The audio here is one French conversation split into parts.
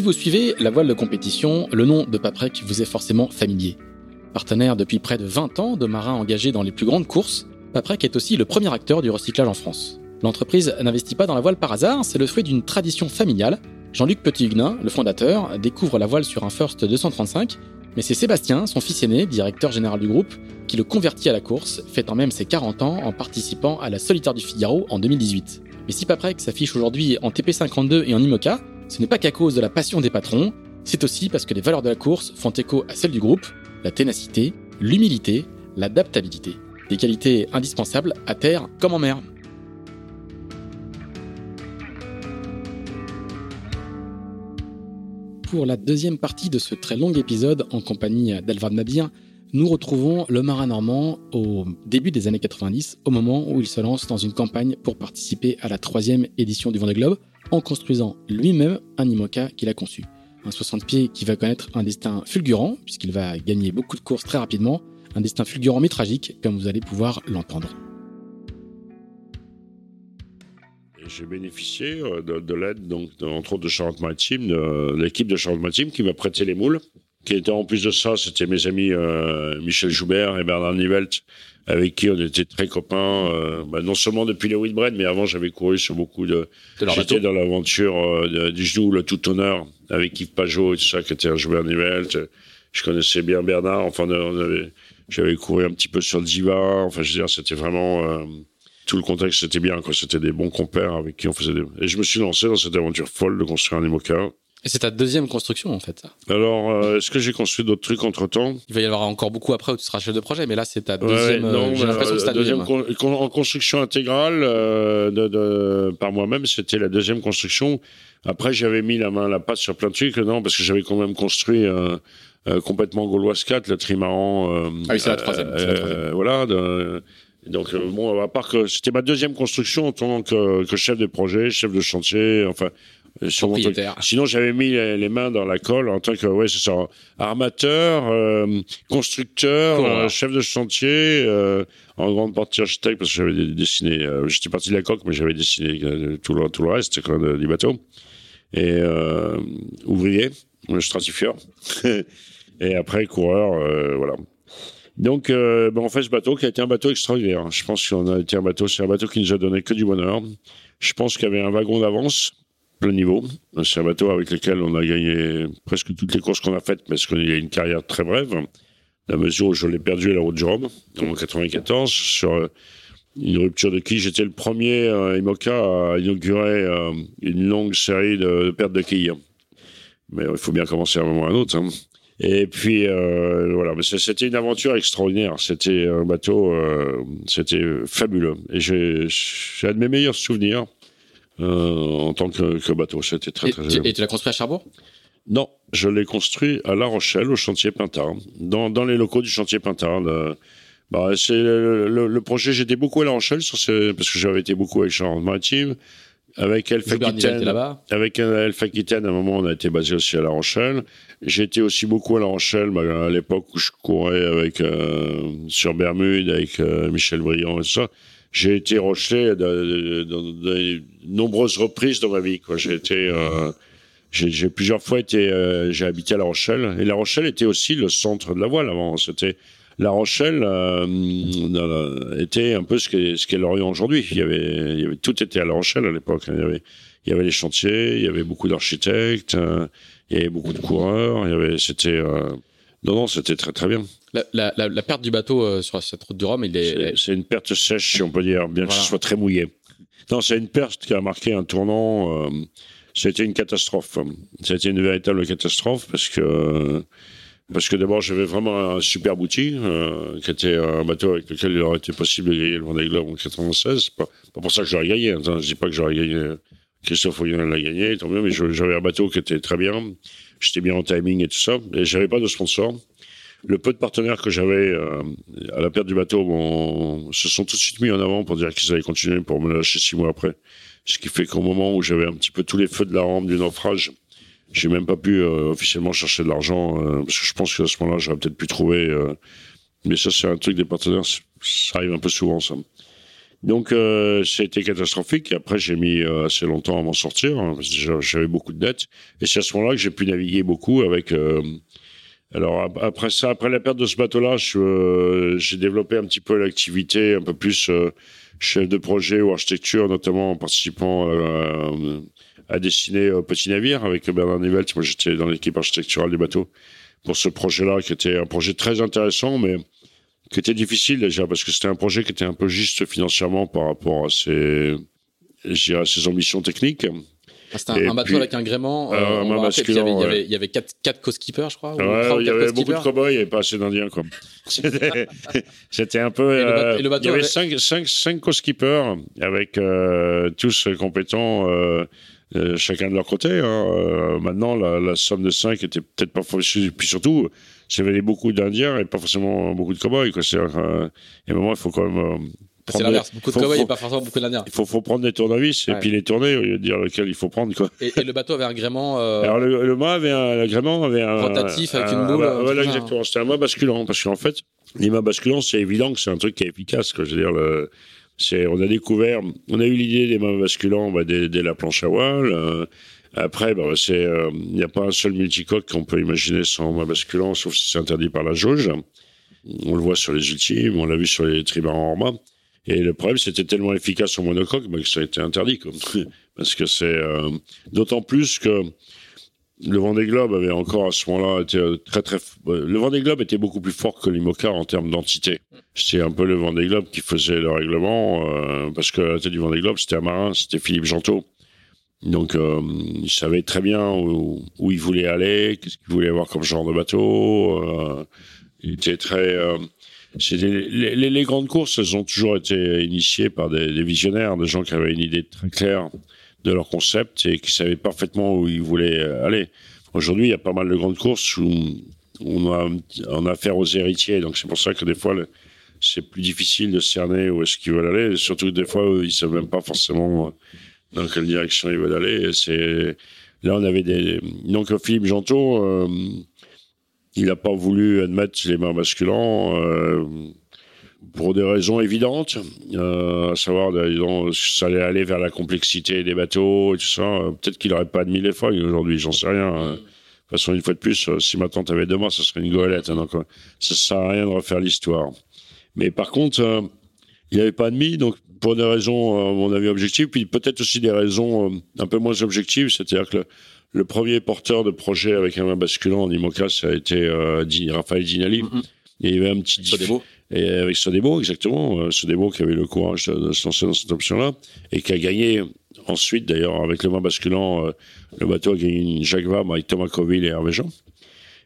Si vous suivez la voile de compétition, le nom de Paprec vous est forcément familier. Partenaire depuis près de 20 ans de marins engagés dans les plus grandes courses, Paprec est aussi le premier acteur du recyclage en France. L'entreprise n'investit pas dans la voile par hasard, c'est le fruit d'une tradition familiale. Jean-Luc Petit-Huguenin, le fondateur, découvre la voile sur un First 235, mais c'est Sébastien, son fils aîné, directeur général du groupe, qui le convertit à la course, fêtant même ses 40 ans en participant à la Solitaire du Figaro en 2018. Mais si Paprec s'affiche aujourd'hui en TP52 et en IMOCA, ce n'est pas qu'à cause de la passion des patrons, c'est aussi parce que les valeurs de la course font écho à celles du groupe, la ténacité, l'humilité, l'adaptabilité. Des qualités indispensables à terre comme en mer. Pour la deuxième partie de ce très long épisode en compagnie d'Alvard Nabir, nous retrouvons le marin normand au début des années 90, au moment où il se lance dans une campagne pour participer à la troisième édition du Vendée Globe, en construisant lui-même un IMOCA qu'il a conçu. Un 60 pieds qui va connaître un destin fulgurant, puisqu'il va gagner beaucoup de courses très rapidement, un destin fulgurant mais tragique, comme vous allez pouvoir l'entendre. J'ai bénéficié euh, de, l'aide, entre autres de Charente-Maritime, de l'équipe de Charente-Maritime qui m'a prêté les moules. Qui était en plus de ça, c'était mes amis euh, Michel Joubert et Bernard Nivelt, avec qui on était très copains, euh, bah, non seulement depuis les Whitbread, mais avant j'avais couru sur beaucoup de... de J'étais dans l'aventure euh, du genou, le tout honneur, avec Yves Pajot et tout ça, qui était un joueur Nivelt. Je connaissais bien Bernard, enfin j'avais couru un petit peu sur le Ziva, enfin je veux dire, c'était vraiment... Euh, tout le contexte c'était bien, quoi. C'était des bons compères avec qui on faisait des... Et je me suis lancé dans cette aventure folle de construire un IMOCA. Et c'est ta deuxième construction, en fait. Alors, euh, est-ce que j'ai construit d'autres trucs entre temps Il va y avoir encore beaucoup après où tu seras chef de projet, mais là, c'est ta deuxième. Ouais, non, euh, deuxième, en construction intégrale euh, de, de, par moi-même, c'était la deuxième construction. Après, j'avais mis la main à la pâte sur plein de trucs, non, parce que j'avais quand même construit euh, complètement Gauloise 4, le trimaran. ah oui, c'est la troisième. La troisième. voilà. De, donc bon, à part que c'était ma deuxième construction en tant que, que, chef de projet, chef de chantier, enfin Sinon, j'avais mis les mains dans la colle en tant que, ouais, c'est ça, armateur, euh, constructeur, euh, chef de chantier, euh, en grande partie architecte parce que j'avais dessiné. J'étais parti de la coque, mais j'avais dessiné tout le tout le reste quand, du bateau. Et ouvrier, stratifieur. et après coureur, voilà. Donc, ben, on fait ce bateau qui a été un bateau extraordinaire. Je pense qu'on a été un bateau, c'est un bateau qui nous a donné que du bonheur. Je pense qu'il y avait un wagon d'avance plein niveau. C'est un bateau avec lequel on a gagné presque toutes les courses qu'on a faites, parce qu'il y a une carrière très brève. La mesure où je l'ai perdu à la route du Rhum, en 94, sur euh, une rupture de quille. J'étais le premier euh, IMOCA à inaugurer euh, une longue série de, pertes de quilles. Mais il faut bien commencer à un moment ou à un autre. Hein. Et puis euh, voilà, c'était une aventure extraordinaire. C'était un bateau, c'était fabuleux. Et j'ai un de mes meilleurs souvenirs. Euh, en tant que, bateau. C'était très, très Et tu l'as construit à Cherbourg? Non, je l'ai construit à La Rochelle, au chantier Pintard, dans, dans les locaux du chantier Pintard. Bah, c'est le, projet. J'étais beaucoup à La Rochelle sur parce que j'avais été beaucoup avec Charente-Maritime. Avec Elf avec Elf Aquitaine, à un moment, on a été basé aussi à La Rochelle. J'étais aussi beaucoup à La Rochelle, bah, à l'époque où je courais avec euh, sur Bermude avec euh, Michel Briand et tout ça j'ai été rejeté dans de, nombreuses reprises dans ma vie. J'ai été, euh, j'ai plusieurs fois été, euh, j'ai habité à La Rochelle et La Rochelle était aussi le centre de la voile avant. C'était La Rochelle euh, était un peu ce qu'est ce qu'est Lorient aujourd'hui. Il y avait, il y avait tout était à La Rochelle à l'époque. Il y avait, il y avait les chantiers, il y avait beaucoup d'architectes, il y avait beaucoup de coureurs. Il y avait, c'était non, non, c'était très très bien. La, la, la, perte du bateau euh, sur cette route du Rhum, il est. C'est une perte sèche, si on peut dire, bien que ce soit très mouillé. Non, c'est une perte qui a marqué un tournant. Euh, c'était une catastrophe. C'était une véritable catastrophe parce que. Parce que d'abord, j'avais vraiment un super outil, euh, qui était un bateau avec lequel il aurait été possible de gagner le Vendée Globe en 96. Pas, pas pour ça que j'aurais gagné. Hein. Je dis pas que j'aurais gagné Christophe Oyonnax l'a gagné, tant mieux, mais j'avais un bateau qui était très bien. J'étais bien en timing et tout ça. Et j'avais pas de sponsor. Le peu de partenaires que j'avais euh, à la perte du bateau bon, se sont tout de suite mis en avant pour dire qu'ils allaient continuer pour me lâcher six mois après. Ce qui fait qu'au moment où j'avais un petit peu tous les feux de la rampe du naufrage, j'ai même pas pu euh, officiellement chercher de l'argent euh, parce que je pense qu'à ce moment-là, j'aurais peut-être pu trouver. mais ça, c'est un truc des partenaires, ça arrive un peu souvent, ça. Donc, euh, c'était catastrophique. Après, j'ai mis assez longtemps à m'en sortir. Hein, j'avais beaucoup de dettes. Et c'est à ce moment-là que j'ai pu naviguer beaucoup avec alors après ça, après la perte de ce bateau-là, euh, j'ai développé un petit peu l'activité, un peu plus euh, chef de projet ou architecture, notamment en participant euh, à dessiner Petit Navire avec Bernard Nivelt. Moi, j'étais dans l'équipe architecturale du bateau pour ce projet-là, qui était un projet très intéressant, mais qui était difficile déjà parce que c'était un projet qui était un peu juste financièrement par rapport à ses, à ses ambitions techniques. Ah, c'était un, bateau avec un gréement. Euh, un il, y avait, il, y avait, il y avait quatre, quatre co-skippers, je crois. Ouais, il y avait beaucoup de cow-boys et pas assez d'Indiens. C'était un peu. Euh, il y avait, cinq, cinq, cinq co-skippers avec euh, tous compétents. Euh, euh, chacun de leur côté. Hein. Euh, maintenant, la, la, somme de 5 était peut-être pas forcément. Puis surtout, j'avais beaucoup d'Indiens et pas forcément beaucoup de cow-boys. Quoi. C'est, euh, et à un moment, il faut quand même c'est l'inverse. Beaucoup de cowboys et pas forcément beaucoup d'Indiens. Il faut, faut prendre des tournevis et puis les tourner au lieu de dire lequel il faut prendre. Quoi. Et, le bateau avait un gréement. Euh... Alors le, le mât avait un agrément avait un. Rotatif avec une boule. Euh, voilà, exactement. C'était un mât basculant. Parce qu'en fait, les mâts basculants, c'est évident que c'est un truc qui est efficace. Quoi. Je veux dire, le, on a découvert, on a eu l'idée des mâts basculants bah, dès, dès, la planche à voile. Euh, après, bah, c'est, il euh, n'y a pas un seul multicoque qu'on peut imaginer sans mât basculant, sauf si c'est interdit par la jauge. On le voit sur les ultimes, on l'a vu sur les trimarans en mât. Et le problème, c'était tellement efficace au monocoque bah, que ça a été interdit. Quoi. Parce que c'est euh, d'autant plus que le Vendée Globe avait encore à ce moment-là été euh, très très. Le Vendée Globe était beaucoup plus fort que l'Imocar en termes d'entité. C'était un peu le Vendée Globe qui faisait le règlement euh, parce que la tête du Vendée Globe c'était un marin, c'était Philippe Gentot. Donc euh, il savait très bien où, où il voulait aller, qu'est-ce qu'il voulait avoir comme genre de bateau. Euh, il était très les, les, les, grandes courses, elles ont toujours été initiées par des, des, visionnaires, des gens qui avaient une idée très claire de leur concept et qui savaient parfaitement où ils voulaient aller. Aujourd'hui, il y a pas mal de grandes courses où on a, on a affaire aux héritiers, donc c'est pour ça que des fois, c'est plus difficile de cerner où est-ce qu'ils veulent aller, surtout des fois, ils savent même pas forcément dans quelle direction ils veulent aller. C'est là, on avait des donc Philippe Gentot. Euh, il n'a pas voulu admettre les mains basculants euh, pour des raisons évidentes, euh, à savoir disons, ça allait aller vers la complexité des bateaux et tout ça. Peut-être qu'il n'aurait pas admis les feuilles aujourd'hui, j'en sais rien. De toute façon, une fois de plus, si ma tante avait deux mains, ça serait une goélette. Hein, donc, euh, ça ne sert à rien de refaire l'histoire. Mais par contre, euh, il n'avait pas admis, donc pour des raisons, à mon avis, objectives, puis peut-être aussi des raisons euh, un peu moins objectives, c'est-à-dire que le, le premier porteur de projet avec un main basculant en IMOCA, ça a été euh, Raphaël Dinali. Mm-hmm. Il y avait un petit... Et avec Sodebo, exactement. Euh, Sodebo qui avait le courage de, se lancer dans cette option-là et qui a gagné ensuite, d'ailleurs, avec le main basculant, euh, le bateau a gagné une Jacques Vabre avec Thomas Coville et Hervé Jean.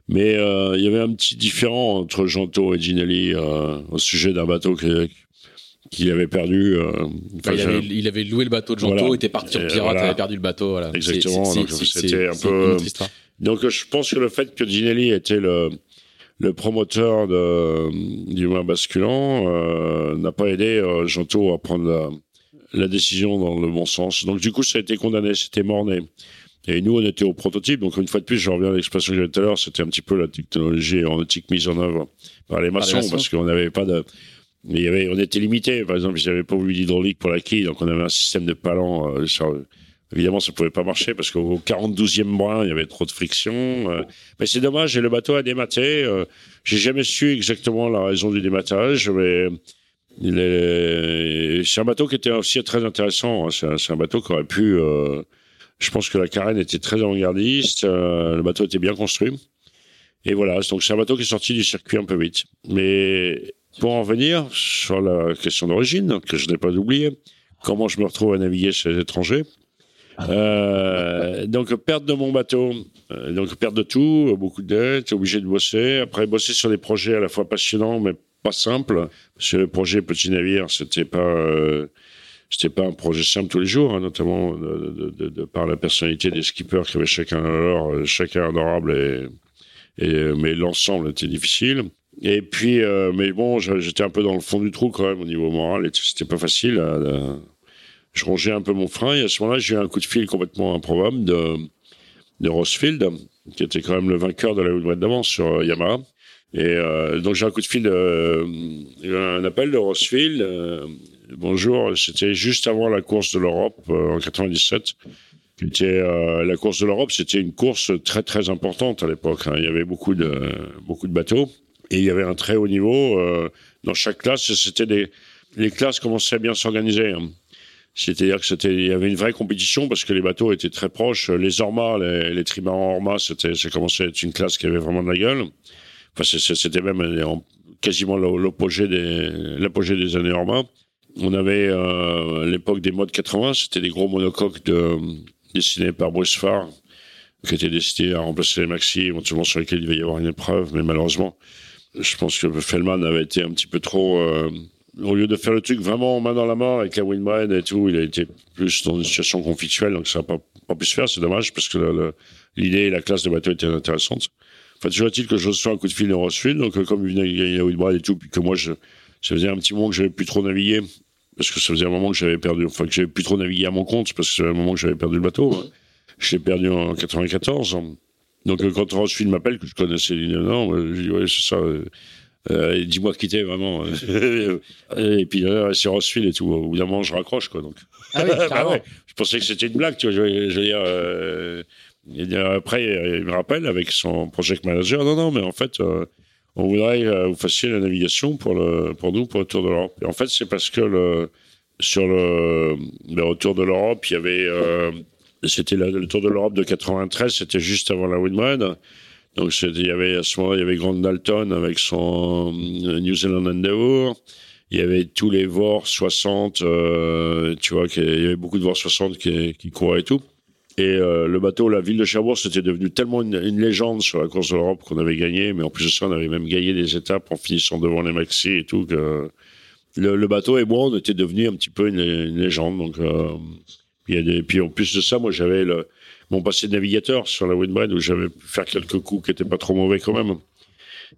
Mais euh, il y avait un petit différent entre Janto et Ginelli euh, au sujet d'un bateau qui, qu'il avait perdu. Euh, il, avait, il, avait, loué le bateau de Janto, était parti en pirate, il avait perdu le bateau. Voilà. Exactement. donc c'était un peu. Donc je pense que le fait que Ginelli était le le promoteur de, du moins basculant euh, n'a pas aidé euh, à prendre la, la, décision dans le bon sens. Donc du coup, ça a été condamné, c'était morné. Et nous, on était au prototype. Donc une fois de plus, je reviens à l'expression que j'avais tout à l'heure, c'était un petit peu la technologie aéronautique mise en œuvre par les maçons, parce qu'on n'avait pas de mais il y avait, on était limité. Par exemple, ils n'avaient pas voulu d'hydraulique pour la quille, donc on avait un système de palans. Euh, évidemment, ça pouvait pas marcher parce qu'au 42e brin, il y avait trop de friction. Euh. mais c'est dommage. Et le bateau a dématé. Euh, J'ai jamais su exactement la raison du dématage, mais c'est un bateau qui était aussi très intéressant. Hein. C'est un, bateau qui aurait pu. Euh, je pense que la carène était très avant-gardiste. le bateau était bien construit. Et voilà, donc c'est un bateau qui est sorti du circuit un peu vite. Mais pour en venir sur la question d'origine, que je n'ai pas oublié, comment je me retrouve à naviguer chez les étrangers. Euh, donc perte de mon bateau, euh, donc perte de tout, beaucoup de dettes, obligé de bosser. Après bosser sur des projets à la fois passionnants mais pas simples. Parce que le projet Petit Navire, c'était pas, euh, c'était pas un projet simple tous les jours, hein, notamment de, de, de, par la personnalité des skippers qui avaient chacun leur, euh, chacun adorable et, et mais l'ensemble était difficile. Et puis, euh, mais bon, j'étais un peu dans le fond du trou quand même au niveau moral et c'était pas facile. Je rongeais un peu mon frein et à ce moment-là, j'ai eu un coup de fil complètement improbable de, de Rossfield, qui était quand même le vainqueur de la Woodward d'avance sur euh, Yamaha. Et euh, donc j'ai un coup de fil, euh, un appel de Rossfield. Euh, bonjour, c'était juste avant la course de l'Europe en 97. Qui était, la course de l'Europe, c'était une course très très importante à l'époque. Hein. Il y avait beaucoup de beaucoup de bateaux et il y avait un très haut niveau dans chaque classe. C'était des les classes commençaient à bien s'organiser. Hein. C'est-à-dire que c'était, il y avait une vraie compétition parce que les bateaux étaient très proches. Les Orma, les, les trimarans Orma, c'était, ça commençait à être une classe qui avait vraiment de la gueule. Enfin, c'était même quasiment l'apogée des, l'apogée des années Orma. On avait euh, l'époque des modes 80, c'était des gros monocoques de, dessinés par Bruce Farr, qui étaient destinés à remplacer les maxi, éventuellement sur lesquels il va y avoir une épreuve, mais malheureusement, je pense que Fellman avait été un petit peu trop euh, au lieu de faire le truc vraiment main dans la main avec la Windbrand et tout, il a été plus dans une situation conflictuelle, donc ça n'a pas, pas pu se faire. C'est dommage parce que l'idée et la classe de bateau étaient intéressantes. Enfin, toujours est-il que je reçois un coup de fil de Rossfield, donc euh, comme il venait gagner la Windbrand et tout, puis que moi, je, ça faisait un petit moment que j'avais plus trop navigué, parce que ça faisait un moment que j'avais perdu, enfin, que j'avais plus trop navigué à mon compte, parce que c'est un moment que j'avais perdu le bateau. Hein. Je l'ai perdu en 94. Donc, euh, quand Rossfield m'appelle, que je connaissais, il dit non, je dis, ouais, c'est ça. Euh, euh, dis-moi quitter vraiment. et puis euh, c'est Rossfield et tout. Au bout d'un moment, je raccroche quoi. Donc. Ah oui, bah ouais. Je pensais que c'était une blague, tu vois. Je, je veux dire. Euh, et après, il me rappelle avec son project manager. Non, non, mais en fait, euh, on voudrait que vous fassiez la navigation pour le, pour nous, pour le Tour de l'Europe. Et en fait, c'est parce que le, sur le, le retour de l'Europe, il y avait, c'était le Tour de l'Europe de 93, c'était juste avant la Windbread. Donc il y avait à ce moment-là, il y avait Grant Dalton avec son euh, New Zealand Endeavour. Il y avait tous les VOR 60, euh, tu vois, il y avait beaucoup de VOR 60 qui, qui et tout. Et euh, le bateau, la ville de Cherbourg, c'était devenu tellement une, légende sur la course de l'Europe qu'on avait gagné, mais en plus de ça, on avait même gagné des étapes en finissant devant les maxi et tout. Que le, bateau et moi, on était devenu un petit peu une, légende. Donc, euh, y a des, puis en plus de ça, moi, j'avais le, mon passé de navigateur sur la Windbread où j'avais pu faire quelques coups qui étaient pas trop mauvais quand même.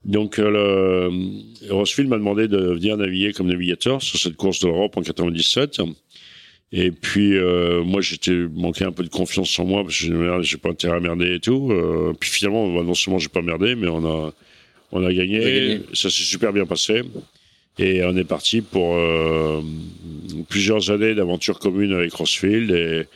Donc euh, le Rossfield m'a demandé de venir naviguer comme navigateur sur cette course de l'Europe en 97. Et puis euh, moi j'étais manqué un peu de confiance en moi parce que j'ai pas intérêt à merder et tout. Euh, puis finalement bah, non seulement j'ai pas merdé mais on a on a gagné. gagné. Ça s'est super bien passé. Et on est parti pour euh, plusieurs années d'aventure commune avec Rossfield et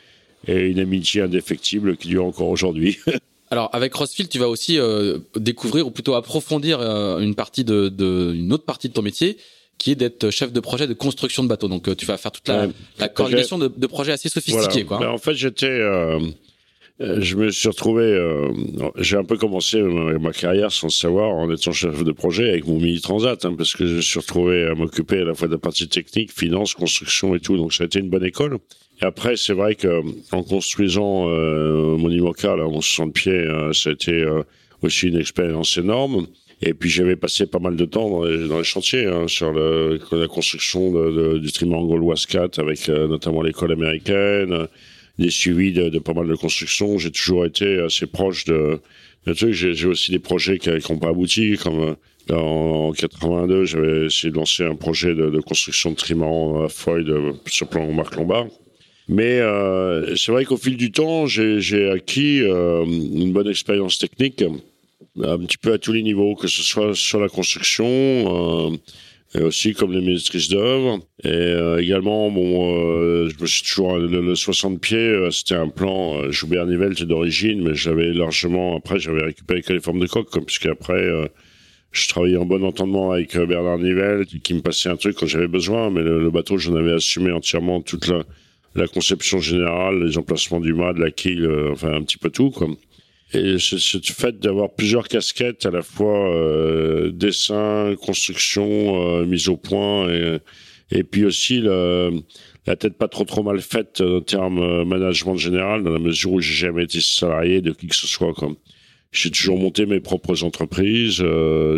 et une amitié indéfectible qui dure encore aujourd'hui. Alors avec Rossfield, tu vas aussi euh, découvrir ou plutôt approfondir euh, une partie de, de, une autre partie de ton métier qui est d'être chef de projet de construction de bateaux. Donc euh, tu vas faire toute la, la coordination de, de, projets assez sophistiqués. Quoi. Ben, en fait, j'étais je me suis retrouvé, euh, j'ai un peu commencé ma, carrière sans le savoir en étant chef de projet avec mon mini transat, hein, parce que je me suis retrouvé à m'occuper à la fois de la partie technique, finance, construction et tout, donc ça a été une bonne école. Et après, c'est vrai que en construisant euh, mon IMOCA, là, mon 60 pieds, euh, ça a été euh, aussi une expérience énorme. Et puis j'avais passé pas mal de temps dans les, dans les chantiers, hein, sur le, la construction de, de, du triangle Wascat, avec notamment l'école américaine, des suivis de, de, pas mal de constructions. J'ai toujours été assez proche de, de trucs. J'ai aussi des projets qui n'ont pas abouti, comme en 82, j'avais essayé de lancer un projet de, construction de trimaran à Foy sur plan Marc Lombard. Mais euh, c'est vrai qu'au fil du temps, j'ai acquis euh, une bonne expérience technique, un petit peu à tous les niveaux, que ce soit sur la construction, euh, et aussi comme les maîtrises d'œuvre. Et euh, également, bon, euh, je me suis toujours le, 60 pieds, euh, c'était un plan Joubert Nivelle d'origine, mais j'avais largement après j'avais récupéré que les formes de coque, comme puisqu'après je travaillais en bon entendement avec Bernard Nivelle qui me passait un truc quand j'avais besoin, mais le, le bateau j'en avais assumé entièrement toute la la conception générale, les emplacements du mât, de la quille, euh, enfin un petit peu tout. Quoi. Et ce, fait d'avoir plusieurs casquettes, à la fois euh, dessin, construction, euh, mise au point, et, et puis aussi la, la tête pas trop trop mal faite en termes management général, dans la mesure où j'ai jamais été salarié de qui que ce soit. Quoi. J'ai toujours monté mes propres entreprises,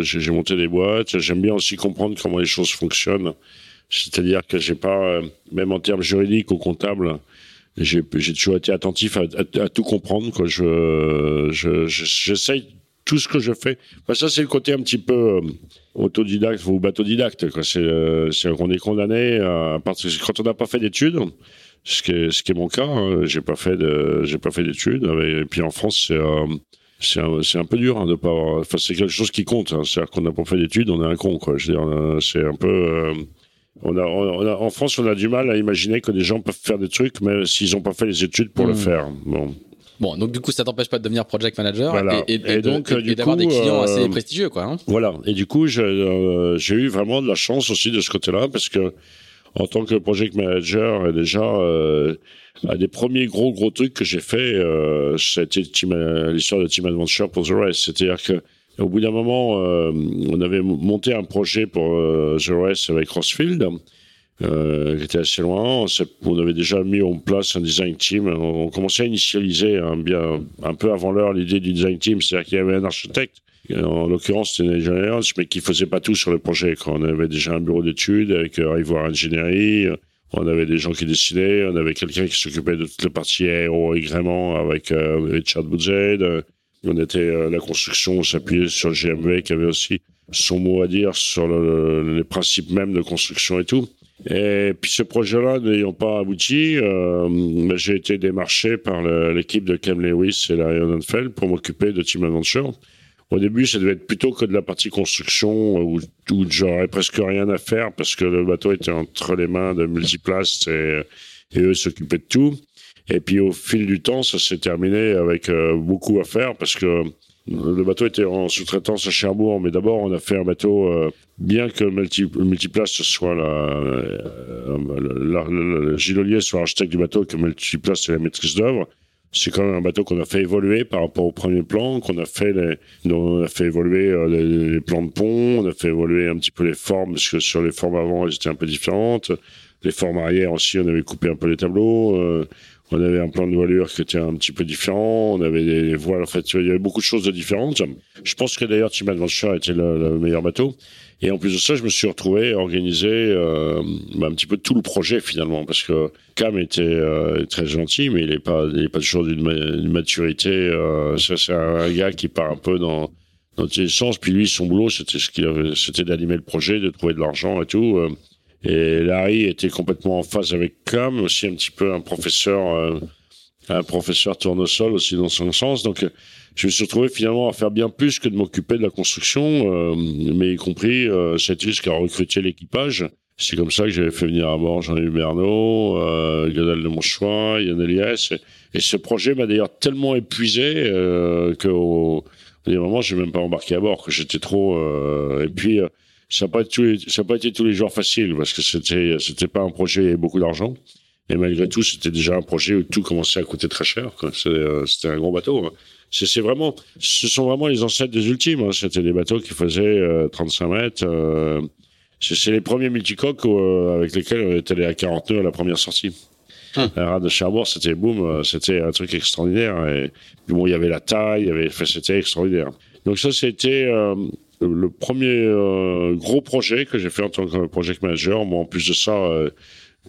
j'ai monté des boîtes. J'aime bien aussi comprendre comment les choses fonctionnent C'est-à-dire que j'ai pas, même en termes juridiques ou comptables, j'ai toujours été attentif à, tout comprendre. Quoi. Je, j'essaye tout ce que je fais. ça, c'est le côté un petit peu autodidacte ou bateau-didacte. C'est, c'est qu'on est condamné à, parce que quand on n'a pas fait d'études, ce qui est, mon cas, hein, j'ai pas fait j'ai pas fait d'études. Et puis en France, c'est c'est un, peu dur hein, de pas. Enfin, c'est quelque chose qui compte. Hein. C'est-à-dire qu'on n'a pas fait d'études, on est un con. Quoi. Euh, c'est un peu. Euh, on, a, on, a, en France, on a du mal à imaginer que des gens peuvent faire des trucs, mais s'ils n'ont pas fait les études pour le hmm. faire. Bon. Bon, donc du coup, ça t'empêche pas de devenir project manager et, et, donc d'avoir des clients assez euh, prestigieux, quoi. Hein. Voilà. Et du coup, j'ai eu vraiment de la chance aussi de ce côté-là parce que en tant que project manager, déjà, euh, un des premiers gros gros trucs que j'ai fait, euh, c'était l'histoire de Team Adventure pour The Rest. C'est-à-dire que au bout d'un moment, euh, on avait monté un projet pour euh, The Rest avec Rossfield, euh, qui était assez loin. On avait déjà mis en place un design team. On, commençait à initialiser un, bien, un peu avant l'heure l'idée du design team, c'est-à-dire qu'il y avait un architecte en l'occurrence, c'était ingénieur, mais qui faisait pas tout sur le projet. Quand on avait déjà un bureau d'études avec euh, Ivoire Ingénierie, on avait des gens qui dessinaient, on avait quelqu'un qui s'occupait de toute la partie aéro agrément avec euh, Richard Bouzed. On était euh, la construction, on s'appuyait sur le GMV qui avait aussi son mot à dire sur le, les principes même de construction et tout. Et puis ce projet-là n'ayant pas abouti, euh, j'ai été démarché par l'équipe de Cam Lewis et Larry Odenfeld pour m'occuper de Team Adventure. Au début, ça devait être plutôt que de la partie construction où, où j'aurais presque rien à faire parce que le bateau était entre les mains de Multiplast et eux s'occupaient de tout. Et puis au fil du temps, ça s'est terminé avec euh, beaucoup à faire parce que le bateau était en sous-traitance à Cherbourg, mais d'abord on a fait un bateau, euh, bien que multi, Multiplast soit la, la, Gilolier soit l'architecte du bateau, que Multiplast est la maîtrise d'œuvre c'est quand même un bateau qu'on a fait évoluer par rapport au premier plan, qu'on a fait les, on a fait évoluer euh, les, plans de pont, on a fait évoluer un petit peu les formes, parce que sur les formes avant, elles étaient un peu différentes. Les formes arrière aussi, on avait coupé un peu les tableaux. Euh, on avait un plan de voilure qui était un petit peu différent. On avait des voiles. En fait, il y avait beaucoup de choses différentes. Je pense que d'ailleurs, Team Adventure était le, le meilleur bateau. Et en plus de ça, je me suis retrouvé à organiser euh, bah, un petit peu tout le projet finalement, parce que Cam était euh, très gentil, mais il n'est pas, il est pas toujours d'une maturité. Euh, c'est un gars qui part un peu dans dans tous les sens. Puis lui, son boulot, c'était ce qu'il avait, c'était d'animer le projet, de trouver de l'argent et tout. Euh. Et Larry était complètement en phase avec Cam, aussi un petit peu un professeur, euh, un professeur tournesol aussi dans son sens. Donc je me suis retrouvé finalement à faire bien plus que de m'occuper de la construction, euh, mais y compris euh, cette qui a recruté l'équipage. C'est comme ça que j'avais fait venir à bord Jean-Yves Bernot, euh, Gadal de Yann Elias. Et, ce projet m'a d'ailleurs tellement épuisé euh, qu'au des moments, j'ai même pas embarqué à bord, que j'étais trop... Euh, et puis, euh, ça n'a pas, pas été tous les jours facile, parce que c'était c'était pas un projet et beaucoup d'argent. Et malgré tout, c'était déjà un projet où tout commençait à coûter très cher. C'était un gros bateau. Hein c'est vraiment, ce sont vraiment les ancêtres des ultimes. Hein. C'était des bateaux qui faisaient 35 euh, mètres. Euh, c'est les premiers multicoques euh, avec lesquels on était allé à 40 nœuds à la première sortie. Hum. La rade de Cherbourg, c'était boum, c'était un truc extraordinaire. Et puis bon, il y avait la taille, il y avait, c'était extraordinaire. Donc ça, c'était le premier gros projet que j'ai fait en tant que project manager. Moi, en plus de ça,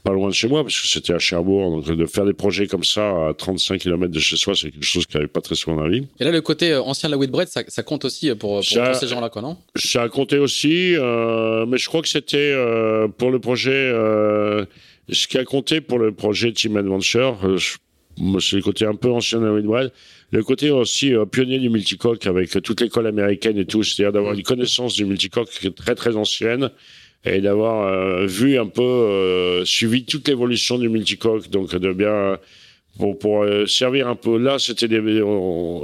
pas loin de chez moi, parce que c'était à Cherbourg. Donc, de faire des projets comme ça à 35 km de chez soi, c'est quelque chose qui n'avait pas très souvent dans la vie. Et là, le côté euh, ancien de la Whitbread, ça, ça compte aussi pour, pour, ces gens-là, quoi, non? Ça a compté aussi, euh, mais je crois que c'était euh, pour le projet. Euh, ce qui a compté pour le projet Team Adventure, euh, c'est le côté un peu ancien de la Whitbread. Le côté aussi pionnier du multicoque avec toute l'école américaine et tout, c'est-à-dire d'avoir une connaissance du multicoque très très ancienne et d'avoir euh, vu un peu, euh, suivi toute l'évolution du multicoque, donc de bien pour, pour euh, servir un peu. Là, c'était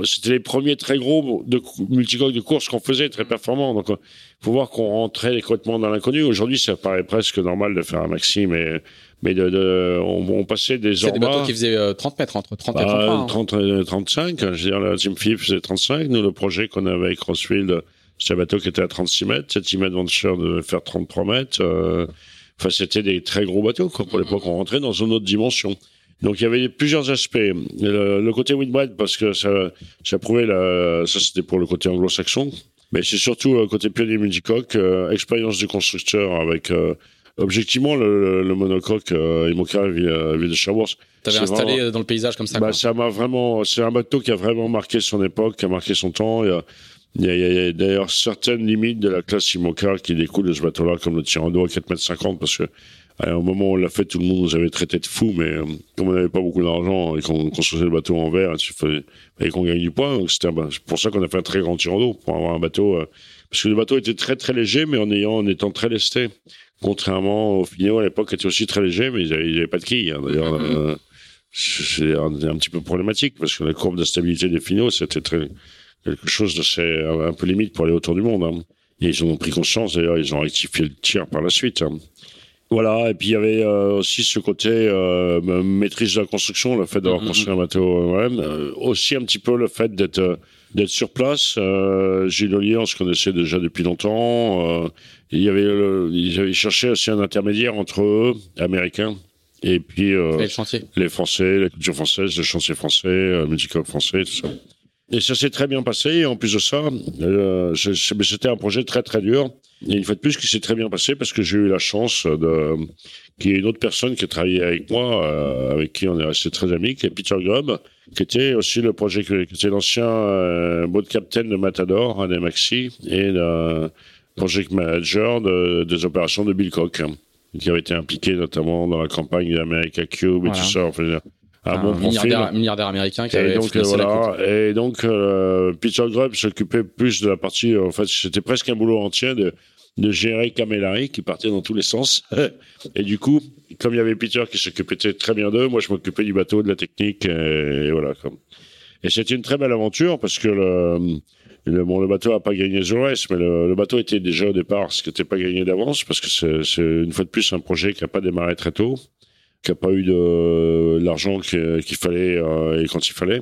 c'était les premiers très gros de multicoques de course qu'on faisait, très performants. Donc, faut voir qu'on rentrait complètement dans l'inconnu. Aujourd'hui, ça paraît presque normal de faire un maxi, mais mais de, de on, on, passait des C'est des bateaux qui faisaient 30 mètres, entre 30 et 30 30 et 35. Je veux dire, la Team Philips faisait 35. Nous, le projet qu'on avait avec Crossfield, c'était un bateau qui était à 36 mètres. Cette Team Adventure devait faire 33 mètres. Euh, enfin, c'était des très gros bateaux. Quoi. Pour l'époque, on rentrait dans une autre dimension. Donc il y avait plusieurs aspects. Le, le côté windbread, parce que ça, ça prouvait la, ça c'était pour le côté anglo-saxon, mais c'est surtout le côté pionnier multicoque, euh, expérience du constructeur avec euh, objectivement, le, le monocoque euh, Imoca vient, de Cherbourg. T'avais installé dans le paysage comme ça. Bah, ça m'a vraiment. C'est un bateau qui a vraiment marqué son époque, qui a marqué son temps. Il y a, y a, d'ailleurs certaines limites de la classe Imoca qui découlent de ce bateau-là, comme le Tirando à 4,50 m, parce que au moment où on l'a fait, tout le monde nous avait traité de fous, mais euh, comme on n'avait pas beaucoup d'argent et qu'on construisait le bateau en verre, il fallait, qu'on gagne du poids. Donc c'était pour ça qu'on a fait un très grand Tirando, pour avoir un bateau. Euh, parce que le bateau était très très léger, mais en ayant en étant très lesté. Contrairement au Finio à l'époque, qui était aussi très léger, mais il n'avait pas de quilles. Hein. D'ailleurs, mm-hmm. euh, c'est un, petit peu problématique parce que la courbe de stabilité des Finio, c'était très quelque chose de un peu limite pour aller autour du monde. Hein. Et ils ont pris conscience, d'ailleurs, ils ont rectifié le tir par la suite. Hein. Voilà, et puis il y avait euh, aussi ce côté euh, maîtrise de la construction, le fait d'avoir mm-hmm. construit un bateau euh, aussi un petit peu le fait d'être d'être sur place. Gilles Ollier, on se connaissait déjà depuis longtemps. il y avait, ils avaient cherché aussi un intermédiaire entre eux, américains, et puis les, les Français, la culture française, le chantier français, le multicoque français, tout ça. Et ça s'est très bien passé. Et en plus de ça, euh, c'était un projet très très dur. Et une fois de plus, qui s'est très bien passé parce que j'ai eu la chance de qu'il y ait une autre personne qui a travaillé avec moi, euh, avec qui on est resté très amis, qui est Peter Grubb, qui était aussi le projet, qui était l'ancien euh, boat captain de Matador, un Maxi, et le project manager de, des opérations de Bill Koch, qui avait été impliqué notamment dans la campagne d'America Cube et tout ça. Enfin, un, bon milliardaire, milliardaire, américain qui avait donc, voilà, Et donc, euh, Peter Grubb s'occupait plus de la partie, en fait, c'était presque un boulot entier de, de gérer Camellari qui partait dans tous les sens. et du coup, comme il y avait Peter qui s'occupait très bien d'eux, moi je m'occupais du bateau, de la technique, et, voilà. Et c'était une très belle aventure parce que le, bon, le bateau a pas gagné Zores, mais le, bateau était déjà au départ, ce qui n'était pas gagné d'avance parce que c'est une fois de plus un projet qui n'a pas démarré très tôt qui a pas eu de l'argent qu'il fallait euh, et quand il fallait.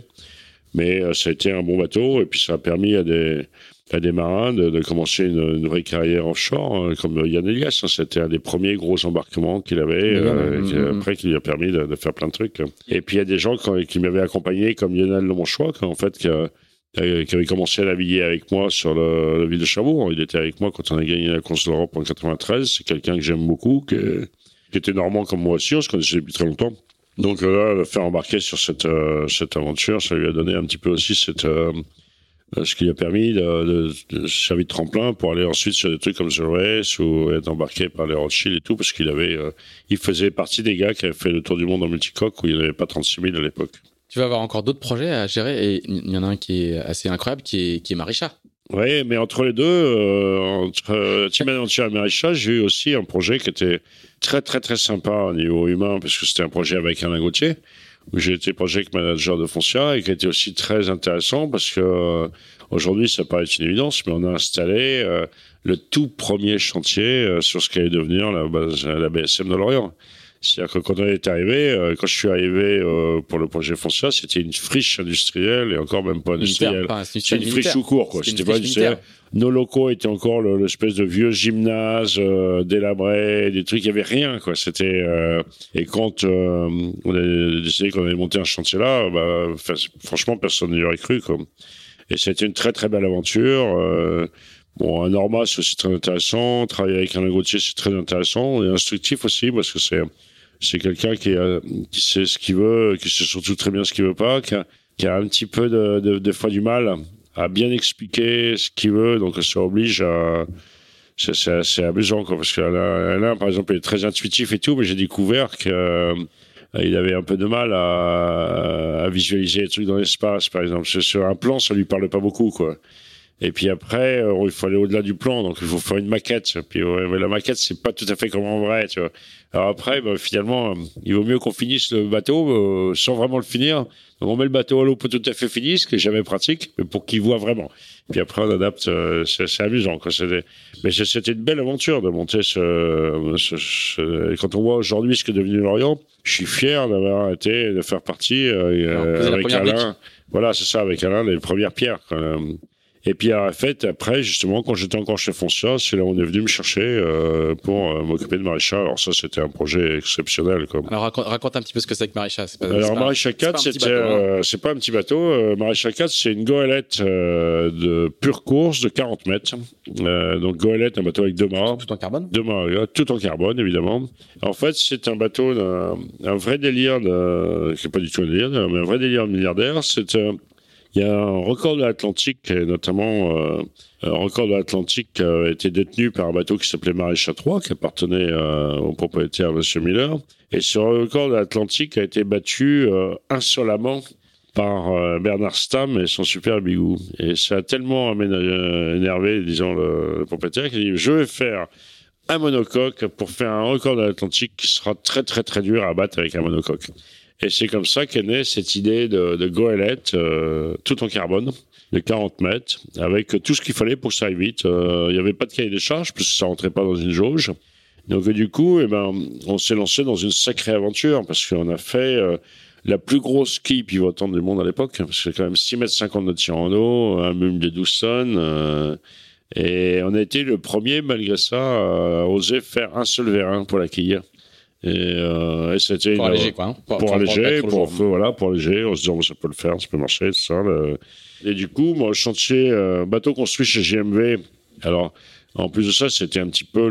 Mais euh, ça a été un bon bateau et puis ça a permis à des à des marins de, de commencer une, une, vraie carrière offshore, hein, comme Yann Elias. Hein, C'était un des premiers gros embarquements qu'il avait, euh, qui, après qui lui a permis de, de, faire plein de trucs. Et puis il y a des gens qui, qui m'avaient accompagné, comme Lionel Lemonchois, en fait, qui, qui avait commencé à naviguer avec moi sur le, ville de Cherbourg. Il était avec moi quand on a gagné la course d'Europe en 93. C'est quelqu'un que j'aime beaucoup, que qui était normand comme moi aussi, on se connaissait depuis très longtemps. Donc euh, là, le faire embarquer sur cette, euh, cette aventure, ça lui a donné un petit peu aussi cette, euh, ce qui a permis de, de, de servir de tremplin pour aller ensuite sur des trucs comme The Race ou être embarqué par les Rothschild et tout, parce qu'il avait, il faisait partie des gars qui avaient fait le tour du monde en multicoque où il n'y avait pas 36 000 à l'époque. Tu vas avoir encore d'autres projets à gérer et il y en a un qui est assez incroyable, qui est, qui est Marisha. Oui, mais entre les deux, euh, entre euh, Team Adventure et Marisha, j'ai eu aussi un projet qui était très, très, très sympa au niveau humain, parce que c'était un projet avec Alain Gauthier, où j'ai été project manager de Foncia, et qui était aussi très intéressant, parce que euh, aujourd'hui, ça paraît une évidence, mais on a installé euh, le tout premier chantier sur ce qu'allait devenir la, base, la BSM de Lorient. C'est-à-dire que quand on est arrivé, euh, quand je suis arrivé euh, pour le projet Foncia, c'était une friche industrielle et encore même pas industrielle. C'est une friche tout court, quoi. C'était pas industriel. Nos locaux étaient encore l'espèce de vieux gymnase euh, délabré, des trucs, il y avait rien, quoi. C'était et quand on a décidé qu'on allait monter un chantier là, bah, franchement, personne n'y aurait cru, quoi. Et c'était une très très belle aventure. Bon, un Norma, c'est aussi très intéressant. Travailler avec un Gauthier, c'est très intéressant et instructif aussi parce que c'est c'est quelqu'un qui, qui sait ce qu'il veut, qui sait surtout très bien ce qu'il veut pas, qui a, qui a un petit peu de, de, de, fois du mal à bien expliquer ce qu'il veut, donc ça oblige à c'est amusant quoi parce qu'Alain par exemple est très intuitif et tout mais j'ai découvert que euh, il avait un peu de mal à, visualiser les trucs dans l'espace par exemple sur un plan ça lui parle pas beaucoup quoi et puis après, euh, il faut aller au-delà du plan, donc il faut faire une maquette. Puis la maquette, c'est pas tout à fait comme en vrai, tu vois. Alors après, bah, finalement, il vaut mieux qu'on finisse le bateau euh, sans vraiment le finir. Donc on met le bateau à l'eau pas tout à fait fini, ce qui est jamais pratique, mais pour qu'il voit vraiment. Puis après, on adapte. Euh, c'est amusant, quoi. Mais c'était une belle aventure de monter ce. ce, Quand on voit aujourd'hui ce que est devenu l'Orient, je suis fier d'avoir été de faire partie avec Alain. Voilà, c'est ça, avec Alain, les premières pierres. Quoi Et puis la fête, après, justement, quand j'étais encore chez Foncia, c'est là où on est venu me chercher euh, pour euh, m'occuper de Maréchal. Alors ça, c'était un projet exceptionnel. Alors raconte, un petit peu ce que c'est que Maréchal. Alors Maréchal 4, c'était, euh, c'est pas un petit bateau. Maréchal 4, c'est une goélette de pure course de 40 mètres. donc goélette, un bateau avec deux mâts. Tout en carbone. Deux mâts, tout en carbone, évidemment. En fait, c'est un bateau d'un un vrai délire de, c'est pas du tout un délire, mais un vrai délire de milliardaire. C'est il y a un record de l'Atlantique, notamment euh, un record de l'Atlantique a été détenu par un bateau qui s'appelait Maréchal 3, qui appartenait euh, au propriétaire M. Miller. Et ce record de l'Atlantique a été battu euh, insolemment par euh, Bernard Stamm et son super bigou. Et ça a tellement énervé, disons, le, le propriétaire qu'il a dit, je vais faire un monocoque pour faire un record de l'Atlantique qui sera très très très dur à battre avec un monocoque. Et c'est comme ça qu'est née cette idée de, de goélette euh, tout en carbone de 40 mètres, avec tout ce qu'il fallait pour que ça aille vite. Euh, il n'y avait pas de cahier des charges, parce que ça rentrait pas dans une jauge. Donc du coup, eh ben, on s'est lancé dans une sacrée aventure, parce qu'on a fait euh, la plus grosse quille pivotante du monde à l'époque, parce que c'est quand même 6 mètres 50 de tir en eau, un mum de 12 tonnes. et on a été le premier, malgré ça, à oser faire un seul vérin pour la quille. Et, euh, et c'était pour alléger quoi. Hein. Pour, pour, alléger, pour, voilà, pour alléger, en se disant ça peut le faire, ça peut marcher, ça. Le... Et du coup, moi, chantier euh, bateau construit chez GMV. Alors, en plus de ça, c'était un petit peu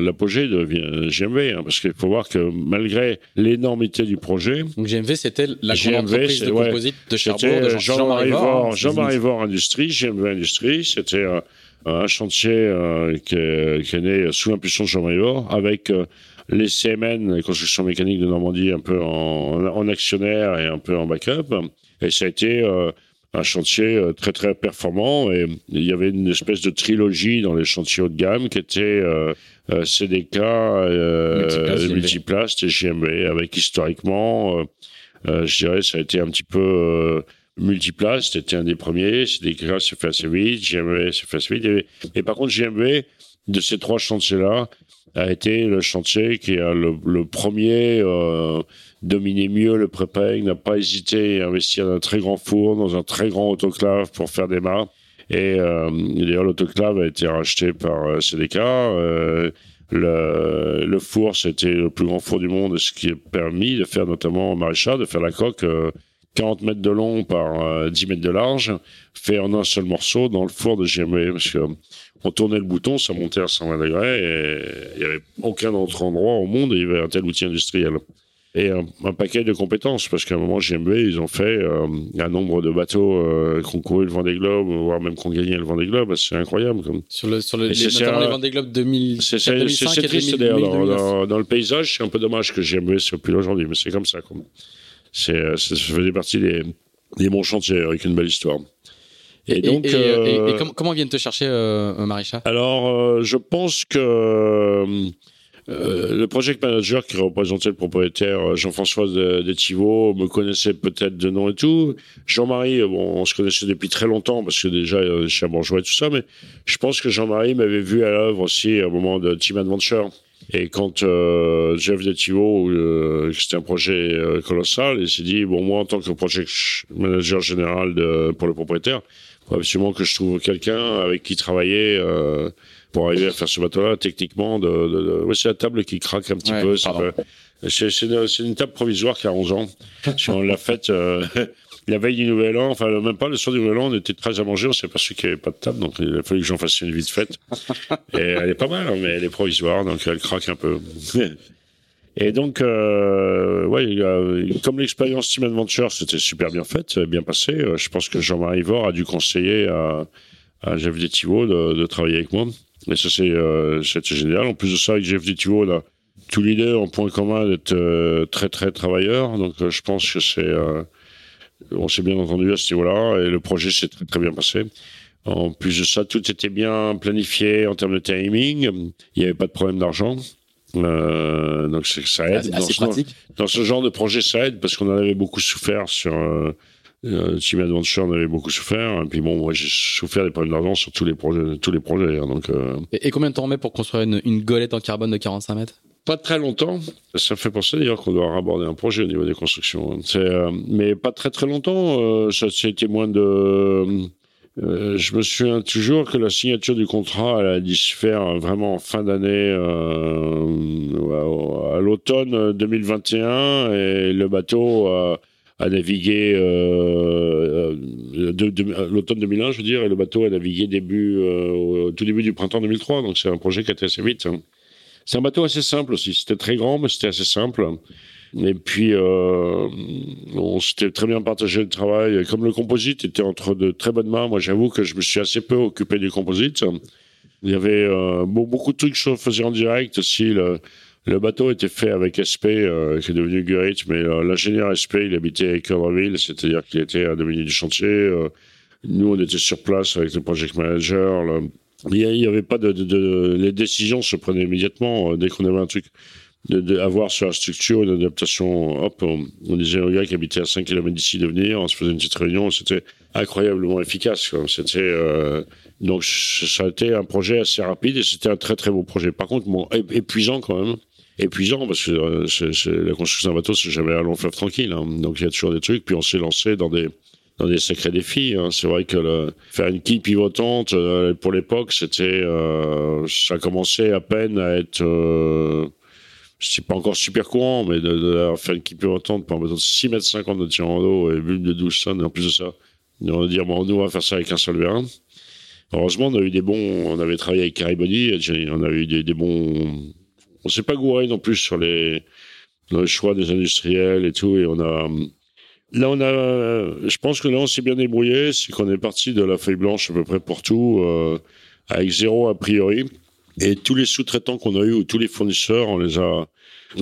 l'apogée de GMV, hein, parce qu'il faut voir que malgré l'énormité du projet, donc GMV c'était la grande entreprise de composite de Cherbourg de Jean-Marie Jean Jean-Marie Vore Industrie, GMV Industrie, c'était euh, un chantier euh, qui, est, qui, est, né sous l'impulsion de Jean-Marie Vore, avec euh, les CMN, les constructions mécaniques de Normandie, un peu en, en, actionnaire et un peu en backup. Et ça a été euh, un chantier euh, très très performant. Et il y avait une espèce de trilogie dans les chantiers haut de gamme qui était euh, euh CDK, euh, Multiplast et JMB, avec historiquement, je dirais, ça a été un petit peu Multiplast, c'était un des premiers. CDK s'est fait assez vite, JMB s'est fait assez vite. Et, et par contre, JMB, de ces trois chantiers-là, a été le chantier qui a le, le premier euh, dominé mieux le prépaigne, n'a pas hésité à investir dans un très grand four, dans un très grand autoclave pour faire des mâts. Et euh, d'ailleurs, l'autoclave a été racheté par euh, CDK. Euh, le, le, four, c'était le plus grand four du monde, ce qui a permis de faire notamment maréchal, de faire la coque 40 mètres de long par 10 mètres de large, fait en un seul morceau dans le four de GME. Parce que on tournait le bouton, ça montait à 120 degrés et il n'y avait aucun autre endroit au monde où il y avait un tel outil industriel. Et un, paquet de compétences, parce qu'à un moment, GMB, ils ont fait euh, un nombre de bateaux euh, qui ont couru le Vendée Globe, voire même qui ont gagné le Vendée Globe, c'est incroyable. Comme. Sur, le, sur le, les, notamment les Vendée Globe 2000, c'est, triste d'ailleurs, dans, dans, le paysage, c'est un peu dommage que GMB soit plus là aujourd'hui, mais c'est comme ça. Comme. C'est, ça faisait partie des, des bons chantiers avec une belle histoire. Et, donc, euh, comment, comment viennent te chercher, euh, Marisha? Alors, euh, je pense que euh, le project manager qui représentait le propriétaire, Jean-François Détiveau, me connaissait peut-être de nom et tout. Jean-Marie, bon, on se connaissait depuis très longtemps parce que déjà, chez Bourgeois et tout ça, mais je pense que Jean-Marie m'avait vu à l'œuvre aussi à un moment de Team Adventure. Et quand euh, Jeff Detivo, euh, c'était un projet euh, colossal, il s'est dit bon moi en tant que project manager général de, pour le propriétaire, absolument que je trouve quelqu'un avec qui travailler euh, pour arriver à faire ce bateau-là techniquement. De, de, de... Ouais, c'est la table qui craque un petit peu. C'est, c'est, une, une, table provisoire qui a 11 ans. on l'a faite euh, la veille du Nouvel An, enfin même pas le soir du Nouvel An, on était très à manger, on s'est aperçu qu'il n'y avait pas de table, donc il a fallu que j'en fasse une vite faite. Et elle est pas mal, hein, mais elle est provisoire, donc elle craque un peu. Et donc, euh, ouais, comme l'expérience Team Adventure, c'était super bien faite, bien passé. Euh, je pense que Jean-Marie Vore a dû conseiller à, à Jeff Détivo de, de, travailler avec moi. Et ça, c'est euh, génial. En plus de ça, avec Jeff Détivo, a tous les deux en point commun d'être euh, très, très travailleurs. Donc, euh, je pense que c'est... Euh, on s'est bien entendu à ce niveau-là et le projet s'est très, très bien passé. En plus de ça, tout était bien planifié en termes de timing. Il n'y avait pas de problème d'argent. Euh, donc ça aide. Assez dans, pratique. Ce, dans ce genre de projet, ça aide parce qu'on en avait beaucoup souffert sur euh, euh, Team Adventure, on avait beaucoup souffert. Et puis bon, moi j'ai souffert des problèmes d'argent sur tous les projets, tous les projets. Hein, donc. Euh... Et, et, combien de temps on met pour construire une, une golette en carbone de 45 mètres? Pas très longtemps. Ça me fait penser d'ailleurs qu'on doit aborder un projet au niveau des constructions. Euh, mais pas très très longtemps. Euh, ça c'était moins de Euh, je me souviens toujours que la signature du contrat elle a dû se faire vraiment en fin d'année, euh, à l'automne 2021, et le bateau a, navigué euh, l'automne 2001, je veux dire, et le bateau a navigué début, au tout début du printemps 2003. Donc c'est un projet qui a été assez vite. Hein. C'est un bateau assez simple aussi. C'était très grand, mais c'était assez simple. Et puis, euh, on s'était très bien partagé le travail. comme le composite était entre de très bonnes mains, moi j'avoue que je me suis assez peu occupé du composite. Il y avait euh, beaucoup de trucs que je faisais en direct aussi. Le, bateau était fait avec SP, euh, qui est devenu Gurit, mais l'ingénieur SP, il habitait à Écœurville, c'est-à-dire qu'il était à deux du chantier. Nous, on était sur place avec le project manager. Il n'y avait pas Les décisions se prenaient immédiatement dès qu'on avait un truc d'avoir sur la structure une adaptation. Hop, on, disait au gars qui habitait à 5 km d'ici de venir, on se faisait une petite réunion, c'était incroyablement efficace. C'était euh, donc ça a été un projet assez rapide et c'était un très très beau projet. Par contre, bon, épuisant quand même. Épuisant parce que euh, c'est, la construction d'un bateau, c'est jamais un long fleuve tranquille. Hein. Donc il y a toujours des trucs. Puis on s'est lancé dans des dans des sacrés défis. Hein. C'est vrai que le, faire une quille pivotante euh, pour l'époque, c'était ça commençait à peine à être c'est pas encore super courant, mais de, de faire une équipe un bateau de 6 mètres 50 de tir en eau et bulbe de 12 tonnes, et en plus de ça, on va dire, bon, nous, on va faire ça avec un seul vérin. Heureusement, on a eu des bons, on avait travaillé avec Caribody, on a eu des, des bons, on s'est pas gouré non plus sur les, le choix des industriels et tout, et on a, là, on a, je pense que là, on s'est bien débrouillé, c'est qu'on est parti de la feuille blanche à peu près pour tout, euh, avec zéro a priori. Et tous les sous-traitants qu'on a eu ou tous les fournisseurs, on les a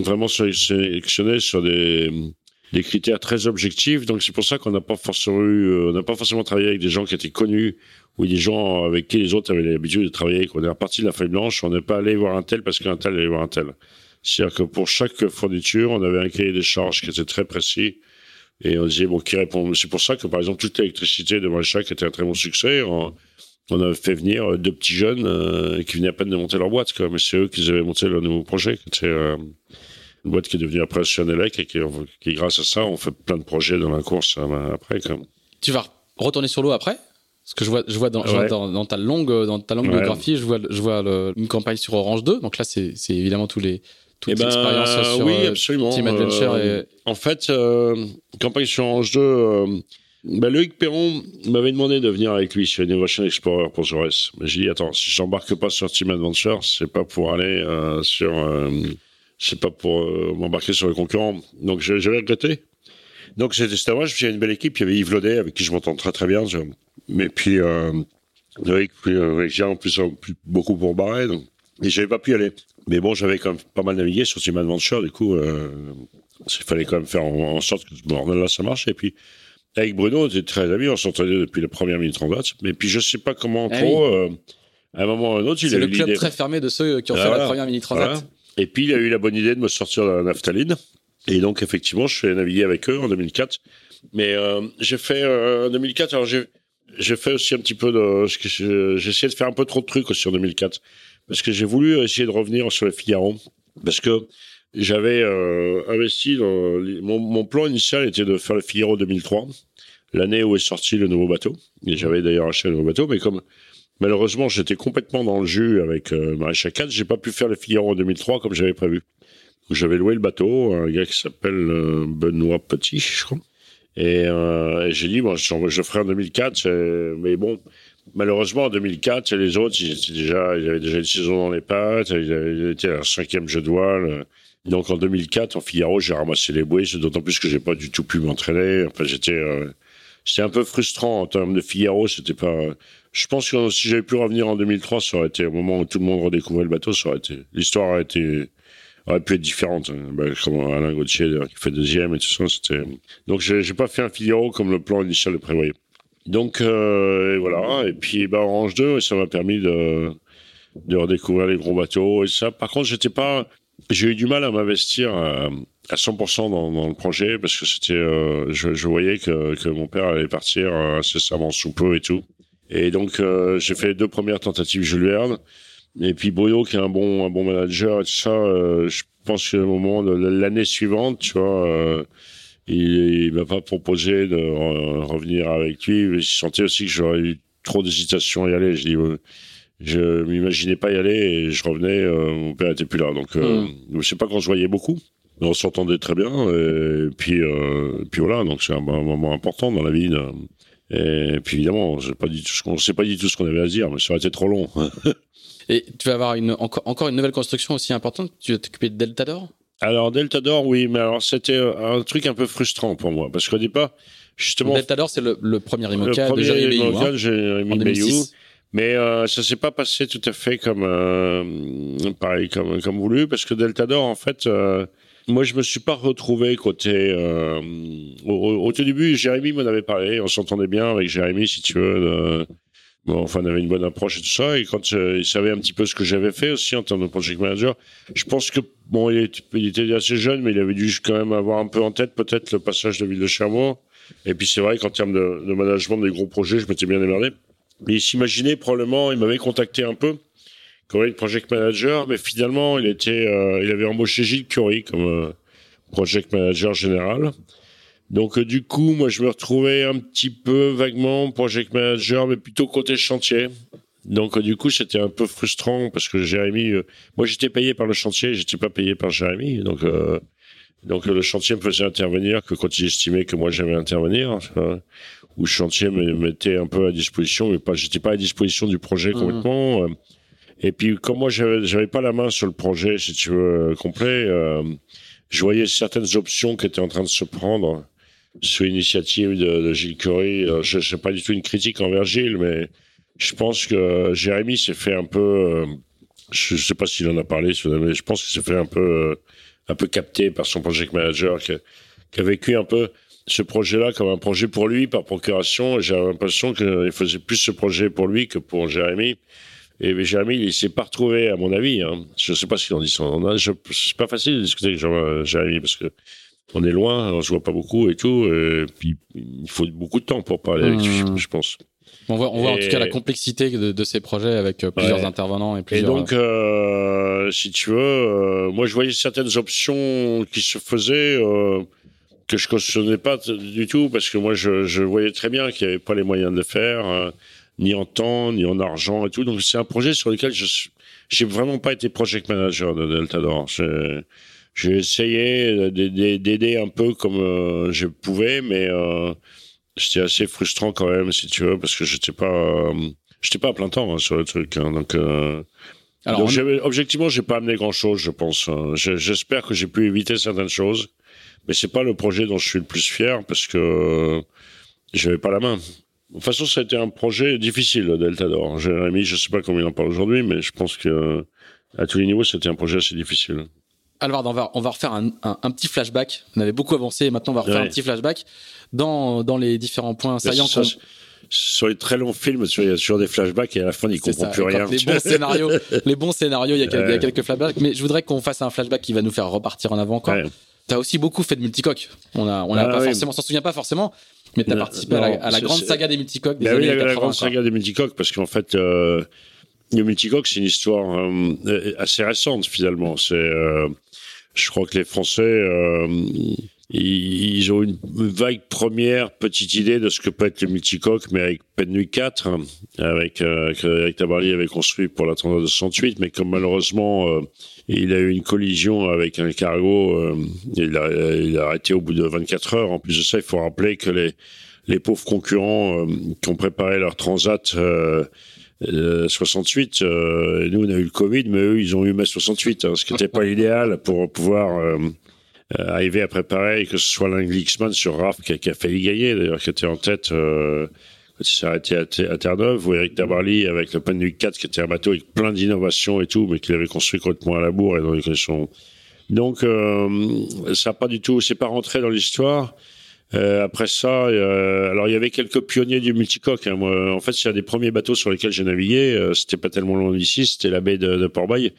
vraiment sélectionnés sur des, des critères très objectifs. Donc c'est pour ça qu'on n'a pas forcément eu, euh, on n'a pas forcément travaillé avec des gens qui étaient connus ou des gens avec qui les autres avaient l'habitude de travailler. On est reparti de la feuille blanche, on n'est pas allé voir un tel parce qu'un tel allait voir un tel. C'est-à-dire que pour chaque fourniture, on avait un cahier des charges qui était très précis. Et on disait, bon, qui répond? C'est pour ça que, par exemple, toute l'électricité de Malchac était un très bon succès on avait fait venir euh, deux petits jeunes euh, qui venaient à peine de monter leur boîte, quoi. mais c'est eux qui avaient monté leur nouveau projet. Une boîte qui est devenue après Chanelec et qui, qui, grâce à ça, on fait plein de projets dans la course après. Tu vas retourner sur l'eau après? Parce que je vois, je vois, dans, dans, ta longue, dans ta longue biographie, je vois, je vois une campagne sur Orange 2. Donc là, c'est évidemment tous les, toutes eh ben, sur oui, absolument. Team Adventure. et... En fait, campagne sur Orange 2, bah, Loïc Perron m'avait demandé de venir avec lui sur Innovation Explorer pour Jaurès. Mais j'ai dit, attends, si j'embarque pas sur Team Adventure, c'est pas pour aller euh, sur... Euh, c'est pas pour euh, m'embarquer sur les concurrents. Donc j'avais regretté. Donc c'était moi, je me une belle équipe. Il y avait Yves Laudet, avec qui je m'entends très très bien. Mais puis Loïc, puis, en plus, beaucoup pour barrer. Donc... Et j'avais pas pu y aller. Mais bon, j'avais quand même pas mal navigué sur Team Adventure. Du coup, il fallait quand même faire en, sorte que ce bordel-là, ça marche. Et puis avec Bruno, on était très amis, on s'entendait depuis la première minute en date. Mais puis je sais pas comment ah trop, euh, à un moment ou à un autre, il a eu C'est le club très fermé de ceux qui ont fait la première minute transat. Et puis il a eu la bonne idée de me sortir de la naphtaline. Et donc effectivement, je suis naviguer avec eux en 2004. Mais euh, j'ai fait euh, en 2004, alors j'ai j'ai fait aussi un petit peu de, j'ai essayé de faire un peu trop de trucs aussi en 2004 parce que j'ai voulu essayer de revenir sur le Figaro parce que j'avais euh, investi dans mon, mon, plan initial était de faire le Figaro 2003, l'année où est sorti le nouveau bateau. Et j'avais d'ailleurs acheté le nouveau bateau, mais comme malheureusement j'étais complètement dans le jus avec euh, Maréchal 4, j'ai pas pu faire le Figaro 2003 comme j'avais prévu. J'avais loué le bateau, un gars qui s'appelle euh, Benoît Petit, je crois. Et, euh, j'ai dit, bon, je, je ferai en 2004, mais bon, malheureusement en 2004, les autres, ils étaient déjà, ils avaient déjà une saison dans les pattes, ils, avaient, été à un cinquième jeu de voile. Donc en 2004, en Figaro, j'ai ramassé les bouées, d'autant plus que j'ai pas du tout pu m'entraîner. Enfin, j'étais, euh, c'était un peu frustrant en termes de Figaro. C'était pas. Je pense que si j'avais pu revenir en 2003, ça aurait été au moment où tout le monde redécouvrait le bateau, ça aurait été. L'histoire aurait été aurait pu être différente. Ben, comme Alain Gauthier qui fait deuxième et tout ça, c'était. Donc j'ai, pas fait un Figaro comme le plan initial le prévoyait. Donc euh, et voilà. Et puis ben, Orange 2, ça m'a permis de de redécouvrir les gros bateaux et ça. Par contre, j'étais pas j'ai eu du mal à m'investir à, 100% dans, dans, le projet parce que c'était, euh, je, je, voyais que, que, mon père allait partir euh, incessamment sous peu et tout. Et donc euh, j'ai fait les deux premières tentatives Jules Verne. Et puis Bruno, qui est un bon, un bon manager et tout ça, je pense que le moment de l'année suivante, tu vois, il, il m'a pas proposé de revenir avec lui. Il sentait aussi que j'aurais eu trop d'hésitation à y aller. Je dis, je m'imaginais pas y aller et je revenais, mon père était plus là. Donc, mm. je sais pas qu'on se voyait beaucoup. On s'entendait très bien et puis, puis voilà. Donc c'est un, moment important dans la vie. Et puis évidemment, je pas dit ce qu'on, s'est pas dit tout ce qu'on avait à dire, mais ça aurait été trop long. et tu vas avoir une, encore, encore une nouvelle construction aussi importante. Tu vas t'occuper de Deltador? Alors Deltador, oui, mais alors c'était un truc un peu frustrant pour moi parce qu'au départ, justement. Deltador, c'est le, le, premier IMOCA de Jérémy Bayou. Hein, mais euh, ça s'est pas passé tout à fait comme euh, pareil comme comme voulu parce que Deltador en fait euh, moi, je me suis pas retrouvé côté. Euh, au, tout début, Jérémy m'en avait parlé. On s'entendait bien avec Jérémy, si tu veux. bon, enfin, on avait une bonne approche et tout ça. Et quand euh, il savait un petit peu ce que j'avais fait aussi en termes de project manager, je pense que bon, il était, il était, assez jeune, mais il avait dû quand même avoir un peu en tête peut-être le passage de Ville de Cherbourg. Et puis c'est vrai qu'en termes de, de, management des gros projets, je m'étais bien démerdé. Mais il s'imaginait probablement, il m'avait contacté un peu Corey, project manager, mais finalement, il était, euh, il avait embauché Gilles Curie comme euh, project manager général. Donc euh, du coup, moi, je me retrouvais un petit peu vaguement project manager, mais plutôt côté chantier. Donc du coup, c'était un peu frustrant parce que Jérémy, moi, j'étais payé par le chantier, j'étais pas payé par Jérémy. Donc donc le chantier me faisait intervenir que quand il estimait que moi j'avais intervenir, ou le chantier me mettait un peu à disposition, mais pas, j'étais pas à disposition du projet mmh. Et puis, comme moi, j'avais pas la main sur le projet, si tu veux, euh, complet, euh, je voyais certaines options qui étaient en train de se prendre sous l'initiative de, de, Gilles Curie. Euh, je sais pas du tout une critique envers Gilles, mais je pense que Jérémy s'est fait un peu, euh, je sais pas s'il en a parlé, mais je pense qu'il s'est fait un peu, un peu capté par son project manager qui, qui a vécu un peu ce projet-là comme un projet pour lui par procuration. J'ai l'impression qu'il faisait plus ce projet pour lui que pour Jérémy. Et Jérémy, il s'est pas retrouvé, à mon avis. Hein. Je sais pas ce qu'il en dit. C'est pas facile de discuter avec euh, Jérémy parce que on est loin, on se voit pas beaucoup et tout. Et puis il faut beaucoup de temps pour parler avec lui, mmh. je pense. On voit, on voit en tout cas la complexité de, de ces projets avec euh, plusieurs intervenants et plusieurs. Et donc, euh, si tu veux, euh, moi je voyais certaines options qui se faisaient que je cautionnais pas du tout parce que moi je, je voyais très bien qu'il y avait pas les moyens de le faire ni en temps, ni en argent et tout. Donc c'est un projet sur lequel je j'ai vraiment pas été project manager de Deltador. J'ai essayé d'aider un peu comme euh, je pouvais, mais euh, c'était assez frustrant quand même, si tu veux, parce que j'étais pas, euh, j'étais pas à plein temps hein, sur le truc. Hein, donc, Alors, donc objectivement, j'ai pas amené grand chose, je pense. Hein. J'espère que j'ai pu éviter certaines choses, mais c'est pas le projet dont je suis le plus fier parce que j'avais pas la main. De toute façon, ça a été un projet difficile, Delta d'Or. Jérémy, je sais pas comment il en parle aujourd'hui, mais je pense que à tous les niveaux, c'était un projet assez difficile. Alors, on va, on va refaire un, un, petit flashback. On avait beaucoup avancé, maintenant on va refaire un petit flashback dans, dans les différents points saillants. sur les très longs films, il y a toujours des flashbacks et à la fin, ils comprennent plus rien. Les bons scénarios, les bons scénarios, il y, a quelques, il y a quelques flashbacks, mais je voudrais qu'on fasse un flashback qui va nous faire repartir en avant encore. T'as aussi beaucoup fait de multicoque. On a, on a ah forcément, s'en souvient pas forcément, mais tu as participé à, la, grande saga des multicoques des bah années oui, la, grande saga des multicoques, parce qu'en fait, euh, les multicoques, c'est une histoire euh, assez récente finalement. C'est, euh, je crois que les Français, euh, ils, ont une vague première petite idée de ce que peut être le multicoque, mais avec Pennuit 4, avec euh, que Eric Tabarly avait construit pour la 3268, mais comme malheureusement euh, il a eu une collision avec un cargo, euh, il, a, il a arrêté au bout de 24 heures. En plus de ça, il faut rappeler que les, les pauvres concurrents euh, qui ont préparé leur transat 68, nous on a eu le Covid, mais eux ils ont eu mai 68, hein, ce qui n'était pas idéal pour pouvoir arriver à préparer, que ce soit l'Anglixman sur RAF qui a, failli gagner, d'ailleurs, qui était en tête quand il s'est arrêté à, Terre-Neuve, ou Eric Tabarly avec le Penduic 4, qui était un bateau avec plein d'innovations et tout, mais qu'il avait construit complètement à la bourre et dans les. Donc, euh, ça n'a pas du tout, c'est pas rentré dans l'histoire. Euh, après ça, euh, alors il y avait quelques pionniers du multicoque. Hein. En fait, c'est un des premiers bateaux sur lesquels j'ai navigué. Euh, c'était pas tellement loin d'ici, c'était la baie de, de Port-Bail.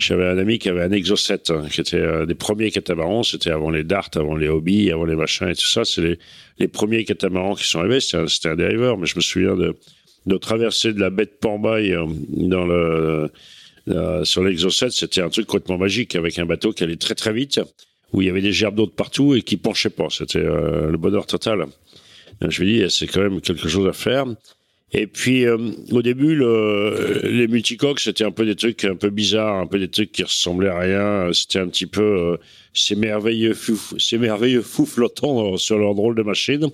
J'avais un ami qui avait un Exocet, hein, qui était un des premiers catamarans. C'était avant les darts, avant les hobbies, avant les machins et tout ça. C'est les, les premiers catamarans qui sont arrivés. C'était un, un dériveur, mais je me souviens de, de traverser de la baie de Port-Bail euh, dans le, euh, sur l'Exocet. C'était un truc complètement magique avec un bateau qui allait très très vite où il y avait des gerbes d'eau de partout et qui penchaient pas. C'était euh, le bonheur total. Je me dis, c'est quand même quelque chose à faire. Et puis au début, le, les multicoques, c'était un peu des trucs un peu bizarres, un peu des trucs qui ressemblaient à rien. C'était un petit peu ces merveilleux fous, ces merveilleux fous flottants sur leur drôle de machine.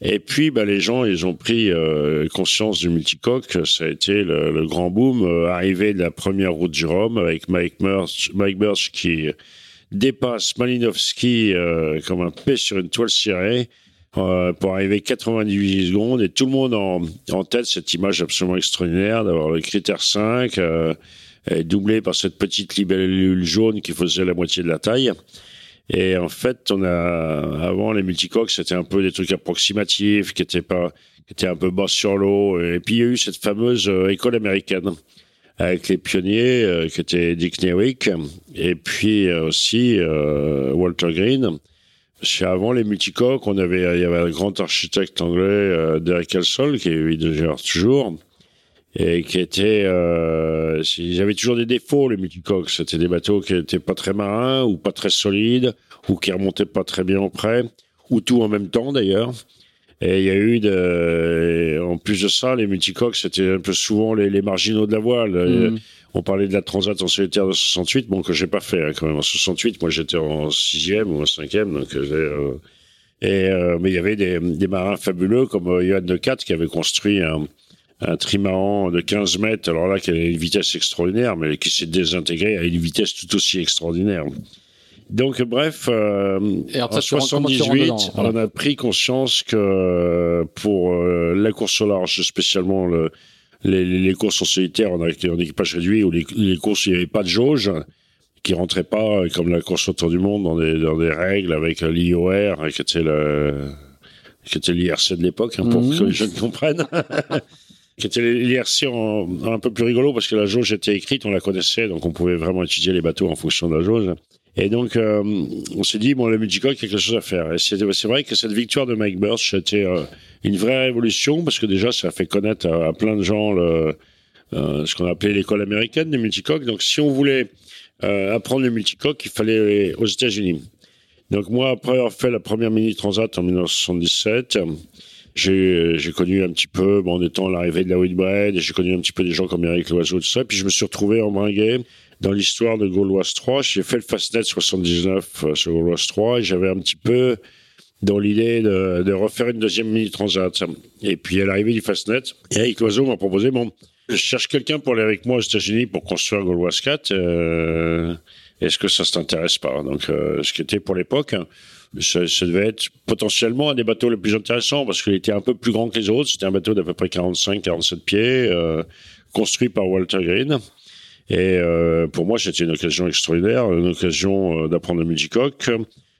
Et puis, bah, les gens, ils ont pris euh, conscience du multicoque. Ça a été le, le grand boom. Euh, arrivé de la première route du Rhum avec Mike Birch, Mike Birch qui dépasse Malinowski euh, comme un pêche sur une toile cirée euh, pour arriver 98 secondes. Et tout le monde en, en tête cette image absolument extraordinaire d'avoir le critère 5 doublé par cette petite libellule jaune qui faisait la moitié de la taille. Et en fait, on a avant les multicoques, c'était un peu des trucs approximatifs, qui étaient pas, qui étaient un peu bas sur l'eau. Et puis il y a eu cette fameuse euh, école américaine avec les pionniers euh, qui étaient Dick Newick et puis euh, aussi Walter Green. Parce qu'avant les multicoques, on avait, il y avait un grand architecte anglais, Derek Elsol, qui est déjà toujours, et qui était, euh, ils avaient toujours des défauts les multicoques. C'était des bateaux qui étaient pas très marins ou pas très solides ou qui remontaient pas très bien au près ou tout en même temps d'ailleurs. Et il y a eu de, en plus de ça, les multicoques, c'était un peu souvent les, les, marginaux de la voile. Mm. On parlait de la Transat en solitaire de 68, bon que j'ai pas fait hein, quand même en 68. Moi j'étais en sixième ou en cinquième, donc euh, et euh, mais il y avait des, des marins fabuleux comme euh, Johan de Cat qui avait construit un, un trimaran de 15 mètres, alors là, qui a une vitesse extraordinaire, mais qui s'est désintégré à une vitesse tout aussi extraordinaire. Donc, bref, euh, en 78, on a pris conscience que pour euh, la course au large, spécialement le, les, les, courses en solitaire en, en équipage réduit, ou les, les courses où il n'y avait pas de jauge, qui rentraient pas, comme la course autour du monde, dans des, dans des règles avec l'IOR, qui était le qui était l'IRC de l'époque, hein, pour mmh. que les jeunes comprennent. qui était l'IRC un peu plus rigolo parce que la jauge était écrite, on la connaissait, donc on pouvait vraiment étudier les bateaux en fonction de la jauge. Et donc, euh, on s'est dit, bon, le multicoque, il y a quelque chose à faire. Et c'est vrai que cette victoire de Mike Birch, c'était euh, une vraie révolution parce que déjà, ça a fait connaître à, plein de gens le, euh, ce qu'on appelait l'école américaine des multicoques. Donc, si on voulait apprendre le multicoque, il fallait aller aux États-Unis. Donc, moi, après avoir fait la première mini transat en 1977, j'ai connu un petit peu, bon, en étant l'arrivée de la Whitbread, j'ai connu un petit peu des gens comme Eric Loiseau, tout ça. Puis je me suis retrouvé en bringuet dans l'histoire de Gauloise 3. J'ai fait le Fastnet 79 euh, sur Gauloise 3 et j'avais un petit peu dans l'idée de, de, refaire une deuxième mini transat. Et puis à l'arrivée du Fastnet, Eric Loiseau m'a proposé, bon, je cherche quelqu'un pour aller avec moi aux États-Unis pour construire Gauloise 4. Euh, Est-ce que ça t'intéresse pas? Donc, euh, ce qui était pour l'époque ça, ça, devait être potentiellement un des bateaux les plus intéressants parce qu'il était un peu plus grand que les autres. C'était un bateau d'à peu près 45-47 pieds, euh, construit par Walter Green. Et euh, pour moi, c'était une occasion extraordinaire, une occasion euh, d'apprendre le multicoque,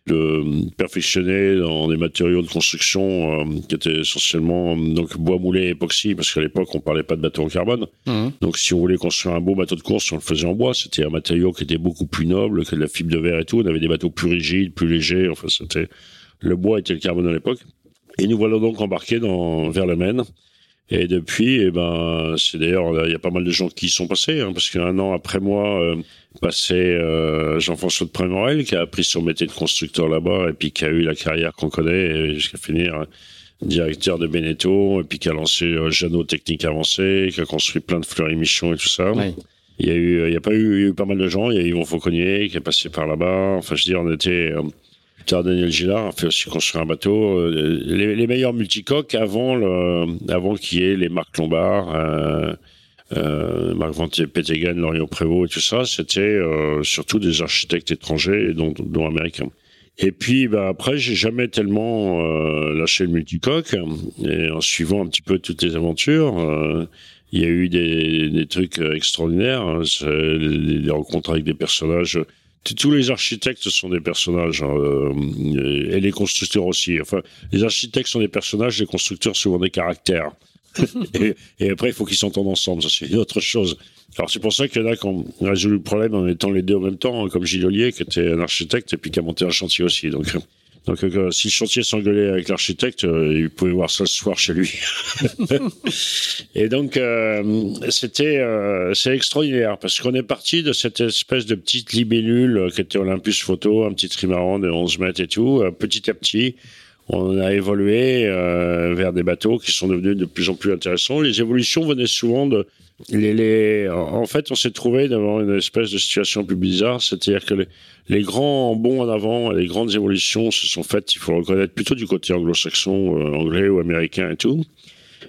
de perfectionner dans des matériaux de construction euh, qui étaient essentiellement donc bois moulé et époxy, parce qu'à l'époque, on parlait pas de bateau en carbone. Mmh. Donc, si on voulait construire un beau bateau de course, on le faisait en bois. C'était un matériau qui était beaucoup plus noble que de la fibre de verre et tout. On avait des bateaux plus rigides, plus légers. Enfin, c'était le bois était le carbone à l'époque. Et nous voilà donc embarqués dans, vers le Maine. Et depuis, eh ben, c'est d'ailleurs, il y a pas mal de gens qui y sont passés, hein, parce qu'un an après moi, euh, passé euh, Jean-François de Prémorel, qui a appris son métier de constructeur là-bas, et puis qui a eu la carrière qu'on connaît, jusqu'à finir euh, directeur de Beneteau, et puis qui a lancé euh, Jeannot Technique Avancée, qui a construit plein de fleuris Michon et tout ça. Il y a eu, il y a pas eu, il y a eu pas mal de gens. Il y a Yvon Fauconnier qui est passé par là-bas. Enfin, je veux dire, on était, Daniel Gillard a fait aussi construire un bateau. Euh, les, les meilleurs multicoques avant le, avant qu'il y ait les marques Lombard, euh, euh, Marc Ventier, Pétégan, Loriot Prévost et tout ça, c'était euh, surtout des architectes étrangers, dont, dont américains. Et puis bah, après, j'ai jamais tellement euh, lâché le multicoque. Et en suivant un petit peu toutes les aventures, euh, il y a eu des, des trucs extraordinaires. Hein. Les rencontres avec des personnages tous les architectes sont des personnages hein, euh, et les constructeurs aussi. Enfin, les architectes sont des personnages, les constructeurs souvent des caractères. et, après, il faut qu'ils s'entendent ensemble. Ça, c'est une autre chose. Alors, c'est pour ça qu'il y en a qui ont résolu le problème en étant les deux en même temps, hein, comme Gilles Ollier, qui était un architecte et puis qui a monté un chantier aussi. Donc, donc, euh, si le chantier s'engueulait avec l'architecte, euh, il pouvait voir ça le soir chez lui. et donc, euh, c'était, euh, c'est extraordinaire parce qu'on est parti de cette espèce de petite libellule qui était Olympus Photo, un petit trimaran de 11 mètres et tout, petit à petit. on a évolué euh, vers des bateaux qui sont devenus de plus en plus intéressants. Les évolutions venaient souvent de les, les en fait, on s'est trouvé devant une espèce de situation plus bizarre, c'est-à-dire que les, les, grands bons en avant, les grandes évolutions se sont faites, il faut le reconnaître, plutôt du côté anglo-saxon, euh, anglais ou américain et tout.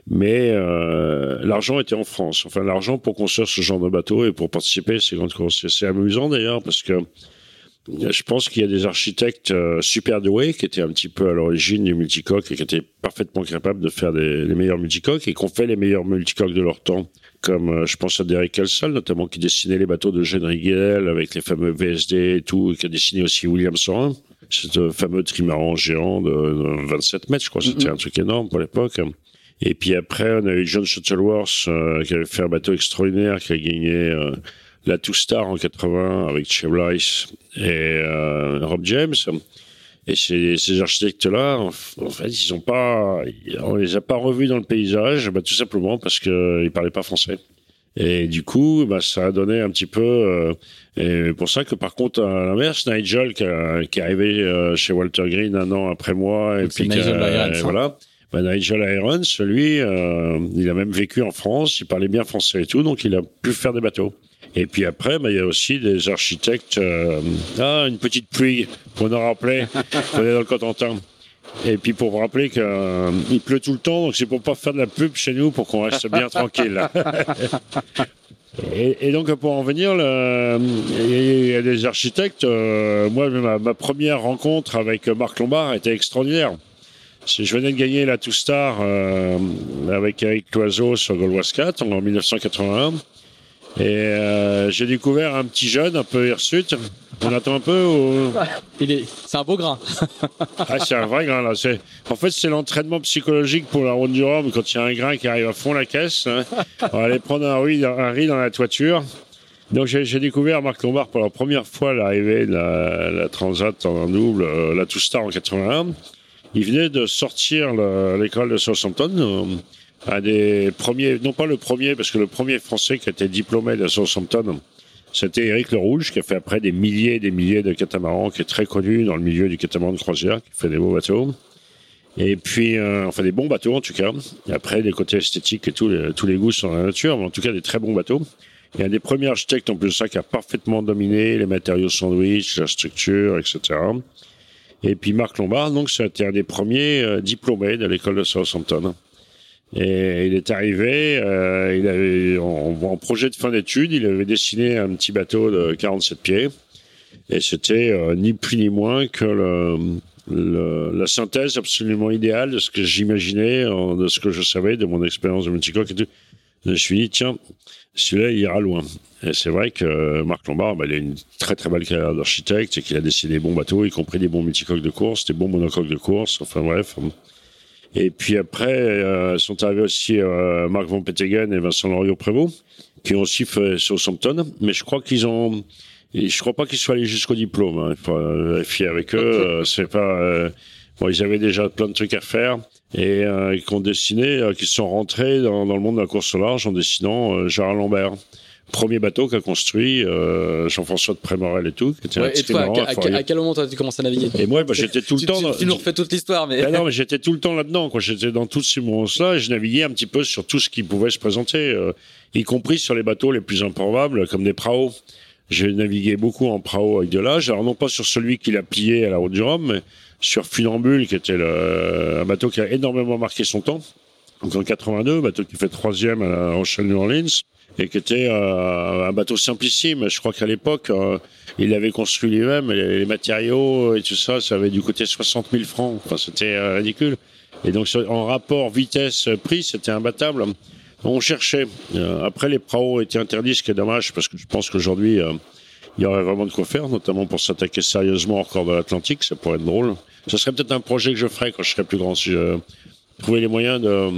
Mais euh, l'argent était en France. Enfin, l'argent pour construire ce genre de bateau et pour participer à ces grandes courses. C'est amusant d'ailleurs parce que je pense qu'il y a des architectes euh, super doués qui étaient un petit peu à l'origine du multicoque et qui étaient parfaitement capables de faire des, les meilleurs multicoques et qui ont fait les meilleurs multicoques de leur temps. Comme euh, je pense à Derek Kelsall, notamment qui dessinait les bateaux de Jean Riguel avec les fameux VSD et tout, et qui a dessiné aussi William 101, ce fameux trimaran géant de, 27 mètres, je crois, c'était un truc énorme pour l'époque. Et puis après, on a eu John Shuttleworth euh, qui avait fait un bateau extraordinaire, qui a gagné la Two Star en 80 avec Chevrolet et euh, Rob James. Et ces, ces architectes-là, en, fait, ils ont pas, on les a pas revus dans le paysage, bah, tout simplement parce qu'ils ne parlaient pas français. Et du coup, bah, ça a donné un petit peu. Euh, et pour ça que par contre, à l'inverse, Nigel qui, qui est arrivé euh, chez Walter Green un an après moi, et puis Nigel hein. voilà. Bah, Nigel Irons, lui, euh, il a même vécu en France, il parlait bien français et tout, donc il a pu faire des bateaux. Et puis après, bah, il y a aussi des architectes. Euh, ah, une petite pluie pour nous rappeler qu'on est dans le Cotentin. Et puis pour vous rappeler qu'il euh, pleut tout le temps, donc c'est pour pas faire de la pub chez nous, pour qu'on reste bien tranquille. Et, donc pour en venir, il y a des architectes. Euh, moi, ma, première rencontre avec Marc Lombard était extraordinaire. Je venais de gagner la Two Star avec Eric Loiseau sur Gauloise 4 en 1981. Et euh, j'ai découvert un petit jeune un peu hirsute. On attend un peu ou... Il est, c'est un beau grain. ah, c'est un vrai grain là. C'est, en fait, c'est l'entraînement psychologique pour la ronde du Rhum quand il y a un grain qui arrive à fond la caisse. Hein. On va aller prendre un riz, un riz dans la toiture. Donc j'ai, découvert Marc Lombard pour la première fois l'arrivée de la, la Transat en double, euh, la Two Star en 81. Il venait de sortir l'école de Southampton. Euh, un des premiers, non pas le premier, parce que le premier Français qui a été diplômé de Southampton, c'était Eric Le Rouge, qui a fait après des milliers et des milliers de catamarans, qui est très connu dans le milieu du catamaran de croisière, qui fait des beaux bateaux. Et puis, euh, enfin des bons bateaux en tout cas. Et après, des côtés esthétiques et tous les, tous les goûts sont dans la nature, mais en tout cas des très bons bateaux. A un des premiers architectes en plus de ça qui a parfaitement dominé les matériaux sandwich, la structure, etc. Et puis Marc Lombard, donc c'était un des premiers euh, diplômés de l'école de Southampton. Et il est arrivé, euh, il avait en, projet de fin d'études, il avait dessiné un petit bateau de 47 pieds, et c'était euh, ni plus ni moins que le, le, la synthèse absolument idéale de ce que j'imaginais, de ce que je savais, de mon expérience de multicoque et tout. Je me suis dit, tiens, celui-là, il ira loin. Et c'est vrai que Marc Lombard, bah, il a une très très belle carrière d'architecte et qu'il a dessiné des bons bateaux, y compris des bons multicoques de course, des bons monocoques de course, enfin bref. Et puis après, euh, sont arrivés aussi euh, Marc Van Peteggen et Vincent Loriot-Prévost, qui ont aussi fait Southampton. Mais je crois qu'ils ont... je crois pas qu'ils soient allés jusqu'au diplôme. Hein. Il faut vérifier avec eux. Euh, c'est pas... Euh, bon, ils avaient déjà plein de trucs à faire. Et euh, qui ont dessiné, qui sont rentrés dans, dans, le monde de la course au large en dessinant Gérard Lambert premier bateau qu'a construit euh, Jean-François de Prémorel et tout. et toi, à, quel moment tu commencé à naviguer Et moi, bah, j'étais tout le temps. Tu, nous refais toute l'histoire, mais. Ben non, mais j'étais tout le temps là-dedans. J'étais dans tous ces moments-là, je naviguais un petit peu sur tout ce qui pouvait se présenter, euh, y compris sur les bateaux les plus improbables, comme des praos. J'ai navigué beaucoup en prao avec de l'âge. Alors non pas sur celui qui l'a plié à la route du Rhum, mais sur Funambule, qui était le, un bateau qui a énormément marqué son temps. Donc en 82, bateau qui fait troisième à la Rochelle New Orleans et qui était euh, un bateau simplissime. Je crois qu'à l'époque, euh, il l'avait construit lui-même, les, matériaux et tout ça, ça avait du côté 60 000 francs. Enfin, c'était euh, ridicule. Et donc, en rapport vitesse-prix, c'était imbattable. On cherchait. après, les praos étaient interdits, ce qui est dommage, parce que je pense qu'aujourd'hui, il y aurait vraiment de quoi faire, notamment pour s'attaquer sérieusement au corps de l'Atlantique. Ça pourrait être drôle. Ce serait peut-être un projet que je ferais quand je serais plus grand, si je trouvais les moyens de,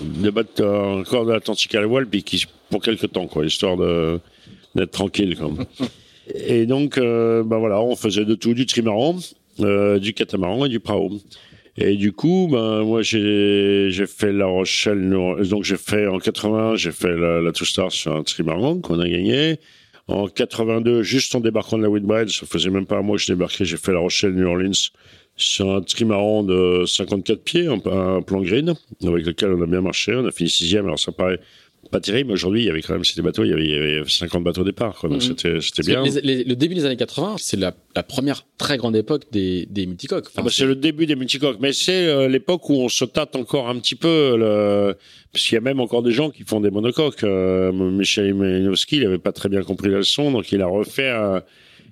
de battre encore de l'Atlantique à la voile, puis qui, pour quelques temps, quoi, histoire de d'être tranquille. Quoi. et donc, euh, ben voilà, on faisait de tout, du trimaran, euh, du catamaran et du prao. Et du coup, ben moi j'ai j'ai fait La Rochelle, donc j'ai fait en 80, j'ai fait la, la Two Star sur un trimaran qu'on a gagné. En 82, juste en débarquant de la Whitbread, ça faisait même pas un mois que je débarquais, j'ai fait La Rochelle, New Orleans sur un trimaran de 54 pieds, un, un, plan green, avec lequel on a bien marché. On a fini sixième. Alors ça paraît pas terrible. Aujourd'hui, il y avait quand même ces bateaux, il y, avait, il y avait 50 bateaux au départ. Quoi, donc mhm. c'était, c'était bien. le début des années 80, c'est la, la première très grande époque des, des multicoques. ah bah c'est le début des multicoques. Mais c'est euh, l'époque où on se tâte encore un petit peu. Le... Parce qu'il y a même encore des gens qui font des monocoques. Euh, Michel Imanovski, il avait pas très bien compris la leçon, donc il a refait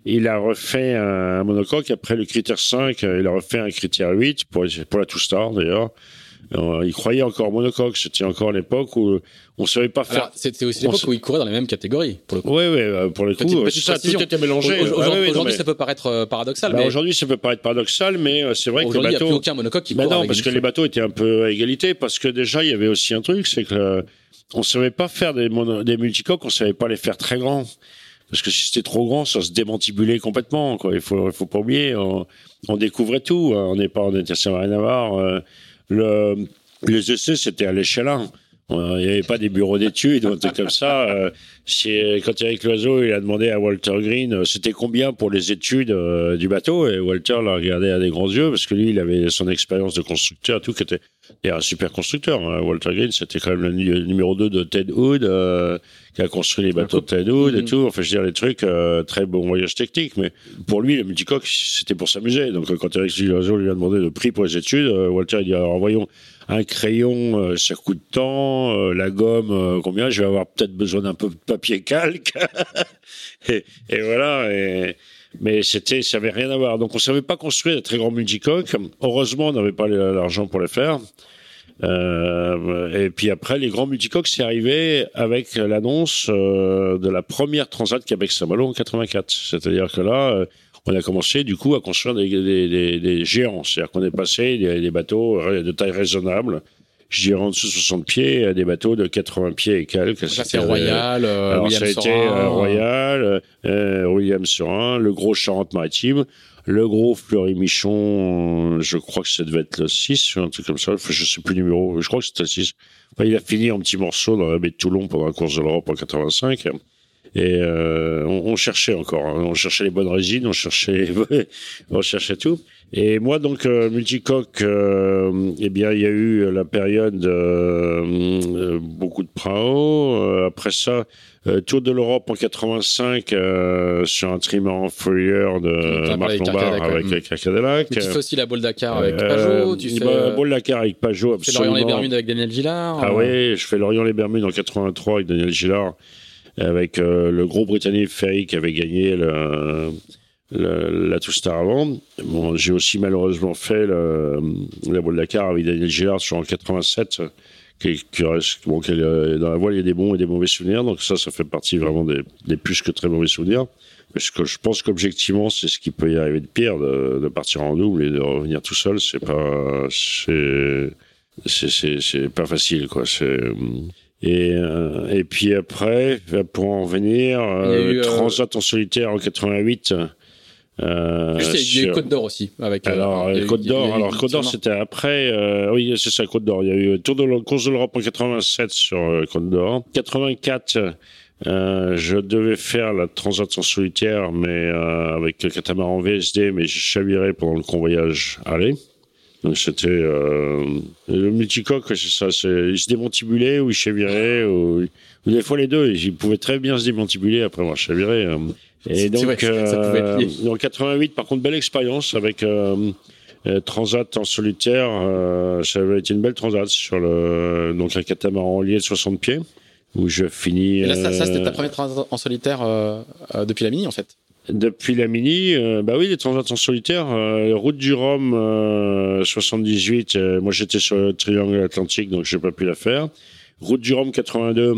il a refait un monocoque. Après le critère 5, il a refait un critère 8 pour, pour la Two Star d'ailleurs. Euh, il croyait encore monocoque. C'était encore l'époque où on savait pas faire. C'était aussi l'époque où il courait dans les mêmes catégories. Pour le coup. Oui, oui, euh, pour le coup. Petite, ça, tout était mélangé. Aujourd'hui, ça peut paraître euh, paradoxal. Bah, Aujourd'hui, ça peut paraître paradoxal, mais c'est vrai que les bateaux. il n'y a plus aucun monocoque qui bah non, parce que les bateaux étaient un peu à égalité, parce que déjà, il y avait aussi un truc, c'est que on savait pas faire des, des multicoques, on savait pas les faire très grands. Parce que si c'était trop grand, ça se démantibulait complètement. Quoi. Il faut, il faut pas oublier, on, on découvrait tout. On n'est pas, on était sur rien à voir. Le, les essais, c'était à l'échelle 1. Il n'y avait pas des bureaux d'études ou un truc comme ça. Euh, quand Eric Loiseau il a demandé à Walter Green euh, c'était combien pour les études euh, du bateau? Et Walter l'a regardé à des grands yeux parce que lui il avait son expérience de constructeur tout qui était un super constructeur. Hein. Walter Green c'était quand même le numéro 2 de Ted Hood qui a construit les bateaux de Ted Hood et mm-hmm. tout. Enfin je veux dire les trucs très bon voyage technique mais pour lui le multicoque c'était pour s'amuser. Donc quand Eric Loiseau lui a demandé le prix pour les études Walter il dit alors voyons un crayon, euh, ça coûte tant, euh, la gomme, euh, combien? Je vais avoir peut-être besoin d'un peu de papier calque. et, voilà. Mais c'était, ça avait rien à voir. Donc on savait pas construire des très grands multicoques. Heureusement, on n'avait pas l'argent pour les faire. Euh, et puis après, les grands multicoques, c'est arrivé avec l'annonce de la première Transat Québec-Saint-Malo en 84. C'est-à-dire que là, on a commencé du coup à construire des, des, des, géants. C'est-à-dire qu'on est passé des, des, bateaux de taille raisonnable, je dirais en dessous de 60 pieds, à des bateaux de 80 pieds et quelques. Ça, c'est Royal, euh, alors, William ça a été euh, Royal, euh, William Sorin, le gros Charente-Maritime, le gros Fleury-Michon, je crois que ça devait être le 6, un truc comme ça, je sais plus le numéro, je crois que c'était le 6. Enfin, il a fini en petits morceaux dans la baie de Toulon pendant la course de l'Europe en 85. Et euh, on, on, cherchait encore, hein. on cherchait les bonnes résines, on cherchait, on cherchait tout. Et moi donc euh, multicoque, euh, eh bien il y a eu la période euh, beaucoup de Prao. après ça, Tour de l'Europe en 85 sur un trimaran Fourier de Marc Lombard avec, Cadillac. tu fais aussi la Bolle Dakar avec Pajot. Tu fais la Bolle Dakar avec Pajot. Tu fais l'Orient les Bermudes avec Daniel Gillard. Ah oui, je fais l'Orient les Bermudes en 83 avec Daniel Gillard avec euh, le gros Britannique Ferry qui avait gagné le, le, la Star avant. Bon, j'ai aussi malheureusement fait le, la de Dakar avec Daniel Gillard sur en 87. Qui, reste, bon, qui, dans la voile, il y a des bons et des mauvais souvenirs. Donc ça, ça fait partie vraiment des, plus que très mauvais souvenirs. Parce que je pense qu'objectivement, c'est ce qui peut y arriver de pire, de, de, partir en double et de revenir tout seul. C'est pas, c'est, c'est pas facile, quoi. C'est, et, euh, et puis après, pour en venir, euh, eu, euh, Transat en solitaire en 88. Euh, il y a eu Côte d'Or aussi. Avec, alors, Côte d'Or, alors Côte d'Or c'était après. Euh, oui, c'est ça, Côte d'Or. Il y a eu Tour de la course de l'Europe en 87 sur Côte d'Or. 84, euh, je devais faire la Transat en solitaire, mais avec le catamaran VSD, mais j'ai chaviré pendant le convoyage aller. Donc c'était euh, le multicoque, c'est ça. Il se démantibulait ou il chavirait ou, ou, des fois les deux. Il pouvait très bien se démantibuler après avoir chaviré. Hein. Et donc, vrai, euh, en 88, par contre, belle expérience avec euh, euh, Transat en solitaire. Euh, ça avait été une belle Transat sur le donc un catamaran lié de 60 pieds où je finis. Et là, ça, ça c'était ta première Transat en solitaire depuis la mini en fait? Depuis la Mini, euh, bah oui, les transats en solitaire. Euh, route du Rhum euh, 78, euh, moi j'étais sur le triangle atlantique, donc j'ai pas pu la faire. Route du Rhum 82,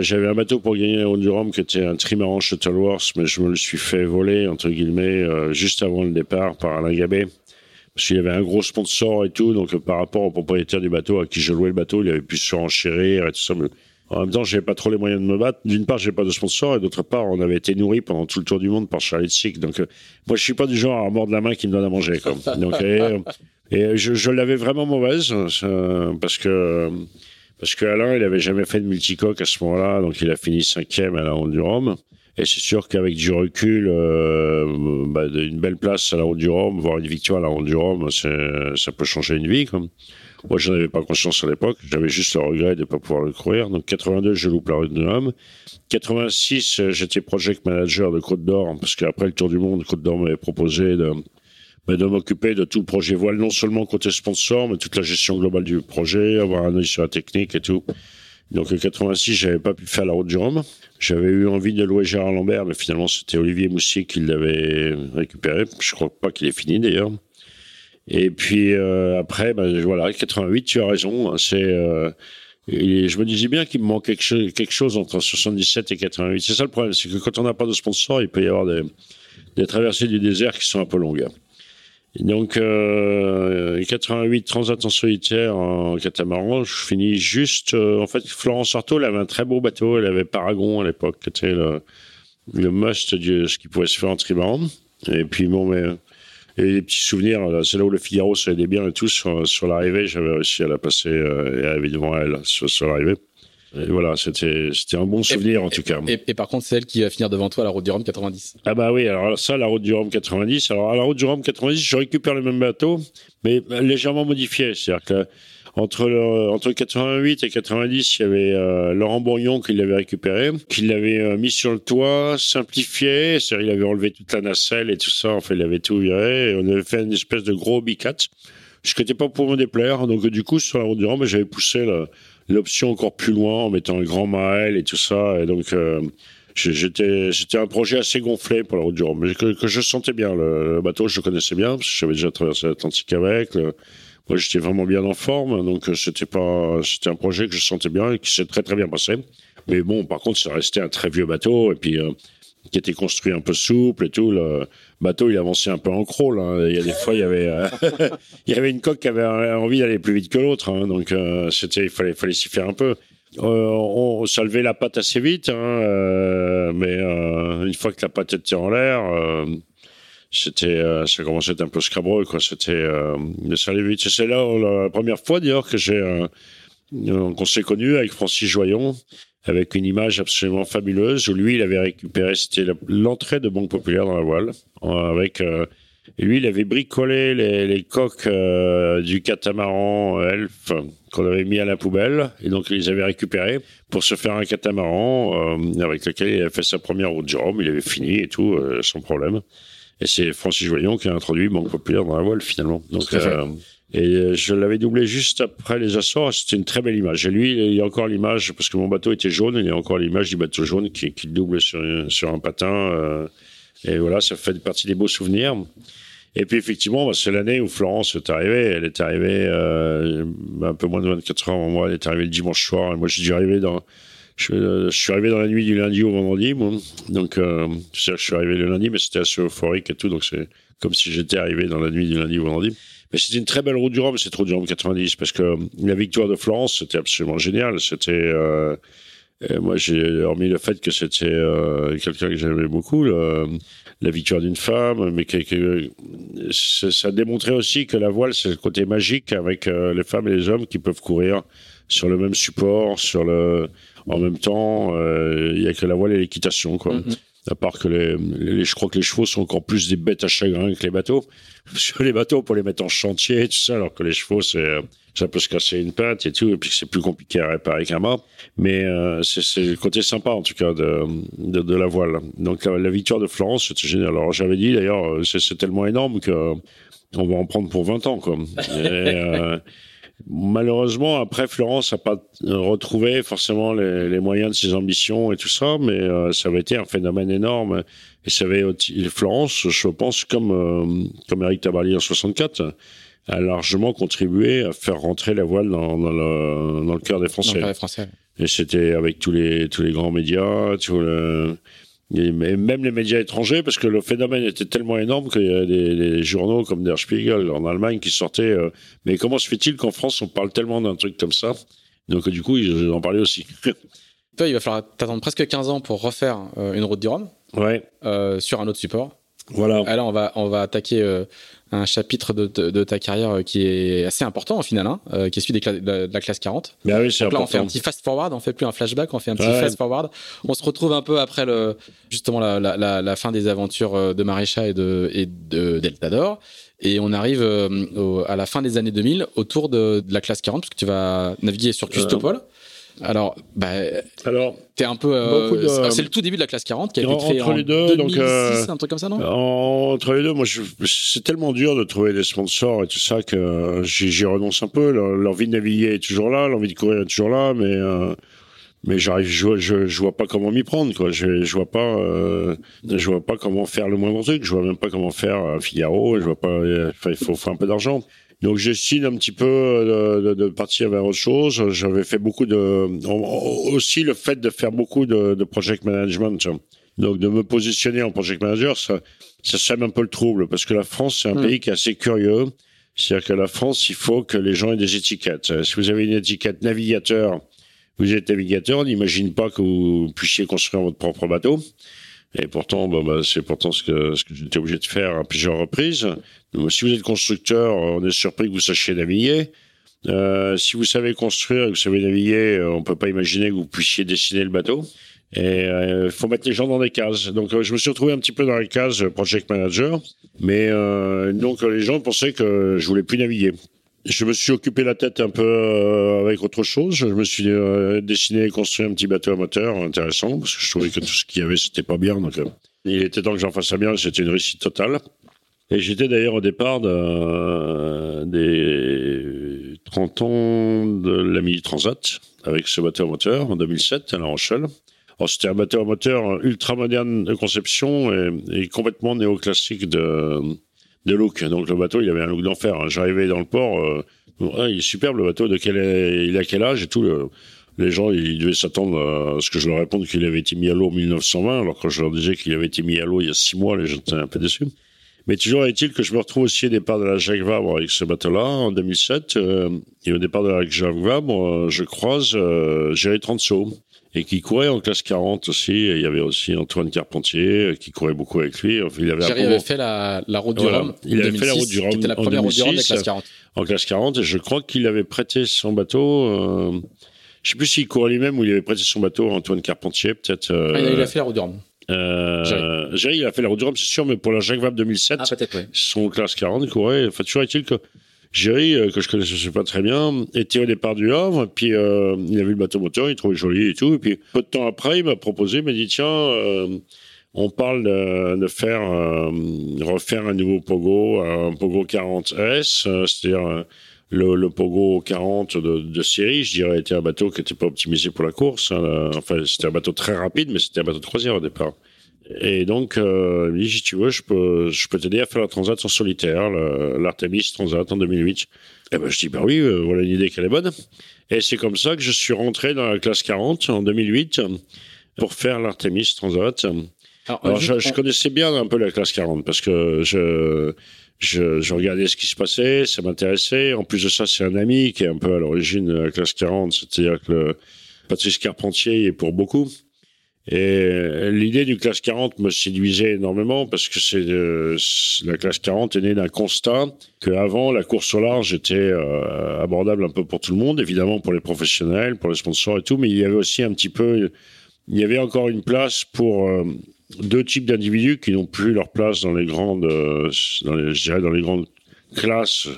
j'avais un bateau pour gagner la route du Rhum qui était un trimaran Shuttleworth, mais je me le suis fait voler, entre guillemets, juste avant le départ par Alain Gabet. Parce qu'il y avait un gros sponsor et tout, donc par rapport au propriétaire du bateau à qui je louais le bateau, il avait pu se renchérir et tout ça. En même temps, j'avais pas trop les moyens de me battre. D'une part, j'ai pas de sponsor, et d'autre part, on avait été nourri pendant tout le tour du monde par Charlie Sick. Donc, euh, moi, je suis pas du genre à mordre la main qui me donne à manger. Quoi. Donc, et, euh, et je, je l'avais vraiment mauvaise euh, parce que parce que Alain, il avait jamais fait de multicoque à ce moment-là, donc il a fini cinquième à la Ronde du Rhum. Et c'est sûr qu'avec du recul, euh, bah, une belle place à la Route du Rhum, voire une victoire à la Route du Rhum, ça peut changer une vie. Quoi. Moi, je avais pas conscience à l'époque. J'avais juste le regret de ne pas pouvoir le courir. Donc, 82, je loupe la Route du Rhum. 86, j'étais project manager de Côte d'Or, parce qu'après le Tour du Monde, Côte d'Or m'avait proposé de, bah, de m'occuper de tout le projet voile, non seulement côté sponsor, mais toute la gestion globale du projet, avoir un œil sur la technique et tout. Donc en 86, j'avais pas pu faire la route du Rhum. J'avais eu envie de louer Gérard Lambert, mais finalement c'était Olivier Moussier qui l'avait récupéré. Je crois pas qu'il est fini d'ailleurs. Et puis euh, après, ben, voilà, 88, tu as raison. Hein, c'est euh, je me disais bien qu'il me manquait quelque chose entre 77 et 88. C'est ça le problème, c'est que quand on n'a pas de sponsor, il peut y avoir des, traversées du désert qui sont un peu longues donc, euh, 88 Transat en solitaire en catamaran, je finis juste. Euh, en fait, Florence Artaud, elle avait un très beau bateau. Elle avait Paragon à l'époque, qui était le, le must de ce qui pouvait se faire en trimaran. Et puis, bon, mais. Et des petits souvenirs, c'est là où le Figaro se bien et tout. Sur, sur l'arrivée, j'avais réussi à la passer euh, et à arriver devant elle sur l'arrivée. Et voilà, c'était un bon souvenir en tout cas. Et, par contre, c'est elle qui va finir devant toi à la route du Rhum 90. Ah bah oui, alors ça, la route du Rhum 90. Alors à la route du Rhum 90, je récupère le même bateau, mais légèrement modifié. C'est-à-dire que entre le, entre 88 et 90, il y avait euh, Laurent Bourgnon qui l'avait récupéré, qui l'avait euh, mis sur le toit, simplifié, c'est-à-dire il avait enlevé toute la nacelle et tout ça, enfin il avait tout viré, et on avait fait une espèce de gros bicat, ce qui n'était pas pour me déplaire, donc du coup sur la route du Rhum, j'avais poussé le, l'option encore plus loin en mettant un grand maël et tout ça. Et donc, euh, j'étais, c'était un projet assez gonflé pour la route du Rhum, mais que, je sentais bien. Le, bateau, je le connaissais bien, parce que j'avais déjà traversé l'Atlantique avec. moi, j'étais vraiment bien en forme, donc euh, c'était pas, c'était un projet que je sentais bien et qui s'est très très bien passé. Mais bon, par contre, ça restait un très vieux bateau et puis euh, qui était construit un peu souple et tout. Le bateau, il avançait un peu en crawl. Hein. Il y a des fois, il y avait, euh, il y avait une coque qui avait envie d'aller plus vite que l'autre. Hein. Donc, euh, c'était, il fallait, fallait s'y faire un peu. Euh, on, ça levait la patte assez vite, hein, mais une fois que la patte était en l'air, c'était, ça commençait à être un peu scabreux, quoi. C'était, ça allait vite. C'est la première fois d'ailleurs que j'ai, qu'on s'est connu avec Francis Joyon avec une image absolument fabuleuse où lui, il avait récupéré, c'était l'entrée de Banque Populaire dans la voile, avec euh, lui, il avait bricolé les, les coques euh, du catamaran Elf qu'on avait mis à la poubelle, et donc il les avait récupérés pour se faire un catamaran euh, avec lequel il avait fait sa première route de Rome, il avait fini et tout, sans problème. Et c'est Francis Joyon qui a introduit Banque Populaire dans la voile finalement. Donc, et euh, je l'avais doublé juste après les Açores. C'était une très belle image. Et lui, il y a encore l'image, parce que mon bateau était jaune, il y a encore l'image du bateau jaune qui, qui double sur, sur un patin. Euh, et voilà, ça fait partie des beaux souvenirs. Et puis effectivement, bah, c'est l'année où Florence est arrivée. Elle est arrivée euh, un peu moins de 24 heures avant moi. Elle est arrivée le dimanche soir. Et moi, je suis arrivé dans... Je, suis arrivé dans la nuit du lundi au vendredi. Moi. Donc, euh, je suis arrivé le lundi, mais c'était assez euphorique et tout. Donc, c'est comme si j'étais arrivé dans la nuit du lundi au vendredi. Mais c'était une très belle route du Rhum, cette route du Rhum 90, parce que la victoire de Florence, c'était absolument génial. C'était, euh, moi, j'ai hormis le fait que c'était euh, quelqu'un que j'aimais beaucoup, la victoire d'une femme, mais que, ça démontrait aussi que la voile, c'est le côté magique avec euh, les femmes et les hommes qui peuvent courir sur le même support, sur le, en même temps, euh, il y a que la voile et l'équitation, quoi. Mm-hmm. À part que les, les, je crois que les chevaux sont encore plus des bêtes à chagrin que les bateaux. Parce que les bateaux, pour les mettre en chantier et tout ça, alors que les chevaux, c'est, ça peut se casser une patte et tout, et puis c'est plus compliqué à réparer qu'un mât. Mais euh, c'est le côté sympa, en tout cas, de, de, de la voile. Donc la, victoire de Florence, c'était génial. Alors j'avais dit, d'ailleurs, c'est tellement énorme que on va en prendre pour 20 ans, quoi. Et, euh, Malheureusement, après, Florence n'a pas retrouvé forcément les, les, moyens de ses ambitions et tout ça, mais euh, ça avait été un phénomène énorme. Et ça avait Florence, je pense, comme euh, comme Eric Tabarly en 64, a largement contribué à faire rentrer la voile dans, dans le dans le cœur des Français. Dans Français. Et c'était avec tous les tous les grands médias, tout le et même les médias étrangers, parce que le phénomène était tellement énorme qu'il y a des, journaux comme Der Spiegel en Allemagne qui sortaient. Euh, mais comment se fait-il qu'en France on parle tellement d'un truc comme ça? Donc du coup, ils en parlaient aussi. Toi, il va falloir t'attendre presque 15 ans pour refaire euh, une route du Rhum. Ouais. Euh, sur un autre support. Voilà. Alors on va on va attaquer un chapitre de, ta carrière euh, qui est assez important au final, hein, euh, qui est celui de, la classe 40. Mais bah oui, Donc là, on fait un petit fast forward, on fait plus un flashback, on fait un petit fast forward. On se retrouve un peu après le, justement la, la, la fin des aventures euh, de Marécha et de, et de Deltador. Et on arrive à la fin des années 2000 autour de, la classe 40, parce que tu vas naviguer sur Custopol. Alors, bah, alors, t'es un peu. Euh, c'est le tout début de la classe 40 qui a été créée en les deux, 2006, donc, euh, un truc comme ça, non? Entre les deux, moi, c'est tellement dur de trouver des sponsors et tout ça que j'y renonce un peu. L'envie de naviguer est toujours là, l'envie de courir est toujours là, mais euh, mais j'arrive, je, je, je, vois pas comment m'y prendre, quoi. Je, je vois pas, je vois pas comment faire le moindre truc. Je vois même pas comment faire Figaro. Je vois pas. il faut, faut un peu d'argent. Donc j'estime un petit peu euh, de, de, partir vers autre chose. J'avais fait beaucoup de aussi le fait de faire beaucoup de, de project management. Donc de me positionner en project manager, ça, ça sème un peu le trouble parce que la France c'est un hmm. pays qui est assez curieux. C'est-à-dire que la France, il faut que les gens aient des étiquettes. Si vous avez une étiquette navigateur, vous êtes navigateur, on n'imagine pas que vous puissiez construire votre propre bateau. Et pourtant, bon, bah, c'est pourtant ce que, ce que j'étais obligé de faire à plusieurs reprises. Donc, si vous êtes constructeur, on est surpris que vous sachiez naviguer. Euh, si vous savez construire et que vous savez naviguer, euh, on peut pas imaginer que vous puissiez dessiner le bateau. Et euh, faut mettre les gens dans des cases. Donc euh, je me suis retrouvé un petit peu dans les cases project manager, mais euh, donc les gens pensaient que je voulais plus naviguer. Je me suis occupé la tête un peu euh, avec autre chose. Je me suis euh, dessiné et construit un petit bateau à moteur intéressant parce que je trouvais que tout ce qu'il y avait c'était pas bien. Donc euh, il était temps que j'en fasse bien. C'était une réussite totale. Et j'étais d'ailleurs au départ de, des 30 ans de la Mini Transat avec ce bateau à moteur en 2007 à La Rochelle. C'était un bateau à moteur ultra moderne de conception et, et complètement néoclassique de, de look. Donc le bateau, il avait un look d'enfer. Hein. J'arrivais dans le port, euh, il est superbe le bateau. De quel il a quel âge et tout. les gens, ils devaient s'attendre à ce que je leur réponde qu'il avait été mis à l'eau en 1920, alors que je leur disais qu'il avait été mis à l'eau il y a six mois, les gens étaient un peu déçus. Mais toujours est-il que je me retrouve aussi au départ de la Jacques Vabre avec ce bateau-là en 2007. Euh, et au départ de la Jacques Vabre, euh, je croise euh, Géry Transo et qui courait en classe 40 aussi. Et il y avait aussi Antoine Carpentier euh, qui courait beaucoup avec lui. Enfin, il avait, avait fait la, la route du Rhum. Il avait fait la route du Rhum. C'était la première route du Rhum de classe 40. En classe 40. Et je crois qu'il avait prêté son bateau. Euh, je sais plus s'il courait lui-même ou il avait prêté son bateau à Antoine Carpentier, peut-être. Euh, ah, il a fait la route du Rhum. Euh, Jerry. il a fait la route du Rhum, c'est sûr, mais pour la Jacques Vabre 2007, ah, son classe 40, il courait. Enfin, toujours est-il que Jerry, euh, que je connaissais pas très bien, était au départ du Havre, puis euh, il a vu le bateau moteur, il trouvait joli et tout, et puis peu de temps après, il m'a proposé, il m'a dit tiens, euh, on parle de, faire refaire un nouveau Pogo, un Pogo 40S, c'est-à-dire le, Pogo 40 de, série, je dirais, était un bateau qui n'était pas optimisé pour la course. Hein, enfin, c'était un bateau très rapide, mais c'était un bateau de croisière au départ. Et donc, euh, il me dit, si tu veux, je peux, je peux t'aider à faire la Transat en solitaire, l'Artemis Transat en 2008. Et ben, je dis, bah oui, euh, voilà une idée qu'elle est bonne. Et c'est comme ça que je suis rentré dans la classe 40 en 2008 pour faire l'Artemis Transat. Alors, je, je, connaissais bien un peu la classe 40 parce que je, je, je regardais ce qui se passait, ça m'intéressait. En plus de ça, c'est un ami qui est un peu à l'origine de la classe 40, c'est-à-dire que le Patrice Carpentier est pour beaucoup. Et l'idée du classe 40 me séduisait énormément parce que c'est euh, la classe 40 est née d'un constat qu'avant la course au large était euh, abordable un peu pour tout le monde, évidemment pour les professionnels, pour les sponsors et tout, mais il y avait aussi un petit peu, il y avait encore une place pour euh, deux types d'individus qui n'ont plus leur place dans les grandes, dans les, je dirais dans les grandes classes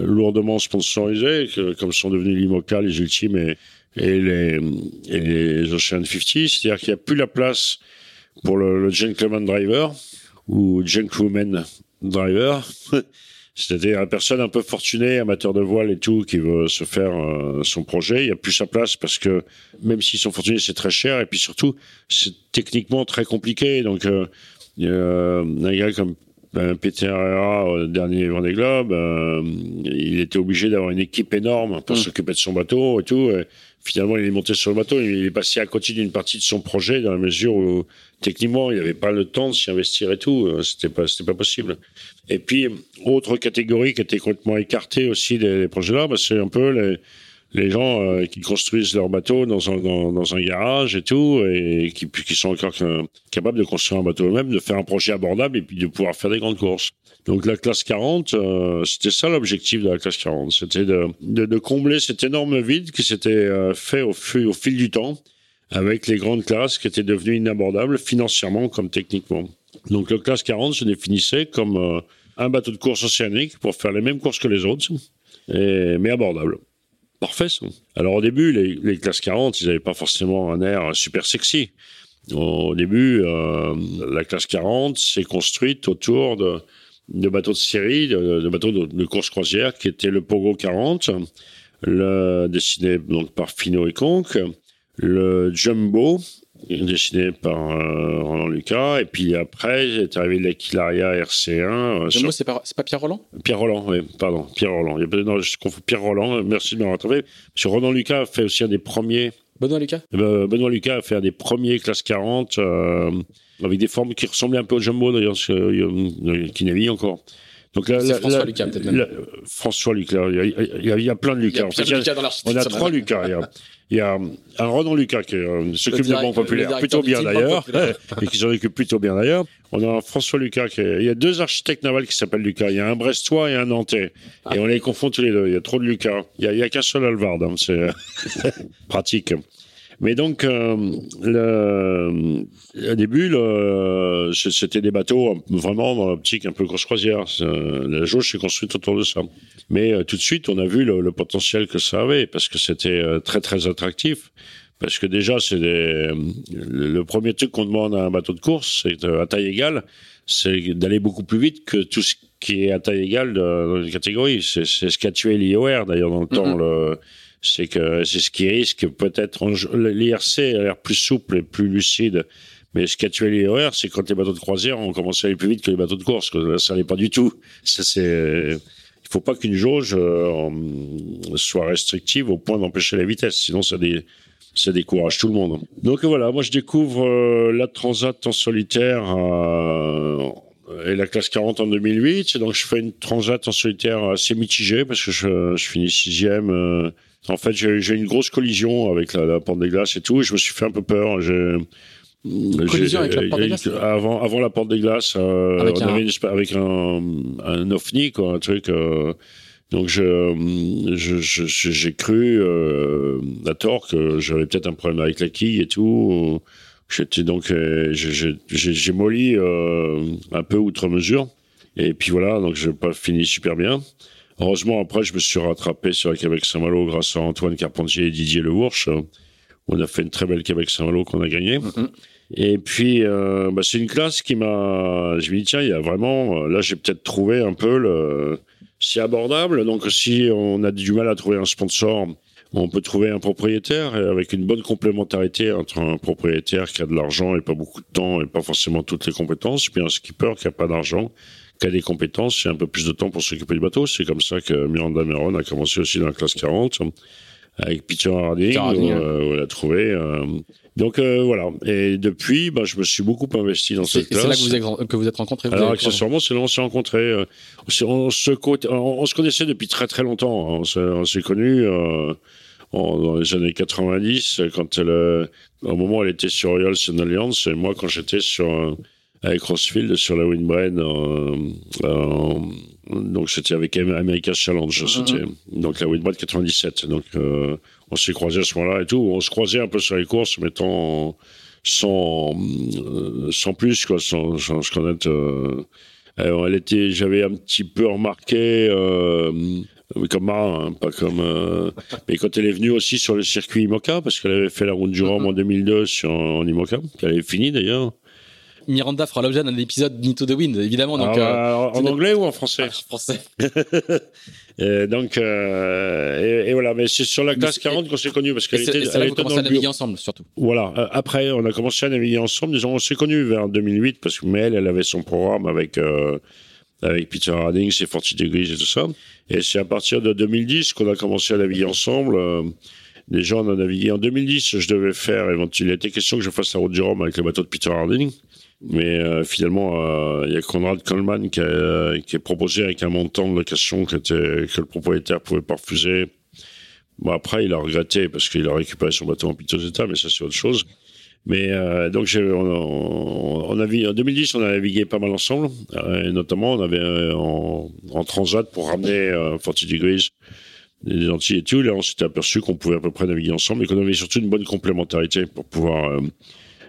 lourdement sponsorisées, comme sont devenus l'IMOCA, les Ultimes et et les, et les Ocean 50, c'est-à-dire qu'il n'y a plus la place pour le, le gentleman driver ou gentleman driver, c'est-à-dire la personne un peu fortunée, amateur de voile et tout, qui veut se faire euh, son projet. Il n'y a plus sa place parce que même s'ils sont fortunés, c'est très cher et puis surtout, c'est techniquement très compliqué. Donc, euh, a un gars comme ben, Peter Herrera, au dernier Vendée Globe, euh, il était obligé d'avoir une équipe énorme pour mm. s'occuper de son bateau et tout. Et finalement, il est monté sur le bateau, il est passé à côté d'une partie de son projet dans la mesure où techniquement, il n'avait pas le temps de s'y investir et tout. Euh, c'était pas, c'était pas possible. Et puis, autre catégorie qui était complètement écartée aussi des, projets-là, ben, c'est un peu les, les gens qui construisent leurs bateaux dans un, garage et tout, et qui, sont encore capables de construire un bateau eux-mêmes, de faire un projet abordable et puis de pouvoir faire des grandes courses. Donc la classe 40, c'était ça l'objectif de la classe 40, c'était de, combler cet énorme vide qui s'était fait au, fil du temps avec les grandes classes qui étaient devenues inabordables financièrement comme techniquement. Donc le classe 40 se définissait comme euh, un bateau de course océanique pour faire les mêmes courses que les autres, mais abordable. Parfait. Alors au début, les, les classes 40, ils n'avaient pas forcément un air super sexy. Au début, euh, la classe 40 s'est construite autour de, de, bateaux de série, de, bateaux de, course croisière qui étaient le Pogo 40, le, dessiné donc par Fino et Conque, le Jumbo, dessiné par euh, Roland Lucas. Et puis après, est arrivé l'Aquilaria RC1. Euh, Jumbo, c'est pas, pas, Pierre Roland? Pierre Roland, oui, pardon, Pierre Roland. Non, je confonds Pierre Roland, euh, merci de me rattraper. Parce que Roland Lucas a fait aussi un des premiers. Benoît Lucas? Benoît Lucas a fait un des premiers classe 40, avec des formes qui ressemblaient un peu au Jumbo, d'ailleurs, qui navigue encore. Donc là, François Lucas, peut-être François Lucas, il y, a, plein de Lucas. Il y a, Lucas dans on a trois Lucas. Il y a un Ronan Lucas qui euh, s'occupe de Banque Populaire plutôt bien d'ailleurs, et qui s'en occupe plutôt bien d'ailleurs. On a un François Lucas qui est... Il y a deux architectes navals qui s'appellent Lucas. Il y a un Brestois et un Nantais. Et on les confond tous les deux. Il y a trop de Lucas. Il y a, a qu'un seul Alvard. Hein. C'est pratique. Mais donc, euh, le, au début, le, c'était des bateaux vraiment dans l'optique un peu grosse croisière. La jauge s'est construite autour de ça. Mais euh, tout de suite, on a vu le, le, potentiel que ça avait parce que c'était euh, très très attractif. Parce que déjà, c'est le premier truc qu'on demande à un bateau de course, c'est à taille égale, c'est d'aller beaucoup plus vite que tout ce qui est à taille égale dans une catégorie. C'est ce qu'a tué l'IOR d'ailleurs dans le temps. Mm-hmm. Le, c'est que c'est ce qui risque peut-être. L'IRC a l'air plus souple et plus lucide. Mais ce qui a tué l'IOR, c'est quand les bateaux de croisière ont commencé à aller plus vite que les bateaux de course. Que ça n'allait pas du tout. Ça, c'est, il faut pas qu'une jauge euh, soit restrictive au point d'empêcher la vitesse. Sinon, ça, décourage tout le monde. Donc voilà, moi je découvre euh, la Transat en solitaire euh, et la classe 40 en 2008. Et donc je fais une Transat en solitaire assez mitigée parce que je, je finis sixième. Euh, en fait, j'ai eu une grosse collision avec la, la, porte des glaces et tout, et je me suis fait un peu peur. J'ai collision avec la porte des glaces avant, avant la porte des glaces, euh, avec, on un... Avait une, avec un, un ovni, quoi, un truc. Euh, donc je, j'ai je, cru euh, à tort que j'avais peut-être un problème avec la quille et tout. J'étais donc euh, j'ai molli euh, un peu outre mesure. Et puis voilà, donc j'ai pas fini super bien. Heureusement, après, je me suis rattrapé sur la Québec Saint-Malo grâce à Antoine Carpentier et Didier Lewourche. On a fait une très belle Québec Saint-Malo qu'on a gagné. Mm-hmm. Et puis, euh, bah, c'est une classe qui m'a. Je me dis, tiens, il y a vraiment. Là, j'ai peut-être trouvé un peu le. C'est abordable. Donc, si on a du mal à trouver un sponsor, on peut trouver un propriétaire avec une bonne complémentarité entre un propriétaire qui a de l'argent et pas beaucoup de temps et pas forcément toutes les compétences, puis un skipper qui a pas d'argent qui a des compétences, et un peu plus de temps pour s'occuper du bateau. C'est comme ça que Miranda Meron a commencé aussi dans la classe 40 avec Peter Harding, où, euh, on a trouvé. Euh, donc euh, voilà. Et depuis, bah, je me suis beaucoup investi dans cette classe. C'est là que vous, êtes, que vous êtes rencontrés. Alors accessoirement, c'est là on s'est rencontrés. On, se, on, se connaissait depuis très très longtemps. Hein. On s'est connus dans les années 90, quand elle, au moment où elle était sur Royal Sun Alliance, et moi quand j'étais sur avec Rossfield sur la Windbrain. Euh, euh, donc c'était avec America Challenge, mm-hmm. c'était donc la Windbrain 97. Donc euh, on s'est croisés à ce moment-là et tout. On se croisait un peu sur les courses, mettant sans sans plus quoi, sans, sans se connaître. Alors, elle était, j'avais un petit peu remarqué. comme marin, hein, pas comme. mais quand elle est venue aussi sur le circuit IMOCA, parce qu'elle avait fait la route du Rhum mm-hmm. en 2002 sur, en IMOCA, elle avait fini d'ailleurs. Miranda fera l'objet d'un épisode Nito the Wind, évidemment. Donc, ah, euh, en anglais ou en français ah, Français. et donc, euh, et, voilà, mais c'est sur la classe 40 qu'on s'est connus parce qu'elle était. C'est là que vous à naviguer ensemble, surtout. Voilà. Euh, après, on a commencé à naviguer ensemble. Disons, on s'est connus vers 2008 parce que elle, elle avait son programme avec. avec Peter Harding, ses 40 Degrees et tout ça. Et c'est à partir de 2010 qu'on a commencé à naviguer ensemble. Déjà, on a navigué en 2010. Je devais faire, il était question que je fasse la route du Rhum avec le bateau de Peter Harding. Mais euh, finalement, euh, il y a Conrad Coleman qui, a, qui est proposé avec un montant de location que, le propriétaire pouvait pas refuser Bon, après, il a regretté parce qu'il a récupéré son bateau en piteux état, mais ça, c'est autre chose. Mais euh, donc, on, a, en 2010, on a navigué pas mal ensemble. Euh, et notamment, on avait euh, en, transat pour ramener euh, 40 degrees des Antilles et tout. Là, on s'était aperçu qu'on pouvait à peu près naviguer ensemble et qu'on avait surtout une bonne complémentarité pour pouvoir, euh,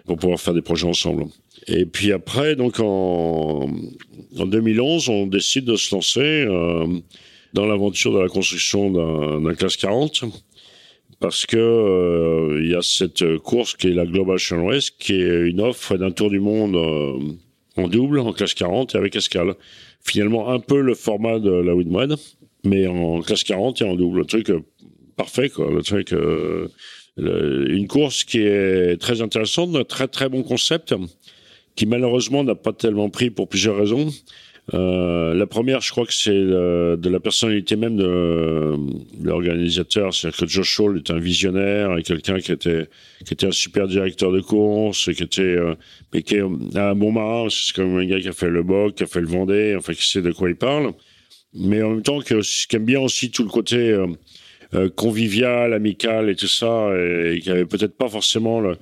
pour pouvoir faire des projets ensemble. Et puis après, donc en, en 2011, on décide de se lancer euh, dans l'aventure de la construction d'un classe 40 parce que euh, il y a cette course qui est la Global Channel Race, qui est une offre d'un tour du monde euh, en double, en classe 40 et avec escale. Finalement, un peu le format de la Windward, mais en classe 40 et en double. Le truc parfait, quoi. Le truc, une course qui est très intéressante, un très très bon concept, qui malheureusement n'a pas tellement pris pour plusieurs raisons. Euh, la première, je crois que c'est de la personnalité même de, l'organisateur. C'est-à-dire que Josh Hall est un visionnaire et quelqu'un qui était qui était un super directeur de course, qui était euh, mais qui est un bon marin. C'est comme un gars qui a fait le Boc, qui a fait le Vendée, enfin qui sait de quoi il parle. Mais en même temps, que, qui aime bien aussi tout le côté euh, euh, convivial, amical et tout ça, et, qui avait peut-être pas forcément le,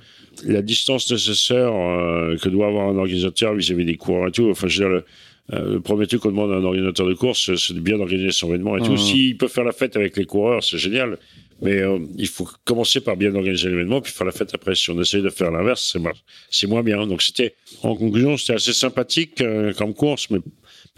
la distance nécessaire euh, que doit avoir un organisateur vis-à-vis des coureurs et tout. Enfin, je veux dire, le, euh, le premier truc qu'on demande à un organisateur de course, c'est de bien organiser son événement et tout. Mmh. S'il peut faire la fête avec les coureurs, c'est génial. Mais euh, il faut commencer par bien organiser l'événement, puis faire la fête après. Si on essaye de faire l'inverse, c'est moins bien. Donc c'était, en conclusion, c'était assez sympathique euh, comme course, mais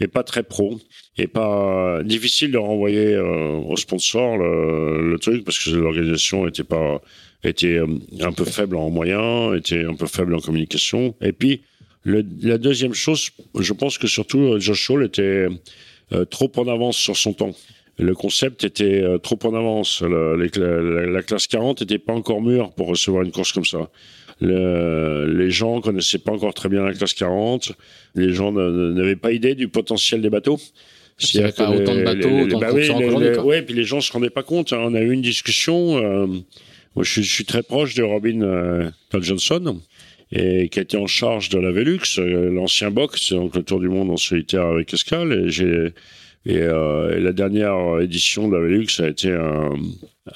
mais pas très pro et pas difficile de renvoyer euh, au sponsor le, truc parce que l'organisation était pas était un peu faible en moyens, était un peu faible en communication. Et puis la deuxième chose, je pense que surtout euh, Josh Hall était euh, trop en avance sur son temps. Le concept était euh, trop en avance. La classe 40 n'était pas encore mûre pour recevoir une course comme ça. Le, les gens connaissaient pas encore très bien la classe 40. Les gens n'avaient pas idée du potentiel des bateaux. Il n'y avait pas autant de bateaux, autant bah de oui, puis les gens se rendaient pas compte. Hein. On a eu une discussion. Euh, moi, je, je, suis très proche de Robin euh, Johnson et qui était en charge de la Velux, euh, l'ancien box, donc le Tour du monde en solitaire avec escale. Et j'ai et, euh, la dernière édition de la Velux a été un,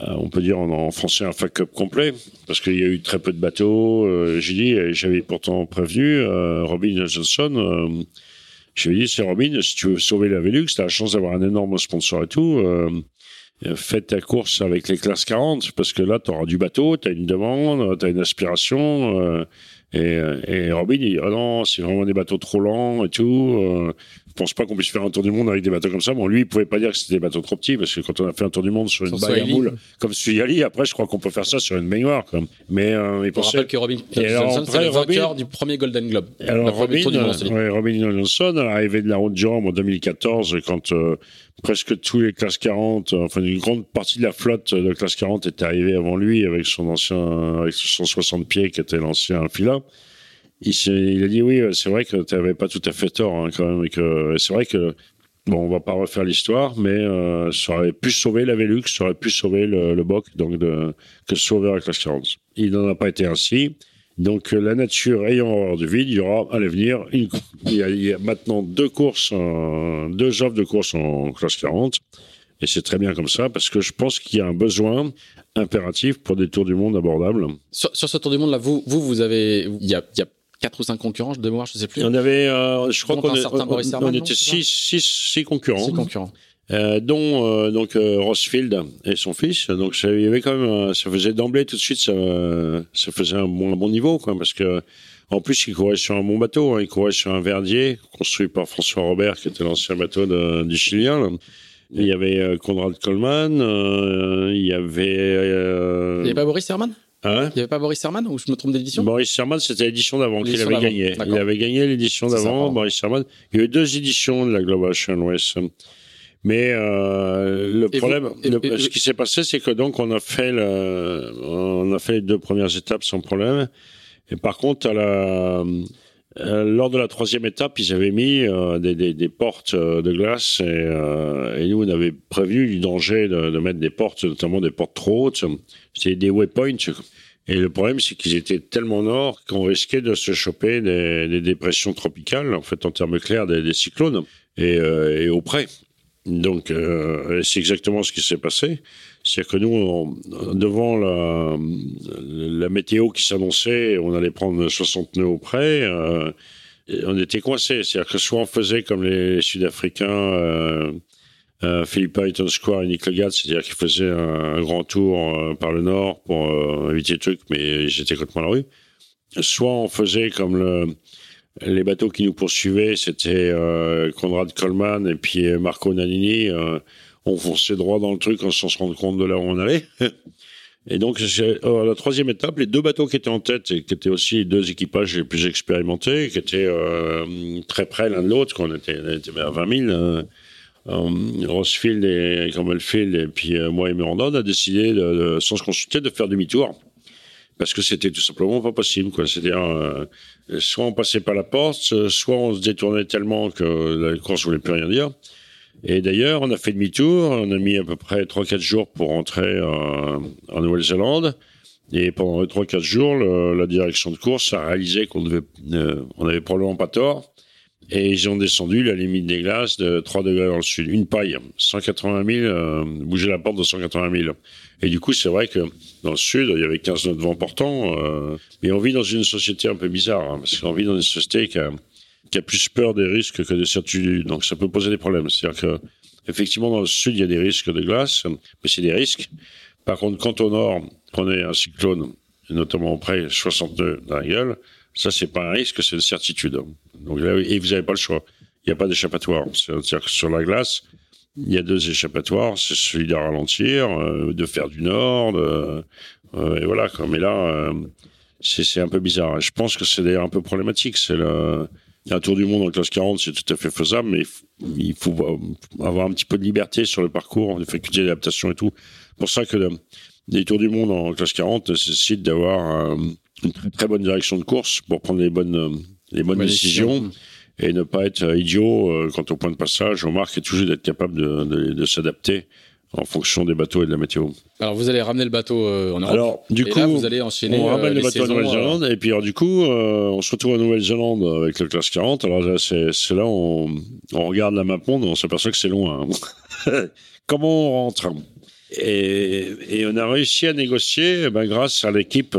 on peut dire en, français un fuck up complet parce qu'il y a eu très peu de bateaux. Euh, j'ai dit, j'avais pourtant prévenu euh, Robin Johnson. Euh, je lui dit, c'est Robin, si tu veux sauver la Velux, tu as la chance d'avoir un énorme sponsor et tout. Euh, fais ta course avec les classes 40 parce que là, tu auras du bateau, tu as une demande, tu as une aspiration. Euh, et, et, Robin, il dit, ah non, c'est vraiment des bateaux trop lents et tout. Euh, je pense pas qu'on puisse faire un tour du monde avec des bateaux comme ça. Bon, lui, il pouvait pas dire que c'était des bateaux trop petits parce que quand on a fait un tour du monde sur une baille à moule comme Suyali, après, je crois qu'on peut faire ça sur une baignoire. Comme. Mais euh, il pensait. que Robin Johnson, c'est le vainqueur du premier Golden Globe. Alors, Robin, ouais, Robin Johnson, arrivé de la route du Rhum en 2014, quand euh, presque tous les classes 40, euh, enfin une grande partie de la flotte de classe 40 était arrivée avant lui avec son ancien, avec son 60 pieds qui était l'ancien fila. Il, il, a dit oui, c'est vrai que tu n'avais pas tout à fait tort hein, quand même, et que c'est vrai que bon, on va pas refaire l'histoire, mais euh, ça aurait pu sauver la Velux, ça aurait pu sauver le, le Boc, donc de, que sauver la classe 40. Il n'en a pas été ainsi. Donc la nature ayant horreur du vide, il y aura à l'avenir, il, il, y a maintenant deux courses, euh, deux offres de courses en classe 40. Et c'est très bien comme ça parce que je pense qu'il y a un besoin impératif pour des tours du monde abordables. Sur, sur ce tour du monde là, vous, vous, avez, il y a, y a quatre ou cinq concurrents de mémoire, je sais plus. On avait, euh, je crois qu'on on, on, était six, six, six concurrents. Six concurrents. Euh, dont euh, donc euh, Rossfield et son fils. Donc ça, il y avait quand même, euh, ça faisait d'emblée tout de suite, ça, ça faisait un bon, un bon niveau, quoi, parce que en plus il courait sur un bon bateau, hein, il courait sur un Verdier construit par François Robert, qui était l'ancien bateau de, du Chilien. Il y avait Conrad Coleman, il y avait. il n'y avait pas Boris Herman? Hein il n'y avait pas Boris Herman ou je me trompe d'édition? Boris Herman, c'était l'édition d'avant qu'il avait gagné. Il avait gagné l'édition d'avant, Boris Herman. Il y a eu deux éditions de la Global West. Mais euh, le et problème, vous, et, le, ce qui s'est passé, c'est que donc on a fait le, on a fait les deux premières étapes sans problème. Et par contre, à la, lors de la troisième étape, ils avaient mis euh, des, des, portes euh, de glace et, euh, nous on avait prévenu du danger de, mettre des portes, notamment des portes trop hautes. C'était des waypoints. Et le problème, c'est qu'ils étaient tellement nord qu'on risquait de se choper des, des, dépressions tropicales, en fait, en termes clairs, des, cyclones, et, et auprès. Donc, euh, c'est exactement ce qui s'est passé. C'est-à-dire que nous, devant la, météo qui s'annonçait, on allait prendre 60 nœuds au près, euh, on était coincés. C'est-à-dire que soit on faisait comme les Sud-Africains, euh, euh, Philippe Hayton Square et Nick Legat, c'est-à-dire qu'ils faisaient un, grand tour euh, par le nord pour euh, éviter le truc, mais j'étais complètement à la rue. Soit on faisait comme le, les bateaux qui nous poursuivaient, c'était euh, Conrad Coleman et puis Marco Nanini. on fonçait droit dans le truc sans se rendre compte de là où on allait. Et donc, euh, la troisième étape, les deux bateaux qui étaient en tête et qui étaient aussi les deux équipages les plus expérimentés, qui étaient euh, très près l'un de l'autre, qu'on était, était à 20 000. Euh, Rossfield et Campbellfield et puis euh, moi et Miranda, a décidé, de, sans se consulter, de faire demi-tour. Parce que c'était tout simplement pas possible. C'est-à-dire, euh, soit on passait pas la porte, soit on se détournait tellement que la course voulait plus rien dire. Et d'ailleurs, on a fait demi-tour, on a mis à peu près 3-4 jours pour rentrer euh, en Nouvelle-Zélande. Et pendant les 3-4 jours, le, la direction de course a réalisé qu'on devait, euh, on avait probablement pas tort. Et ils ont descendu la limite des glaces de 3 degrés dans le sud. Une paille, 180 000, euh, bouger la porte de 180 000. Et du coup, c'est vrai que dans le sud, il y avait 15 nœuds de vent portant. Euh, mais on vit dans une société un peu bizarre, hein, parce qu'on vit dans une société qui a, qui a plus peur des risques que des certitudes. Donc ça peut poser des problèmes. C'est-à-dire que effectivement dans le sud il y a des risques de glace, mais c'est des risques. Par contre, quand au nord est un cyclone, notamment auprès 60 nœuds dans la gueule, ça c'est pas un risque, c'est une certitude. Donc là, et vous n'avez pas le choix. Il n'y a pas d'échappatoire. C'est-à-dire que sur la glace, il y a deux échappatoires. C'est celui de ralentir, euh, de faire du nord, euh, et voilà. Quoi. Mais là, euh, c'est un peu bizarre. Je pense que c'est d'ailleurs un peu problématique. C'est le un tour du monde en classe 40, c'est tout à fait faisable, mais il faut avoir un petit peu de liberté sur le parcours, de facultés d'adaptation et tout. Pour ça que les tours du monde en classe 40 nécessitent d'avoir euh, une très, bonne direction de course pour prendre les bonnes, les bonnes décisions et ne pas être idiot euh, quant au point de passage. Au marque toujours d'être capable de, de, de s'adapter en fonction des bateaux et de la météo. Alors vous allez ramener le bateau euh, en Europe. Alors du et coup, là, vous allez enchaîner. On ramène euh, le bateau en Nouvelle-Zélande et puis alors du coup, on se retrouve en Nouvelle-Zélande avec le classe 40. Alors là, c'est, c'est là on, on regarde la map monde, on s'aperçoit que c'est loin. Hein. Comment on rentre? Et, et, on a réussi à négocier, eh ben, grâce à l'équipe.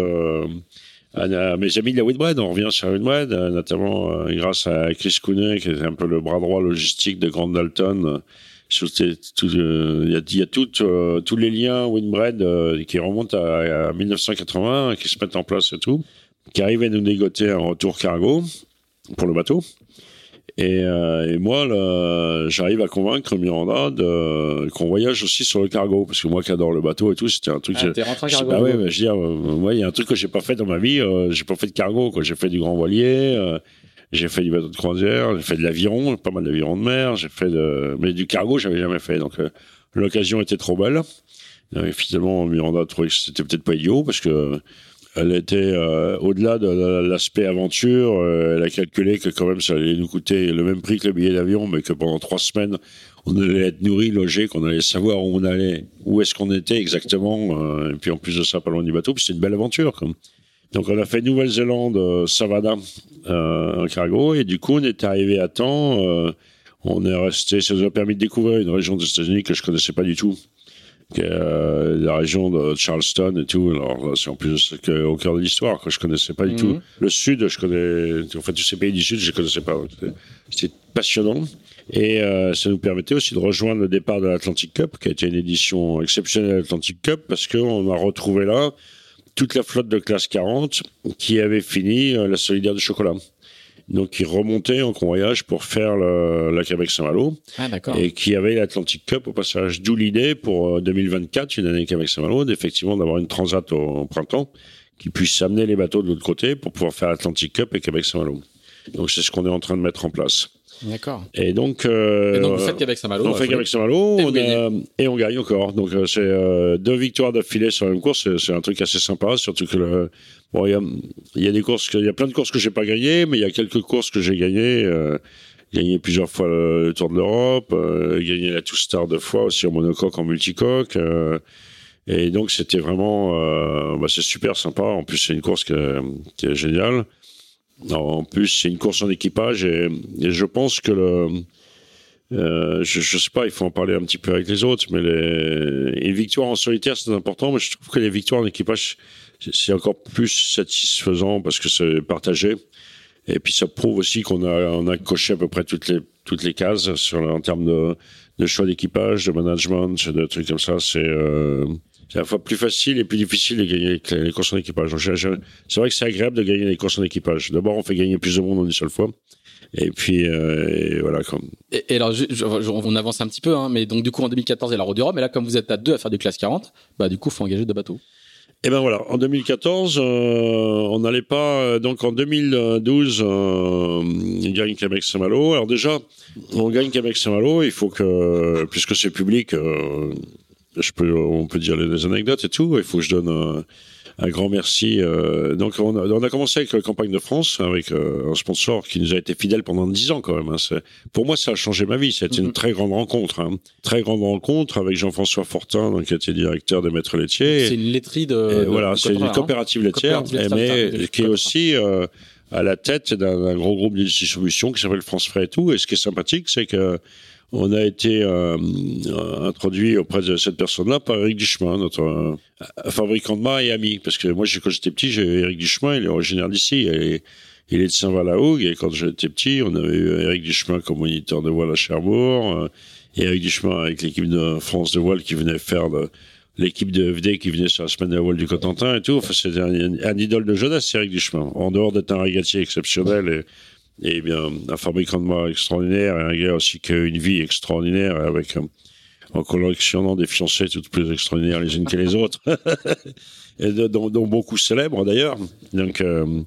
Euh, à, mes amis de la Whitbread, on revient sur Whitbread, notamment grâce à Chris Cooney, qui est un peu le bras droit logistique de Grand Dalton, euh, il y a, y a tout, euh, tous les liens euh, qui remontent à, à, 1980, qui se mettent en place et tout, qui arrivent à nous négocier un retour cargo pour le bateau. Et, et moi, j'arrive à convaincre Miranda qu'on voyage aussi sur le cargo, parce que moi qui adore le bateau et tout, c'était un truc. Ah, t'es rentré cargo. Bah ouais, je veux dire, moi, il y a un truc que j'ai pas fait dans ma vie. j'ai pas fait de cargo, quoi. J'ai fait du grand voilier. J'ai fait du bateau de croisière, j'ai fait de l'aviron, pas mal d'aviron de mer, j'ai fait de, mais du cargo, j'avais jamais fait. Donc, euh, l'occasion était trop belle. Et finalement, Miranda a trouvé que c'était peut-être pas idiot parce que elle était euh, au-delà de, l'aspect aventure. Euh, elle a calculé que quand même ça allait nous coûter le même prix que le billet d'avion, mais que pendant trois semaines, on allait être nourri, logé, qu'on allait savoir où on allait, où est-ce qu'on était exactement. et puis en plus de ça, pas loin du bateau. Puis c'était une belle aventure. Comme. Donc on a fait Nouvelle-Zélande, euh, Savannah, euh, un cargo, et du coup on est arrivé à temps. Euh, on est resté, ça nous a permis de découvrir une région des États-Unis que je connaissais pas du tout, euh, la région de Charleston et tout. Alors c'est en plus au cœur de l'histoire que je connaissais pas du tout. Mhm. Le Sud, je connais, en fait tous ces pays du Sud, je connaissais pas. C'était passionnant. Et euh, ça nous permettait aussi de rejoindre le départ de l'Atlantic Cup, qui a été une édition exceptionnelle de l'Atlantic Cup, parce qu'on a retrouvé là toute la flotte de classe 40 qui avait fini euh, la solidaire de chocolat. Donc, qui remontait en convoyage pour faire le, la Québec Saint-Malo. Ah, et qui avait l'Atlantic Cup au passage. D'où l'idée pour 2024, euh, une année Québec Saint-Malo, d'effectivement d'avoir une transat au, printemps qui puisse amener les bateaux de l'autre côté pour pouvoir faire l'Atlantic Cup et Québec Saint-Malo. Donc, c'est ce qu'on est en train de mettre en place. D'accord. Et donc, euh, et donc vous faites qu'avec Saint-Malo. On fait qu'avec Saint-Malo, et, on et on gagne encore. Donc euh, c'est euh, deux victoires d'affilée sur la même course, c'est un truc assez sympa, surtout que le, bon, il y a, y a des courses, il y a plein de courses que j'ai pas gagnées, mais il y a quelques courses que j'ai gagnées. Euh, gagné plusieurs fois le, Tour de l'Europe, euh, gagné la Two Star deux fois aussi en monocoque, en multicoque. Euh, et donc c'était vraiment, euh, bah, c'est super sympa. En plus c'est une course qui est, qui est géniale. En plus, c'est une course en équipage et, je pense que le, Euh, je, je sais pas, il faut en parler un petit peu avec les autres, mais les, une victoire en solitaire, c'est important, mais je trouve que les victoires en équipage, c'est encore plus satisfaisant parce que c'est partagé. Et puis ça prouve aussi qu'on a, on a coché à peu près toutes les, toutes les cases sur, en termes de, de choix d'équipage, de management, de trucs comme ça. C'est euh, c'est à la fois plus facile et plus difficile de gagner les courses en équipage. C'est vrai que c'est agréable de gagner les courses en équipage. D'abord, on fait gagner plus de monde en une seule fois. Et puis euh, voilà. Comme... Et, alors, on avance un petit peu, hein, mais donc du coup en 2014 il y a la Route du Rhum, et là comme vous êtes à deux à faire du classe 40, bah du coup faut engager deux bateaux. Et ben voilà, en 2014, euh, on n'allait pas. Euh, donc en 2012, euh, on gagne Québec Saint-Malo. Alors déjà, on gagne Québec Saint-Malo. Il faut que, puisque c'est public, euh, je peux, on peut dire les anecdotes et tout. Il faut que je donne un grand merci. Euh, donc on a, on a, commencé avec la campagne de France, avec euh, un sponsor qui nous a été fidèle pendant dix ans quand même. Hein. Pour moi, ça a changé ma vie. C'était une mhm. très grande rencontre, hein. très grande rencontre avec Jean-François Fortin, donc, qui était directeur des maîtres laitiers. C'est une laiterie de. voilà, c'est une coopérative laitière, mais qui est aussi euh, à la tête d'un gros groupe de distribution qui s'appelle France Frais et tout. Et ce qui est sympathique, c'est que on a été euh, introduit auprès de cette personne-là par Eric Duchemin, notre euh, fabricant de mâts et ami. Parce que moi, quand j'étais petit, j'ai Eric Duchemin, il est originaire d'ici. Il est de Saint-Val-la-Hougue. Et quand j'étais petit, on avait eu Eric Duchemin comme moniteur de voile à Cherbourg. Euh, et Eric Duchemin avec l'équipe de France de voile qui venait faire l'équipe de FD qui venait sur la semaine de voile du Cotentin et tout. Enfin, c'était un, idole de jeunesse, Eric Duchemin. En dehors d'être un régatier exceptionnel et et bien un fabricant de moi extraordinaire et un gars aussi qui a une vie extraordinaire avec euh, en collectionnant des fiancées toutes plus extraordinaires les unes que les autres. Et dont, beaucoup célèbres d'ailleurs. Donc euh,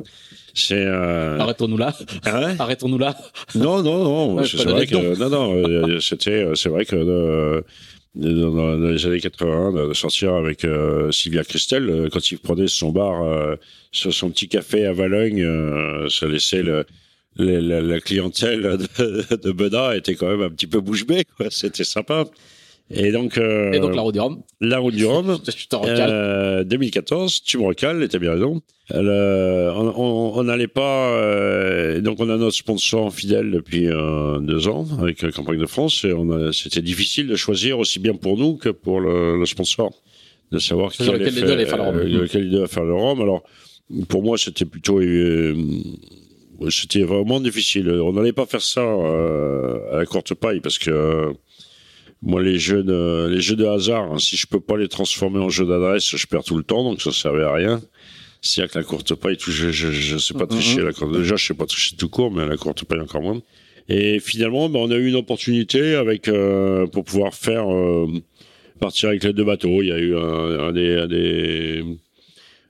c'est euh... arrêtons-nous là. Hein? Arrêtons-nous là. Non non non c'est vrai que non non c'était c'est vrai que dans les années 80 de sortir avec Sylvia Christel quand il prenait son bar sur son petit café à Valogne ça laissait le la, la, clientèle de, de Beda était quand même un petit peu bouche bée, quoi. C'était sympa. Et donc, euh, et donc la route du Rhum. La route du Rhum. euh, 2014, tu me recales, t'as bien raison. Euh, on n'allait pas. Euh, donc on a notre sponsor fidèle depuis euh, deux ans avec la campagne de France et on c'était difficile de choisir aussi bien pour nous que pour le, le sponsor de savoir qui allait, faire, allait faire le Rhum. lequel devait faire le Rhum. Alors pour moi c'était plutôt c'était vraiment difficile. On n'allait pas faire ça euh, à la courte paille parce que euh, moi les jeux de les jeux de hasard, hein, si je peux pas les transformer en jeux d'adresse, je perds tout le temps, donc ça servait à rien. C'est-à-dire que la courte paille, tout, je, je, je sais pas tricher. Mm-hmm. la courte, déjà, je sais pas tricher tout court, mais la courte paille encore moins. Et finalement, ben, on a eu une opportunité avec euh, pour pouvoir faire partir avec les deux bateaux. Il y a eu un, un des, un des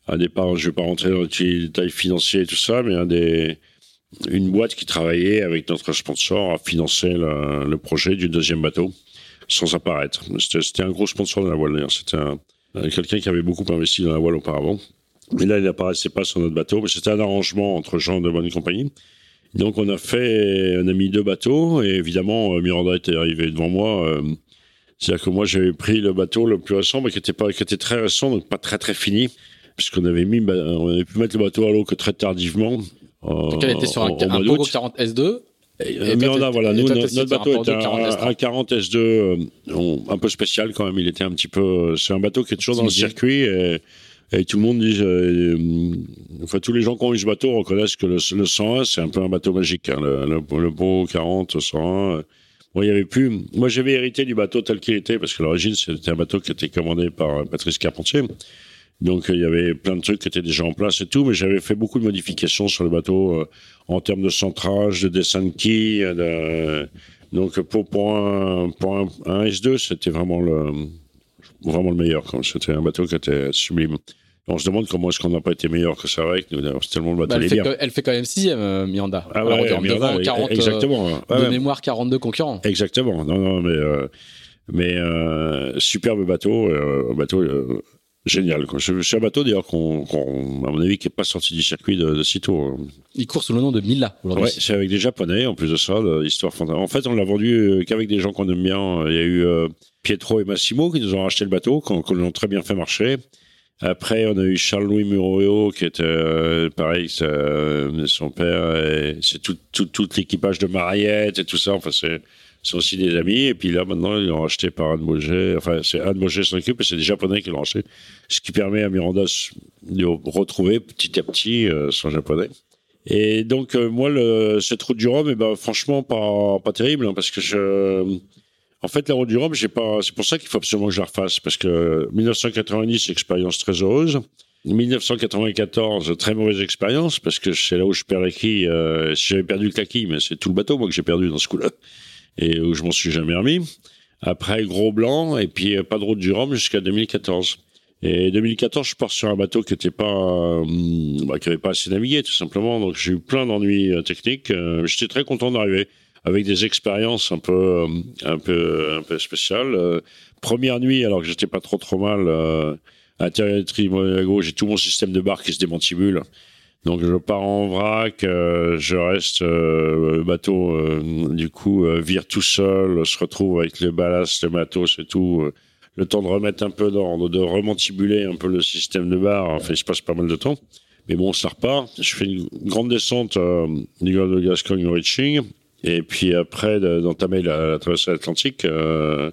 un des je vais pas rentrer dans les détails financiers et tout ça, mais un des une boîte qui travaillait avec notre sponsor à financer le, projet du deuxième bateau sans apparaître. C'était un gros sponsor de la voile d'ailleurs. C'était quelqu'un qui avait beaucoup investi dans la voile auparavant. Mais là, il n'apparaissait pas sur notre bateau, mais c'était un arrangement entre gens de bonne compagnie. Donc on a fait, on a mis deux bateaux et évidemment euh, Miranda était arrivé devant moi. Euh, c'est-à-dire que moi j'avais pris le bateau le plus récent, mais qui était pas, qui était très récent, donc pas très très fini, puisqu'on avait mis, on avait pu mettre le bateau à l'eau que très tardivement. Donc elle était sur un, un Pogo 40 S2. Et, Miranda, voilà, nous, notre, bateau était un, un, 40 S2 euh, un peu spécial quand même. Il était un petit peu. C'est un bateau qui est toujours dans le circuit et, et tout le monde dit. Euh, enfin, tous les gens qui ont eu ce bateau reconnaissent que le, le 101, c'est un peu un bateau magique. Hein, le, le, le 40, 101. Moi, il y avait plus. Moi, j'avais hérité du bateau tel qu'il était parce que l'origine, c'était un bateau qui était commandé par Patrice Carpentier. Donc il y avait plein de trucs qui étaient déjà en place et tout, mais j'avais fait beaucoup de modifications sur le bateau euh, en termes de centrage, de dessin de quilles. De... Donc pour, pour, un, pour un, S2, c'était vraiment le, vraiment le meilleur. C'était un bateau qui était sublime. On se demande comment est-ce qu'on n'a pas été meilleur que ça avec nous. C'est tellement le bateau bah, elle, fait elle fait quand même sixième, euh, Miranda. Ah ouais, Miranda, 40, exactement. Euh, de mémoire, 42 concurrents. Exactement. Non, non, mais, euh, mais euh, superbe bateau. Euh, bateau génial. C'est un bateau d'ailleurs qu'on, à mon avis, qui est pas sorti du circuit de, de sitôt. Hein. Il court sous le nom de Mila aujourd'hui. Ouais, c'est avec des Japonais en plus de ça, l'histoire fondamentale. En fait, on l'a vendu euh, qu'avec des gens qu'on aime bien. Il y a eu euh, Pietro et Massimo qui nous ont racheté le bateau, qu'on l'ont très bien fait marcher. Après, on a eu Charles-Louis Muroyo, qui était euh, pareil, son père, c'est tout, tout, tout l'équipage de Mariette et tout ça. Enfin, c'est sont aussi des amis. Et puis là, maintenant, ils l'ont acheté par Anne Moget. Enfin, c'est Anne Moget s'en occupe et c'est des Japonais qui l'ont acheté. Ce qui permet à Miranda de retrouver petit à petit euh, son japonais. Et donc, euh, moi, le, cette route du Rhum, eh ben, franchement, pas, pas terrible, hein, parce que je, en fait, la route du Rhum, j'ai pas, c'est pour ça qu'il faut absolument que je la refasse, parce que 1990, expérience très heureuse. 1994, très mauvaise expérience, parce que c'est là où je perds la. Euh, si j'avais perdu le kaki, mais c'est tout le bateau, moi, que j'ai perdu dans ce coup-là. Et où je m'en suis jamais remis. Après, gros blanc, et puis euh, pas de route du Rhum jusqu'à 2014. Et 2014, je pars sur un bateau qui était pas, euh, bah, qui avait pas assez navigué, tout simplement. Donc, j'ai eu plein d'ennuis euh, techniques. J'étais très content d'arriver avec des expériences un peu, un peu, un peu spéciales. première nuit, alors que j'étais pas trop trop mal Intérieur à gauche, j'ai tout mon système de barre qui se démantibule. Donc je pars en vrac, euh, je reste euh, bateau euh, du coup vire tout seul, se retrouve avec le ballast, le matos et tout. le temps de remettre un peu d'ordre, de remantibuler un peu le système de barre. Enfin, il se passe pas mal de temps. Mais bon, ça repart. Je fais une grande descente du golfe de Gascogne au reaching. Et puis après, d'entamer la, la traversée atlantique, euh,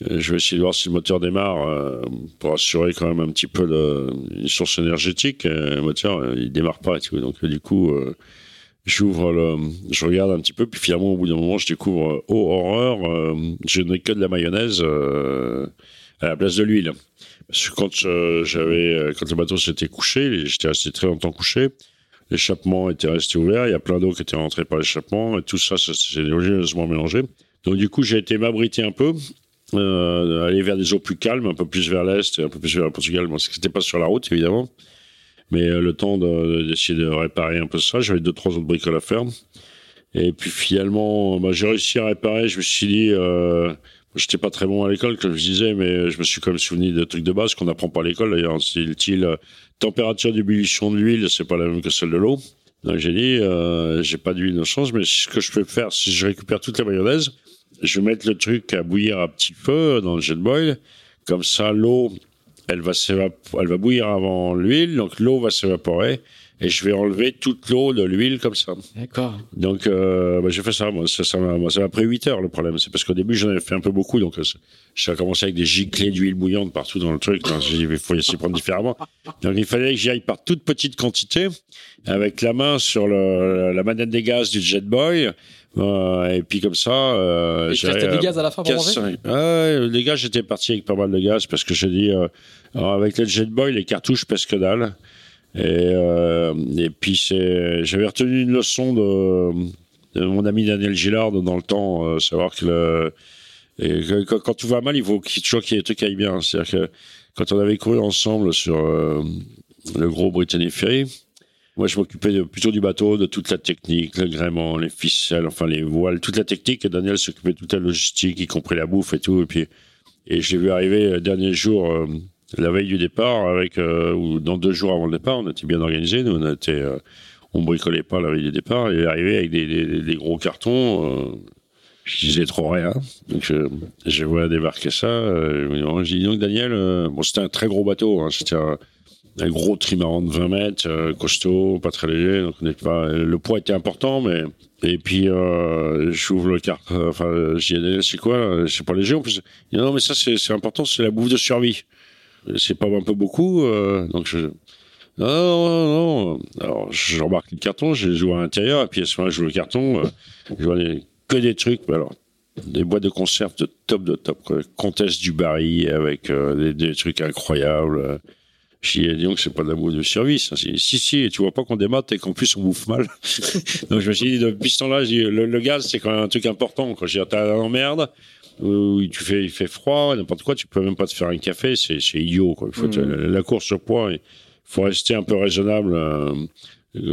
je vais essayer de voir si le moteur démarre euh, pour assurer quand même un petit peu une source énergétique. le moteur, euh, il démarre pas. Tu vois. Donc du coup, j'ouvre je regarde un petit peu, puis finalement au bout d'un moment, je découvre, oh horreur, je n'ai que de la mayonnaise à la place de l'huile. Parce que quand j'avais, quand le bateau s'était couché, j'étais resté très longtemps couché. L'échappement était resté ouvert, il y a plein d'eau qui était rentrée par l'échappement, et tout ça, ça s'est mélangé. Donc du coup, j'ai été m'abriter un peu, euh, aller vers des eaux plus calmes, un peu plus vers l'est, un peu plus vers le Portugal. Bon, c'était pas sur la route évidemment, mais euh, le temps d'essayer de, réparer un peu ça. J'avais deux trois autres bricoles à faire. Et puis finalement, bah, j'ai réussi à réparer. Je me suis dit, euh, j'étais pas très bon à l'école, comme je disais, mais je me suis quand même souvenu de trucs de base qu'on n'apprend pas à l'école. D'ailleurs, style euh, température d'ébullition de l'huile, c'est pas la même que celle de l'eau. Donc j'ai dit, euh, j'ai pas d'huile de chance, mais ce que je peux faire, si je récupère toute la mayonnaise, je vais mettre le truc à bouillir à petit feu dans le jet boil. Comme ça, l'eau, elle va elle va bouillir avant l'huile, donc l'eau va s'évaporer et je vais enlever toute l'eau de l'huile comme ça. D'accord. Donc euh, bah, j'ai fait ça. Moi, ça, ça m'a pris 8 heures le problème. C'est parce qu'au début j'en avais fait un peu beaucoup, donc euh, j'ai commencé avec des giclées d'huile bouillante partout dans le truc. J'ai dit il faut s'y prendre différemment. Donc il fallait que j'y aille par toute petite quantité, avec la main sur le, la manette des gaz du jet boy et puis comme ça. Euh, et tu restais du gaz à la fin pour manger? ouais, Les gaz, j'étais parti avec pas mal de gaz parce que j'ai dit, euh, avec le Jet Boy, les cartouches pèsent que dalle. Et, euh, et puis c'est, j'avais retenu une leçon de, de, mon ami Daniel Gillard dans le temps, euh, savoir que, le, et quand, tout va mal, il faut toujours qu'il y ait des trucs qui aillent bien. C'est-à-dire que quand on avait couru ensemble sur euh, le gros Britannic Ferry, moi, je m'occupais plutôt du bateau, de toute la technique, le gréement, les ficelles, enfin les voiles, toute la technique. Daniel s'occupait de toute la logistique, y compris la bouffe et tout. Et puis, et j'ai vu arriver le dernier jour, euh, la veille du départ, avec euh, ou dans deux jours avant le départ, on était bien organisé. Nous, on était, euh, on bricolait pas la veille du départ. Il est arrivé avec des, gros cartons. je disais trop rien. Donc, je, je vois débarquer ça. Euh, j'ai dit donc Daniel, bon, c'était un très gros bateau. Hein, c'était un un gros trimaran de 20 mètres, euh, costaud, pas très léger. Donc on pas, le poids était important, mais et puis euh, j'ouvre le carte. Euh, enfin, j'ai dit c'est quoi C'est pas léger en plus. Non mais ça c'est important, c'est la bouffe de survie. C'est pas un peu beaucoup, euh, donc je non, non, non. Alors, je remarque le carton, je joue à l'intérieur, et puis à ce moment-là, je le carton, euh, je vois que des trucs, alors, des boîtes de conserve de top de top, quoi. Comtesse du Barry, avec euh, des, des, trucs incroyables. Je dis, donc, c'est pas de l'amour de service. Si, si, et tu vois pas qu'on démate et qu'en plus on bouffe mal. donc, je me suis dit, depuis ce temps-là, le, le, gaz, c'est quand même un truc important. Quand je dis, t'as emmerde, où tu fais, il fait froid, n'importe quoi, tu peux même pas te faire un café, c'est, c'est idiot, quoi. Il faut mmh. la, course sur poids, il faut rester un peu raisonnable. Euh,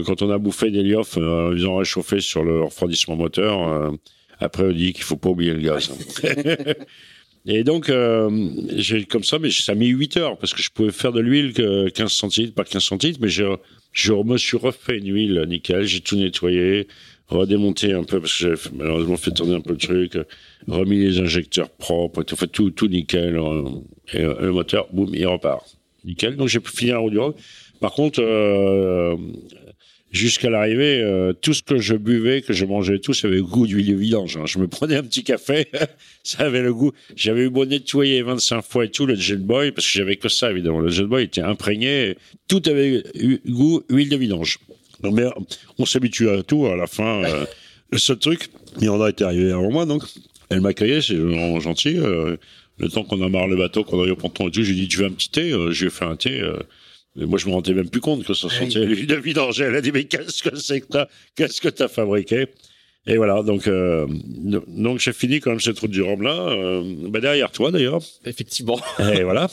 quand on a bouffé des lioffs, euh, ils ont réchauffé sur le refroidissement moteur, euh, après on dit qu'il faut pas oublier le gaz. Et donc, euh, j'ai comme ça, mais ça a mis 8 heures parce que je pouvais faire de l'huile que 15 centilitres par 15 centilitres, mais je, je me suis refait une huile nickel, j'ai tout nettoyé, redémonté un peu parce que j'avais malheureusement fait tourner un peu le truc, remis les injecteurs propres, tout, tout, tout nickel, euh, et euh, le moteur, boum, il repart. Nickel. Donc j'ai pu finir du Par contre, euh, jusqu'à l'arrivée, euh, tout ce que je buvais, que je mangeais, tout, ça avait goût d'huile de vidange. Hein. Je me prenais un petit café, ça avait le goût. J'avais eu beau nettoyer 25 fois et tout le Jet Boy, parce que j'avais que ça, évidemment. Le Jet Boy était imprégné, tout avait goût huile de vidange. Donc, mais on s'habitue à tout à la fin. Euh, le seul truc, il y en a été arrivé avant moi, donc elle m'accueillait, c'est vraiment gentil. Euh, le temps qu'on a marre le bateau, qu'on arrive au ponton et tout, j'ai dit tu veux un petit thé? Euh, Je lui ai fait un thé. Mais moi, je me rendais même plus compte que ça sentait l'huile de vidange. Elle a dit mais qu'est-ce que c'est que t'as Qu'est-ce que t'as fabriqué? Et voilà, donc donc j'ai fini quand même cette route du Rhum là, bah derrière toi d'ailleurs. Effectivement. Et voilà.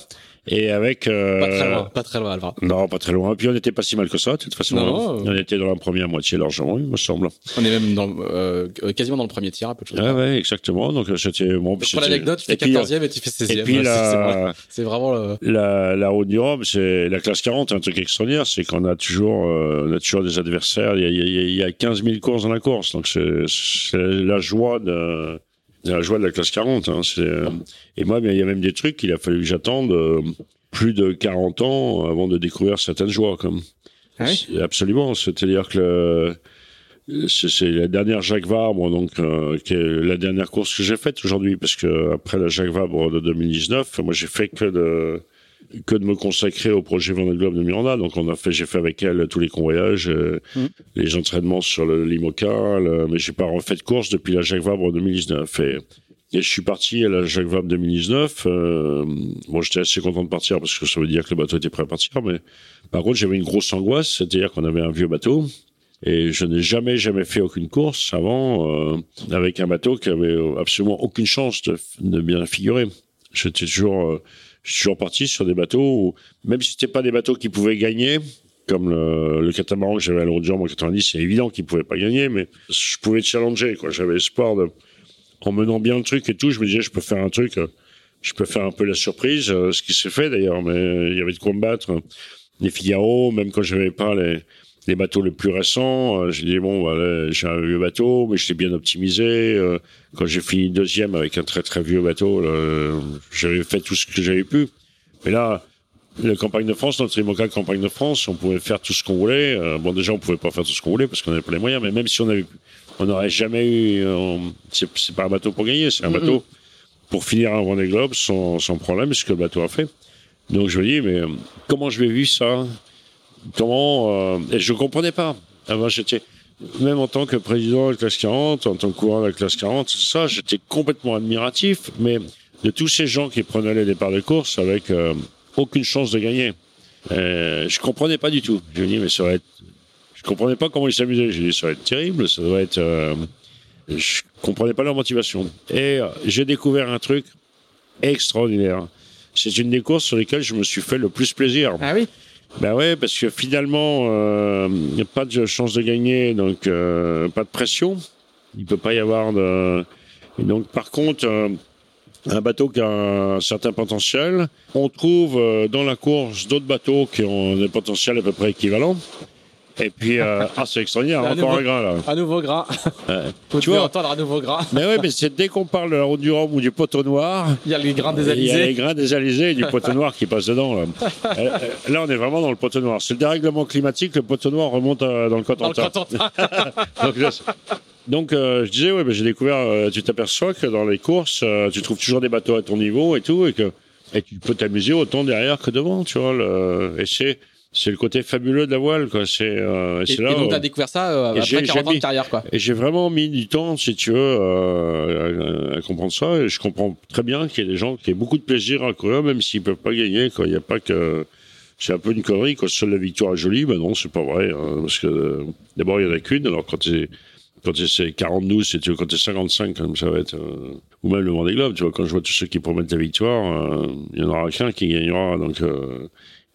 Et avec. Euh, pas très loin, pas très loin, Alva. Non, pas très loin. Puis on n'était pas si mal que ça, de toute façon. Non, on était dans la première moitié largement, il me semble. On est même dans, euh, quasiment dans le premier tiers, un peu de choses. Ah ouais, exactement. Donc c'était bon. Pour l'anecdote, tu fais 14e et tu fais 16e. Et puis la... c'est vraiment le... la, la route du Rhum, c'est la classe 40, un truc extraordinaire, c'est qu'on a toujours, euh, on a toujours des adversaires. Il y, a, il y a 15 000 courses dans la course, donc c'est la joie de la joie de la classe 40. Hein, et moi, il y a même des trucs qu'il a fallu que j'attende plus de 40 ans avant de découvrir certaines joies. Comme. Ah Absolument. C'est-à-dire que c'est la dernière Jacques Vabre, donc euh, qui est la dernière course que j'ai faite aujourd'hui, parce que après la Jacques Vabre de 2019, moi j'ai fait que de que de me consacrer au projet Vendée Globe de Miranda. Donc on a fait, j'ai fait avec elle tous les convoyages, euh, mm. les entraînements sur le Limoca, mais j'ai pas refait de course depuis la Jacques Vabre 2019. Et et je suis parti à la Jacques Vabre 2019. Euh, bon, j'étais assez content de partir parce que ça veut dire que le bateau était prêt à partir. Mais par contre, j'avais une grosse angoisse, c'est-à-dire qu'on avait un vieux bateau. Et je n'ai jamais, jamais fait aucune course avant euh, avec un bateau qui avait absolument aucune chance de, de bien figurer. J'étais toujours, euh, je suis toujours parti sur des bateaux où, même si c'était pas des bateaux qui pouvaient gagner, comme le, catamaran que j'avais à l'Europe en 90, c'est évident qu'ils pouvaient pas gagner, mais je pouvais challenger, quoi. J'avais espoir de, en menant bien le truc et tout, je me disais, je peux faire un truc, je peux faire un peu la surprise, euh, ce qui s'est fait d'ailleurs, mais il y avait de quoi me battre. Les Figaro, même quand j'avais pas les, les bateaux les plus récents, euh, j'ai dit, bon, voilà, j'ai un vieux bateau, mais je l'ai bien optimisé. quand j'ai fini deuxième avec un très très vieux bateau, j'avais fait tout ce que j'avais pu. Mais là, la campagne de France, notre IMOCA campagne de France, on pouvait faire tout ce qu'on voulait. bon, déjà, on pouvait pas faire tout ce qu'on voulait parce qu'on n'avait pas les moyens, mais même si on avait on n'aurait jamais eu. Euh, c'est pas un bateau pour gagner, c'est un bateau pour finir un Vendée Globe sans, sans problème, ce que le bateau a fait. Donc je me dis, mais euh, comment je vais vivre ça? Comment euh, Et je comprenais pas. Avant, j'étais même en tant que président de la classe 40, en tant que courant de la classe 40, ça, j'étais complètement admiratif, mais de tous ces gens qui prenaient les départs de course avec aucune chance de gagner. Euh, je comprenais pas du tout. Je me dis, mais ça va être je comprenais pas comment ils s'amusaient. J'ai dit, ça va être terrible, ça doit être. Euh... Je comprenais pas leur motivation. Et euh, j'ai découvert un truc extraordinaire. C'est une des courses sur lesquelles je me suis fait le plus plaisir. Ah oui? Ben ouais, parce que finalement, euh, n'y a pas de chance de gagner, donc euh, pas de pression. Il peut pas y avoir de. Et donc, par contre, un bateau qui a un certain potentiel. On trouve dans la course d'autres bateaux qui ont des potentiels à peu près équivalents. Et puis, euh, ah, c'est extraordinaire, encore nouveau, un grain là. Un nouveau grain. tu vois entendre un nouveau grain. Mais oui, mais c'est dès qu'on parle de la route du Rhum ou du poteau noir. Il y a les grains des Alizés. Il y a les grains des Alizés et du poteau noir qui passent dedans. Là. Euh, euh, là, on est vraiment dans le poteau noir. C'est le dérèglement climatique, le poteau noir remonte dans le Cotentin. Dans le donc, donc je disais, ouais, ben, j'ai découvert, tu t'aperçois que dans les courses, tu trouves toujours des bateaux à ton niveau et tout, et que et tu peux t'amuser autant derrière que devant, tu vois. Le, et c'est c'est le côté fabuleux de la voile, quoi. C'est euh, et, là. Et donc, t'as découvert ça euh, après 40 ans de carrière, quoi. Et j'ai vraiment mis du temps, si tu veux, euh, à, comprendre ça. Et je comprends très bien qu'il y a des gens qui ont beaucoup de plaisir à courir, même s'ils peuvent pas gagner, quoi. Il n'y a pas que. C'est un peu une connerie, quand seule la victoire est jolie. Ben non, c'est pas vrai. Hein, parce que d'abord, il y en a qu'une. Alors, quand c'est quand c'est 42, c'est tu vois, quand t'es 55, comme ça va être, euh, ou même le Vendée Globe, tu vois, quand je vois tous ceux qui promettent la victoire, il y en aura qu'un qui gagnera, donc,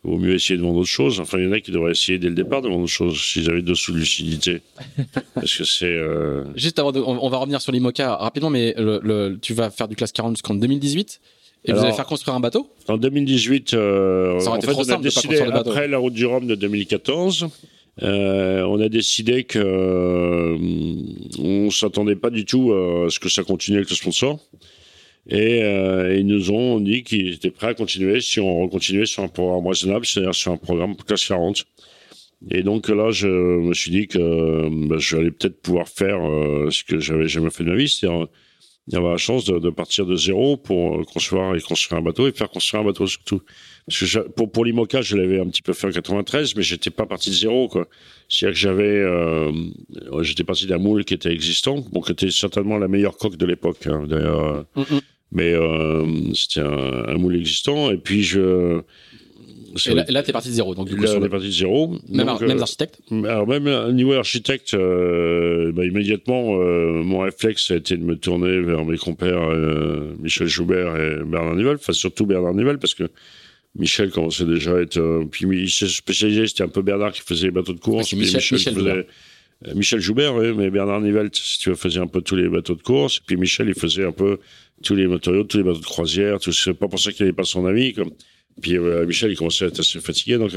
il vaut mieux essayer de vendre autre chose. Enfin, il y en a qui devraient essayer dès le départ de vendre autre chose s'ils avaient de sous lucidité. Parce que c'est. Euh... Juste avant, de, on, va revenir sur l'IMOCA rapidement, mais le, le, tu vas faire du classe 40 jusqu'en 2018. Et vous allez faire construire un bateau? En 2018, euh, en fait, on a décidé, après la route du Rhum de 2014, euh, on a décidé que euh, on s'attendait pas du tout à ce que ça continue avec le sponsor. Et euh, ils nous ont dit qu'ils étaient prêts à continuer si on continuait sur un programme raisonnable, c'est-à-dire sur un programme classe 40. Et donc là, je me suis dit que bah, j'allais peut-être pouvoir faire ce que j'avais jamais fait de ma vie, c'est-à-dire il y avait la chance de, de, partir de zéro pour euh, construire et construire un bateau et faire construire un bateau surtout. Parce que pour, pour l'IMOCA, je l'avais un petit peu fait en 93, mais j'étais pas parti de zéro, quoi. C'est-à-dire que j'avais, euh, j'étais parti d'un moule qui était existant, bon, qui était certainement la meilleure coque de l'époque, hein, d'ailleurs. Mm. Mais euh, c'était un, un, moule existant, et puis je, et là, là tu es parti de zéro. Donc, du coup, là, on est parti de zéro. Même, donc, même architecte Alors, même au niveau architecte, euh, bah, immédiatement, euh, mon réflexe a été de me tourner vers mes compères euh, Michel Joubert et Bernard Nivelle. Enfin, surtout Bernard Nivelle, parce que Michel commençait déjà à être. puis il s'est spécialisé, c'était un peu Bernard qui faisait les bateaux de course. puis Michel, Michel, Michel faisait, Michel Joubert, oui, mais Bernard Nivelle, si tu veux, faisait un peu tous les bateaux de course. Puis Michel, il faisait un peu tous les matériaux, tous les bateaux de croisière. C'est pas pour ça qu'il n'avait pas son avis. Comme puis euh, Michel, il commençait à être assez fatigué. Donc,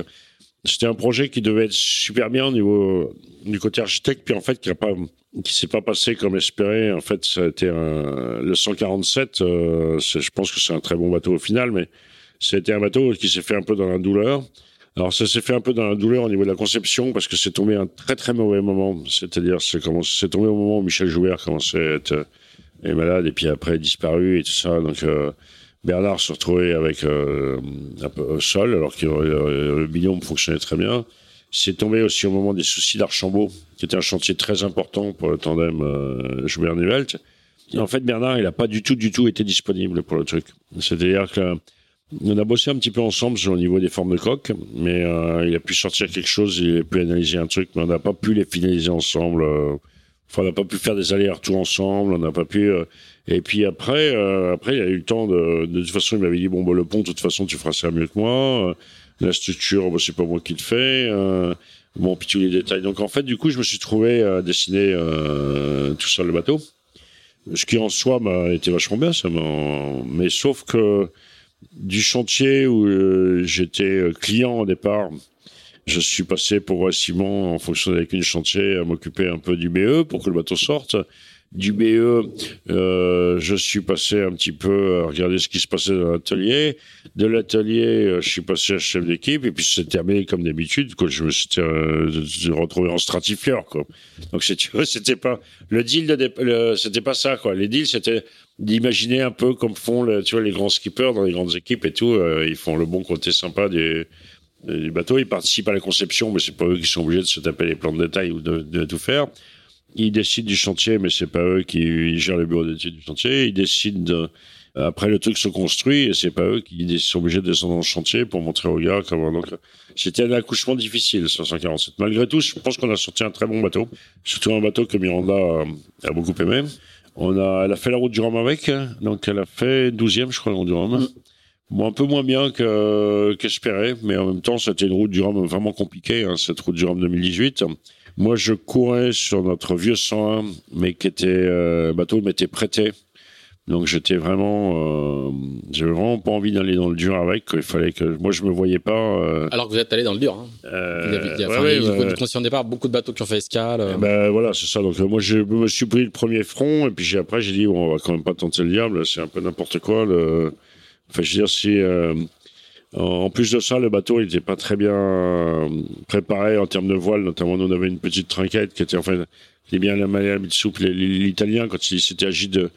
c'était un projet qui devait être super bien au niveau du côté architecte. Puis en fait, qui qui s'est pas passé comme espéré. En fait, ça a été un, le 147. Euh, je pense que c'est un très bon bateau au final, mais c'était un bateau qui s'est fait un peu dans la douleur. Alors ça s'est fait un peu dans la douleur au niveau de la conception parce que c'est tombé à un très très mauvais moment. C'est-à-dire c'est c'est tombé au moment où Michel Jouer commençait à être malade et puis après disparu et tout ça. Donc euh, Bernard se retrouvait avec euh, un peu seul, alors que euh, le binôme fonctionnait très bien. C'est tombé aussi au moment des soucis d'Archambault, qui était un chantier très important pour le tandem euh, Joubert-Nivelt. En fait, Bernard, il n'a pas du tout, du tout été disponible pour le truc. C'est-à-dire que on a bossé un petit peu ensemble au niveau des formes de coque, mais euh, il a pu sortir quelque chose, il a pu analyser un truc, mais on n'a pas pu les finaliser ensemble. Enfin, on n'a pas pu faire des allers-retours ensemble, on n'a pas pu. Et puis après, euh, après, il a eu le temps de. De toute façon, il m'avait dit bon, bah, le pont, de toute façon, tu feras ça mieux que moi. Euh, la structure, bah, c'est pas moi qui le fais. Euh, bon, puis tous les détails. Donc en fait, du coup, je me suis trouvé à dessiner tout seul le bateau. Ce qui en soi m'a été vachement bien, ça Mais sauf que du chantier où j'étais client au départ, je suis passé pour Simon en fonction avec une chantier à m'occuper un peu du BE pour que le bateau sorte du BE, euh, je suis passé un petit peu à regarder ce qui se passait dans l'atelier. De l'atelier, euh, je suis passé à chef d'équipe et puis c'est terminé comme d'habitude. Je me suis euh, retrouvé en stratifieur. Donc c'était pas le deal de c'était pas ça. Quoi. Les deals, c'était d'imaginer un peu comme font les grands skippers dans les grandes équipes et tout. Ils font le bon côté sympa du, du bateau. Ils participent à la conception, mais c'est pas eux qui sont obligés de se taper les plans de détail ou de tout faire. Ils décident du chantier, mais c'est pas eux qui gèrent le bureau d'études du chantier. Ils décident de, après le truc se construit et c'est pas eux qui sont obligés de descendre dans le chantier pour montrer aux gars comment donc c'était un accouchement difficile 547 malgré tout je pense qu'on a sorti un très bon bateau surtout un bateau que Miranda a, beaucoup aimé on a elle a fait la route du Rhum avec donc elle a fait 12e je crois la route du Rhum mm. Bon, un peu moins bien que qu'espéré, mais en même temps, c'était une route du Rhum vraiment compliquée, hein, cette route du Rhum 2018. Moi, je courais sur notre vieux 101, mais qui était euh, bateau m'était prêté. Donc j'étais vraiment, euh, j'avais vraiment pas envie d'aller dans le dur avec. Il fallait que moi je me voyais pas. Euh, Alors que vous êtes allé dans le dur. Hein. Euh, il y a, ouais, ouais, départ, beaucoup de bateaux qui ont fait escale. Euh. Ben voilà, c'est ça. Donc moi je me suis pris le premier front et puis après j'ai dit bon, on va quand même pas tenter le diable. C'est un peu n'importe quoi. Le... Enfin je veux dire si en plus de ça, le bateau, il n'était pas très bien euh, préparé en termes de voile. Notamment, nous, on avait une petite trinquette qui était, enfin, il est bien la manière souple. L'italien, quand il s'était agi de,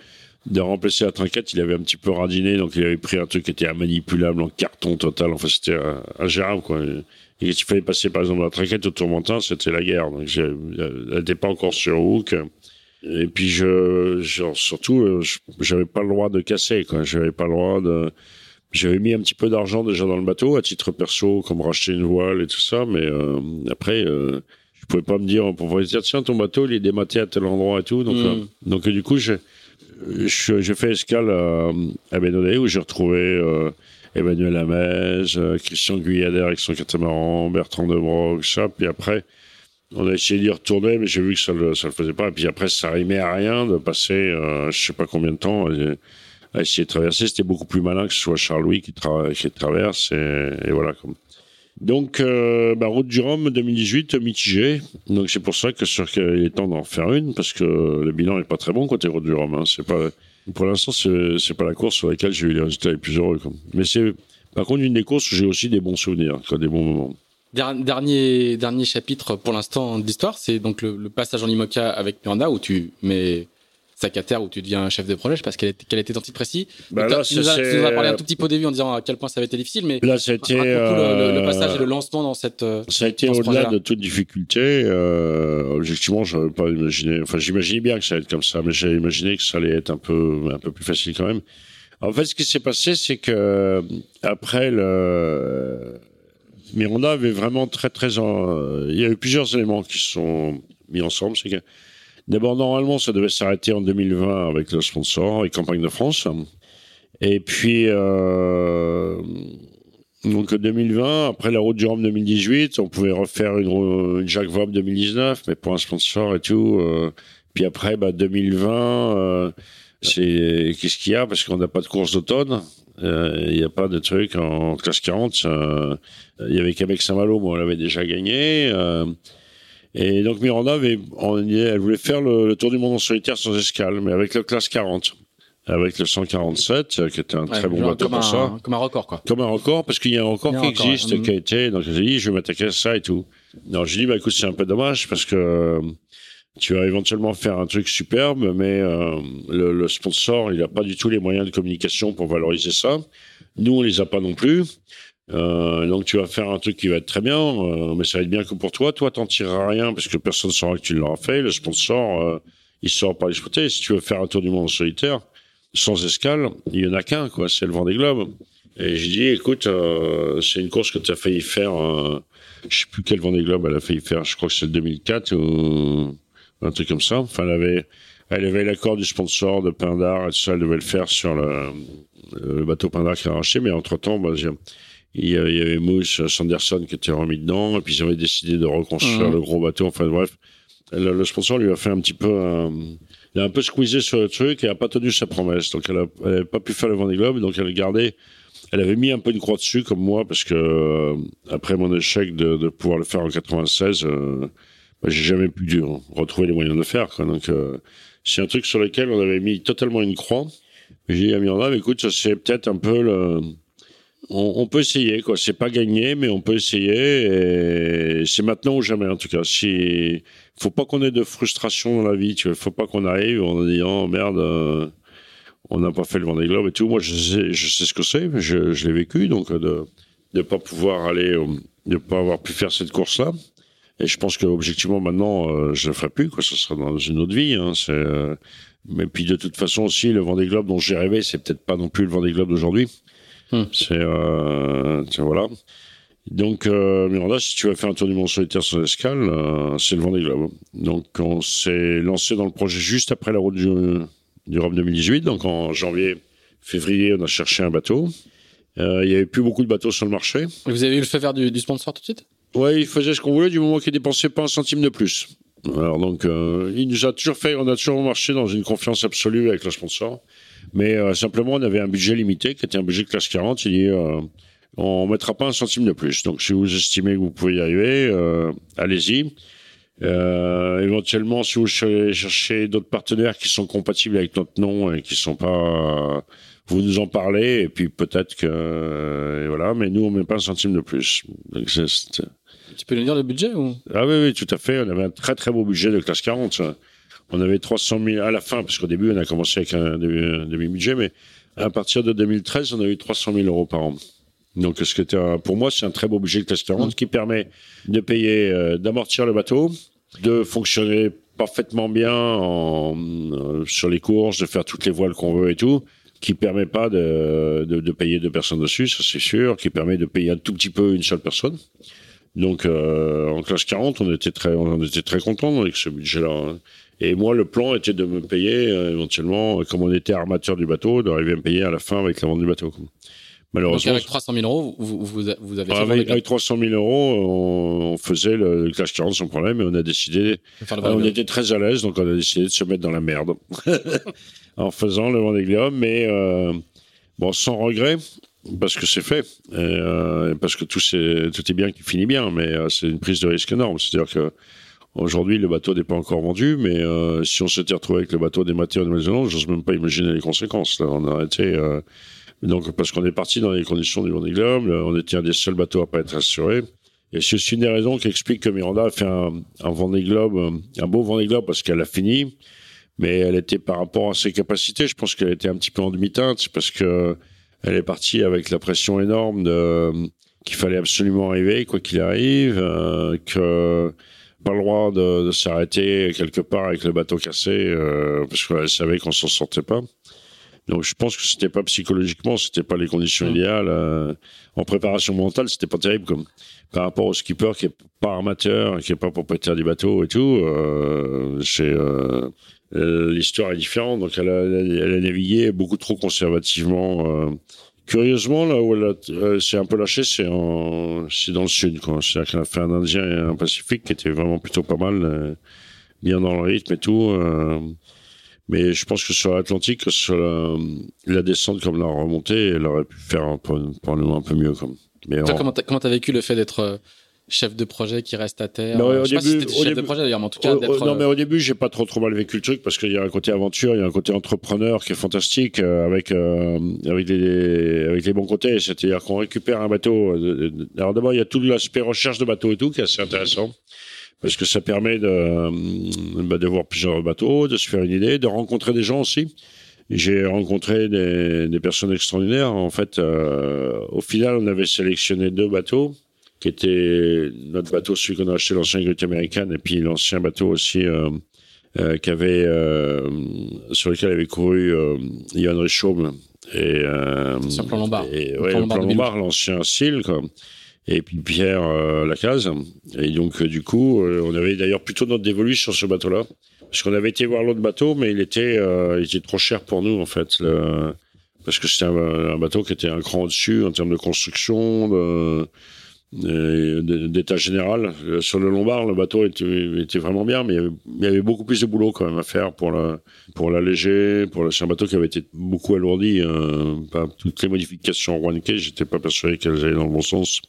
remplacer la trinquette, il avait un petit peu radiné, donc il avait pris un truc qui était manipulable en carton total. Enfin, c'était ingérable, quoi. Et il fallait passer, par exemple, la trinquette au tourmentin, c'était la guerre. Donc, elle n'était pas encore sur hook. Et puis, je, genre, surtout, euh, j'avais pas le droit de casser, quoi. J'avais pas le droit de, j'avais mis un petit peu d'argent déjà dans le bateau à titre perso, comme racheter une voile et tout ça, mais euh, après, euh, je pouvais pas me dire, on pouvait dire tiens ton bateau il est dématé à tel endroit et tout, donc mm. euh, donc du coup j'ai j'ai fait escale à, à où j'ai retrouvé euh, Emmanuel Hamez, Christian Guyader avec son catamaran, Bertrand de Broc, ça, puis après on a essayé d'y retourner, mais j'ai vu que ça le, ça le faisait pas. Et puis après, ça rimait à rien de passer, euh, je sais pas combien de temps à essayer de traverser. C'était beaucoup plus malin que ce soit Charles-Louis qui, qui traverse. Et, voilà. Comme. Donc, euh, bah, Route du Rhum 2018, mitigé. Donc, c'est pour ça que sûr qu'il est temps d'en faire une, parce que le bilan n'est pas très bon côté Route du Rhum. Hein. C'est pas, pour l'instant, c'est, pas la course sur laquelle j'ai eu les résultats les plus heureux. Comme. Mais c'est, par contre, une des courses où j'ai aussi des bons souvenirs, quoi, des bons moments. Dernier, dernier chapitre pour l'instant d'histoire, c'est donc le, passage en IMOCA avec Miranda où tu mets sac à terre où tu deviens chef de projet. Je sais pas quel était, quel était ton titre précis. Bah là, tu, nous as, parlé un tout petit peu au début en disant à quel point ça avait été difficile, mais là, c'était euh, le, passage et le lancement dans cette. Euh, ça a été au-delà de toute difficulté. Euh, objectivement, j'aurais pas imaginé. Enfin, j'imaginais bien que ça allait être comme ça, mais j'ai imaginé que ça allait être un peu un peu plus facile quand même. En fait, ce qui s'est passé, c'est que après le Miranda avait vraiment très très. Il y a eu plusieurs éléments qui sont mis ensemble. C'est que D'abord, normalement, ça devait s'arrêter en 2020 avec le sponsor et Campagne de France. Et puis, euh, donc 2020, après la route du Rhum 2018, on pouvait refaire une, une Jacques Vabre 2019, mais pour un sponsor et tout. Euh, puis après, bah, 2020, euh, c'est qu'est-ce qu'il y a? Parce qu'on n'a pas de course d'automne. Euh, il n'y a pas de truc en classe 40. Il y avait Québec Saint-Malo, moi, on l'avait déjà gagné. Et donc Miranda avait, elle voulait faire le, tour du monde en solitaire sans escale, mais avec le classe 40 avec le 147, euh, qui était un très bon bateau pour ça. Comme un record, quoi. Comme un record, parce qu'il y a un record qui existe, qui a été, donc j'ai dit, je vais m'attaquer à ça et tout. Non, j'ai dit, bah écoute, c'est un peu dommage, parce que euh, tu vas éventuellement faire un truc superbe, mais euh, le, le, sponsor, il n'a pas du tout les moyens de communication pour valoriser ça. Nous, on les a pas non plus. Euh, donc tu vas faire un truc qui va être très bien, euh, mais ça va être bien que pour toi. Toi, t'en tireras rien parce que personne ne saura que tu l'auras fait. Le sponsor, euh, il sort pas l'exploiter. Si tu veux faire un tour du monde solitaire, sans escale, il y en a qu'un, quoi. C'est le Vendée Globe. Et j'ai dit, écoute, euh, c'est une course que tu as failli faire. Euh, je sais plus quel Vendée Globe elle a failli faire. Je crois que c'est le 2004 ou un truc comme ça. Enfin, elle avait, elle avait l'accord du sponsor de Pindar et tout ça. Elle devait le faire sur le, le bateau Pindar qui a racheté. Mais entre temps, bah, il y avait Moose Sanderson qui était remis dedans, et puis ils avaient décidé de reconstruire le gros bateau. Enfin bref, le, sponsor lui a fait un petit peu, un, il a un peu squeezé sur le truc et a pas tenu sa promesse. Donc elle a, pas pu faire le Vendée Globe, donc elle a gardé. Elle avait mis un peu une croix dessus comme moi parce que euh, après mon échec de, de, pouvoir le faire en 96, euh, bah, j'ai jamais pu retrouver les moyens de le faire. Quoi. Donc euh, c'est un truc sur lequel on avait mis totalement une croix. J'ai dit à Miranda, écoute, ça c'est peut-être un peu le on, peut essayer, quoi. C'est pas gagné, mais on peut essayer. C'est maintenant ou jamais, en tout cas. Si, faut pas qu'on ait de frustration dans la vie. Tu vois, faut pas qu'on arrive en disant oh, merde, euh, on n'a pas fait le Vendée Globe et tout. Moi, je sais, je sais ce que c'est. Je, je l'ai vécu, donc euh, de ne pas pouvoir aller, euh, de pas avoir pu faire cette course-là. Et je pense que objectivement maintenant, je le ferai plus. Quoi, ça sera dans une autre vie. Hein. C'est mais puis de toute façon aussi, le Vendée Globe dont j'ai rêvé, c'est peut-être pas non plus le Vendée Globe d'aujourd'hui. Hmm. C'est voilà. Donc euh, Miranda, si tu vas faire un tour du monde solitaire sans escale, euh, c'est le Vendée Globe. Donc on s'est lancé dans le projet juste après la route du, du 2018. Donc en janvier, février, on a cherché un bateau. Euh, il y avait plus beaucoup de bateaux sur le marché. vous avez eu le feu vert du, du sponsor tout de suite? Ouais, il faisait ce qu'on voulait du moment qu'il dépensait pas un centime de plus. Alors donc, il nous a toujours fait, on a toujours marché dans une confiance absolue avec le sponsor. Mais euh, simplement, on avait un budget limité, qui était un budget classe 40. Il dit, euh, on mettra pas un centime de plus. Donc, si vous estimez que vous pouvez y arriver, euh, allez-y. Euh, éventuellement, si vous cherchez d'autres partenaires qui sont compatibles avec notre nom et qui sont pas, vous nous en parlez et puis peut-être que voilà. Mais nous, on met pas un centime de plus. Donc, tu peux nous dire le budget ou? Ah oui, oui, tout à fait. On avait un très très beau budget de classe 40 on avait 300 000 à la fin, parce qu'au début, on a commencé avec un demi-budget, mais à partir de 2013, on a eu 300 000 euros par an. Donc, ce qui était pour moi, c'est un très beau budget de classe 40 qui permet de payer, euh, d'amortir le bateau, de fonctionner parfaitement bien en, euh, sur les courses, de faire toutes les voiles qu'on veut et tout, qui permet pas de, de, de payer deux personnes dessus, ça c'est sûr, qui permet de payer un tout petit peu une seule personne. Donc euh, en classe 40, on était très, on était très content avec ce budget-là. Et moi, le plan était de me payer euh, éventuellement, comme on était armateur du bateau, d'arriver à me payer à la fin avec la vente du bateau. Malheureusement. Donc avec 300 000 euros, vous, vous, vous avez. Avec, avec 300 000 euros, on, faisait le, le classe 40 sans problème, et on a décidé. on était très à l'aise, donc on a décidé de se mettre dans la merde en faisant le Vendée Globe, mais euh, bon, sans regret, parce que c'est fait, et, euh, parce que tout, est, tout est bien qui finit bien, mais euh, c'est une prise de risque énorme. C'est-à-dire que Aujourd'hui, le bateau n'est pas encore vendu, mais euh, si on s'était retrouvé avec le bateau dématé en Nouvelle-Zélande, j'ose même pas imaginer les conséquences. On a été euh, donc parce qu'on est parti dans les conditions du Vendée Globe, on était un des seuls bateaux à pas être assuré. Et c'est une des raisons qui explique que Miranda a fait un, Vendée Globe, un beau Vendée Globe parce qu'elle a fini, mais elle était par rapport à ses capacités, je pense qu'elle était un petit peu en demi-teinte parce que elle est partie avec la pression énorme de qu'il fallait absolument arriver quoi qu'il arrive, euh, que pas le droit de, de s'arrêter quelque part avec le bateau cassé euh, parce qu'elle savait qu'on s'en sortait pas. Donc je pense que c'était pas psychologiquement, c'était pas les conditions mmh. idéales. Euh, en préparation mentale, c'était pas terrible comme par rapport au skipper qui est pas armateur, qui est pas propriétaire du bateau et tout. Euh, c'est euh, euh, l'histoire est différente. Donc elle a, elle a, navigué beaucoup trop conservativement. Euh. curieusement, là où elle s'est un peu lâchée, c'est en, c'est dans le sud. Quoi. C'est-à-dire qu'elle a fait un Indien et un Pacifique qui était vraiment plutôt pas mal, bien dans le rythme et tout. Mais je pense que sur l'Atlantique, sur la, descente comme la remontée, elle aurait pu faire un peu, un peu mieux. Comme. Mais Toi, comment t'as vécu le fait d'être euh, chef de projet qui reste à terre non, Je sais pas si chef de projet d'ailleurs, mais en tout cas. non, euh, mais au début, j'ai pas trop trop mal vécu le truc parce qu'il y a un côté aventure, il y a un côté entrepreneur qui est fantastique euh, avec avec les avec les bons côtés. C'est-à-dire qu'on récupère un bateau. alors d'abord, il y a tout l'aspect recherche de bateau et tout qui est assez intéressant parce que ça permet de, bah, de voir plusieurs bateaux, de se faire une idée, de rencontrer des gens aussi. J'ai rencontré des, des, personnes extraordinaires. En fait, euh, au final, on avait sélectionné deux bateaux, qui étaient notre bateau, celui qu'on a acheté, l'ancien grute américaine, et puis l'ancien bateau aussi euh, euh, qu'avait, euh, sur lequel avait couru euh, Yann Richaume. Et, euh, sur plan Lombard. Et, ouais, plan Lombard, l'ancien style, quoi et puis Pierre euh, Lacaze. Et donc, euh, du coup, euh, on avait d'ailleurs plutôt notre dévolu sur ce bateau-là. Parce qu'on avait été voir l'autre bateau, mais il était, il était trop cher pour nous, en fait. Le... Parce que c'était un, bateau qui était un cran au-dessus en termes de construction, d'état général. Sur le Lombard, le bateau était, était vraiment bien, mais il y, avait, beaucoup plus de boulot quand même à faire pour la, pour l'alléger. Pour c'est un bateau qui avait été beaucoup alourdi. pas toutes les modifications K, j'étais pas persuadé qu'elles allaient dans le bon sens.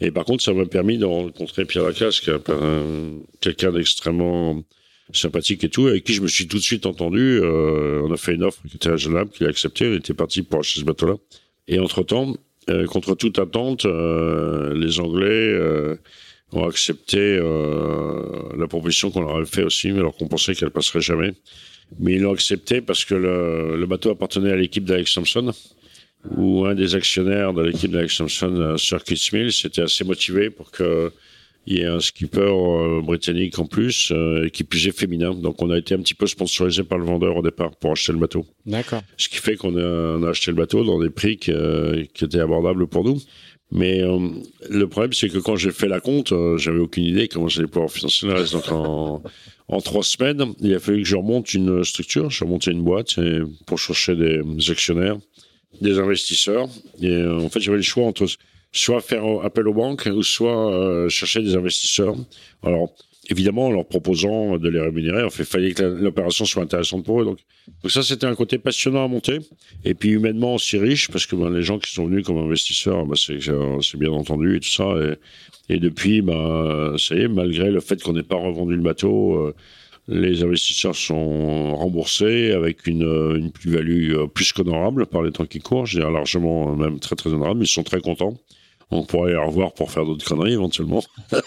Et par contre, ça m'a permis de rencontrer Pierre Lacasse, est quelqu'un d'extrêmement sympathique et tout, avec qui je me suis tout de suite entendu. Euh, on a fait une offre qui était raisonnable, qu'il a accepté. On était parti pour acheter ce bateau-là. Et entre-temps, euh, contre toute attente, euh, les Anglais euh, ont accepté euh, la proposition qu'on leur avait fait aussi, alors qu'on pensait qu'elle passerait jamais. Mais ils l'ont accepté parce que le, le bateau appartenait à l'équipe d'Alex Thompson où un des actionnaires de l'équipe d'Alex Thompson, euh, Sir Keith Mills, était assez motivé pour que il y ait un skipper euh, britannique en plus, euh, qui plus est féminin. Donc on a été un petit peu sponsorisé par le vendeur au départ pour acheter le bateau. D'accord. Ce qui fait qu'on a, a, acheté le bateau dans des prix qui, qui étaient abordables pour nous. Mais le problème, c'est que quand j'ai fait la compte, j'avais aucune idée comment j'allais pouvoir financer le reste. Donc en, en trois semaines, il a fallu que je remonte une structure, je remonté une boîte pour chercher des actionnaires des investisseurs. Et euh, en fait, j'avais le choix entre soit faire appel aux banques ou soit euh, chercher des investisseurs. Alors, évidemment, en leur proposant de les rémunérer, en fait, fallait que l'opération soit intéressante pour eux. Donc, ça, c'était un côté passionnant à monter. Et puis humainement aussi riche, parce que ben, les gens qui sont venus comme investisseurs, ben, c'est bien entendu et tout ça. Et, et depuis, ben, ça y est, malgré le fait qu'on n'ait pas revendu le bateau, euh, les investisseurs sont remboursés avec une, une plus-value euh, plus qu'honorable par les temps qui courent, je dirais largement, euh, même très très honorable, ils sont très contents. On pourrait les revoir pour faire d'autres conneries éventuellement.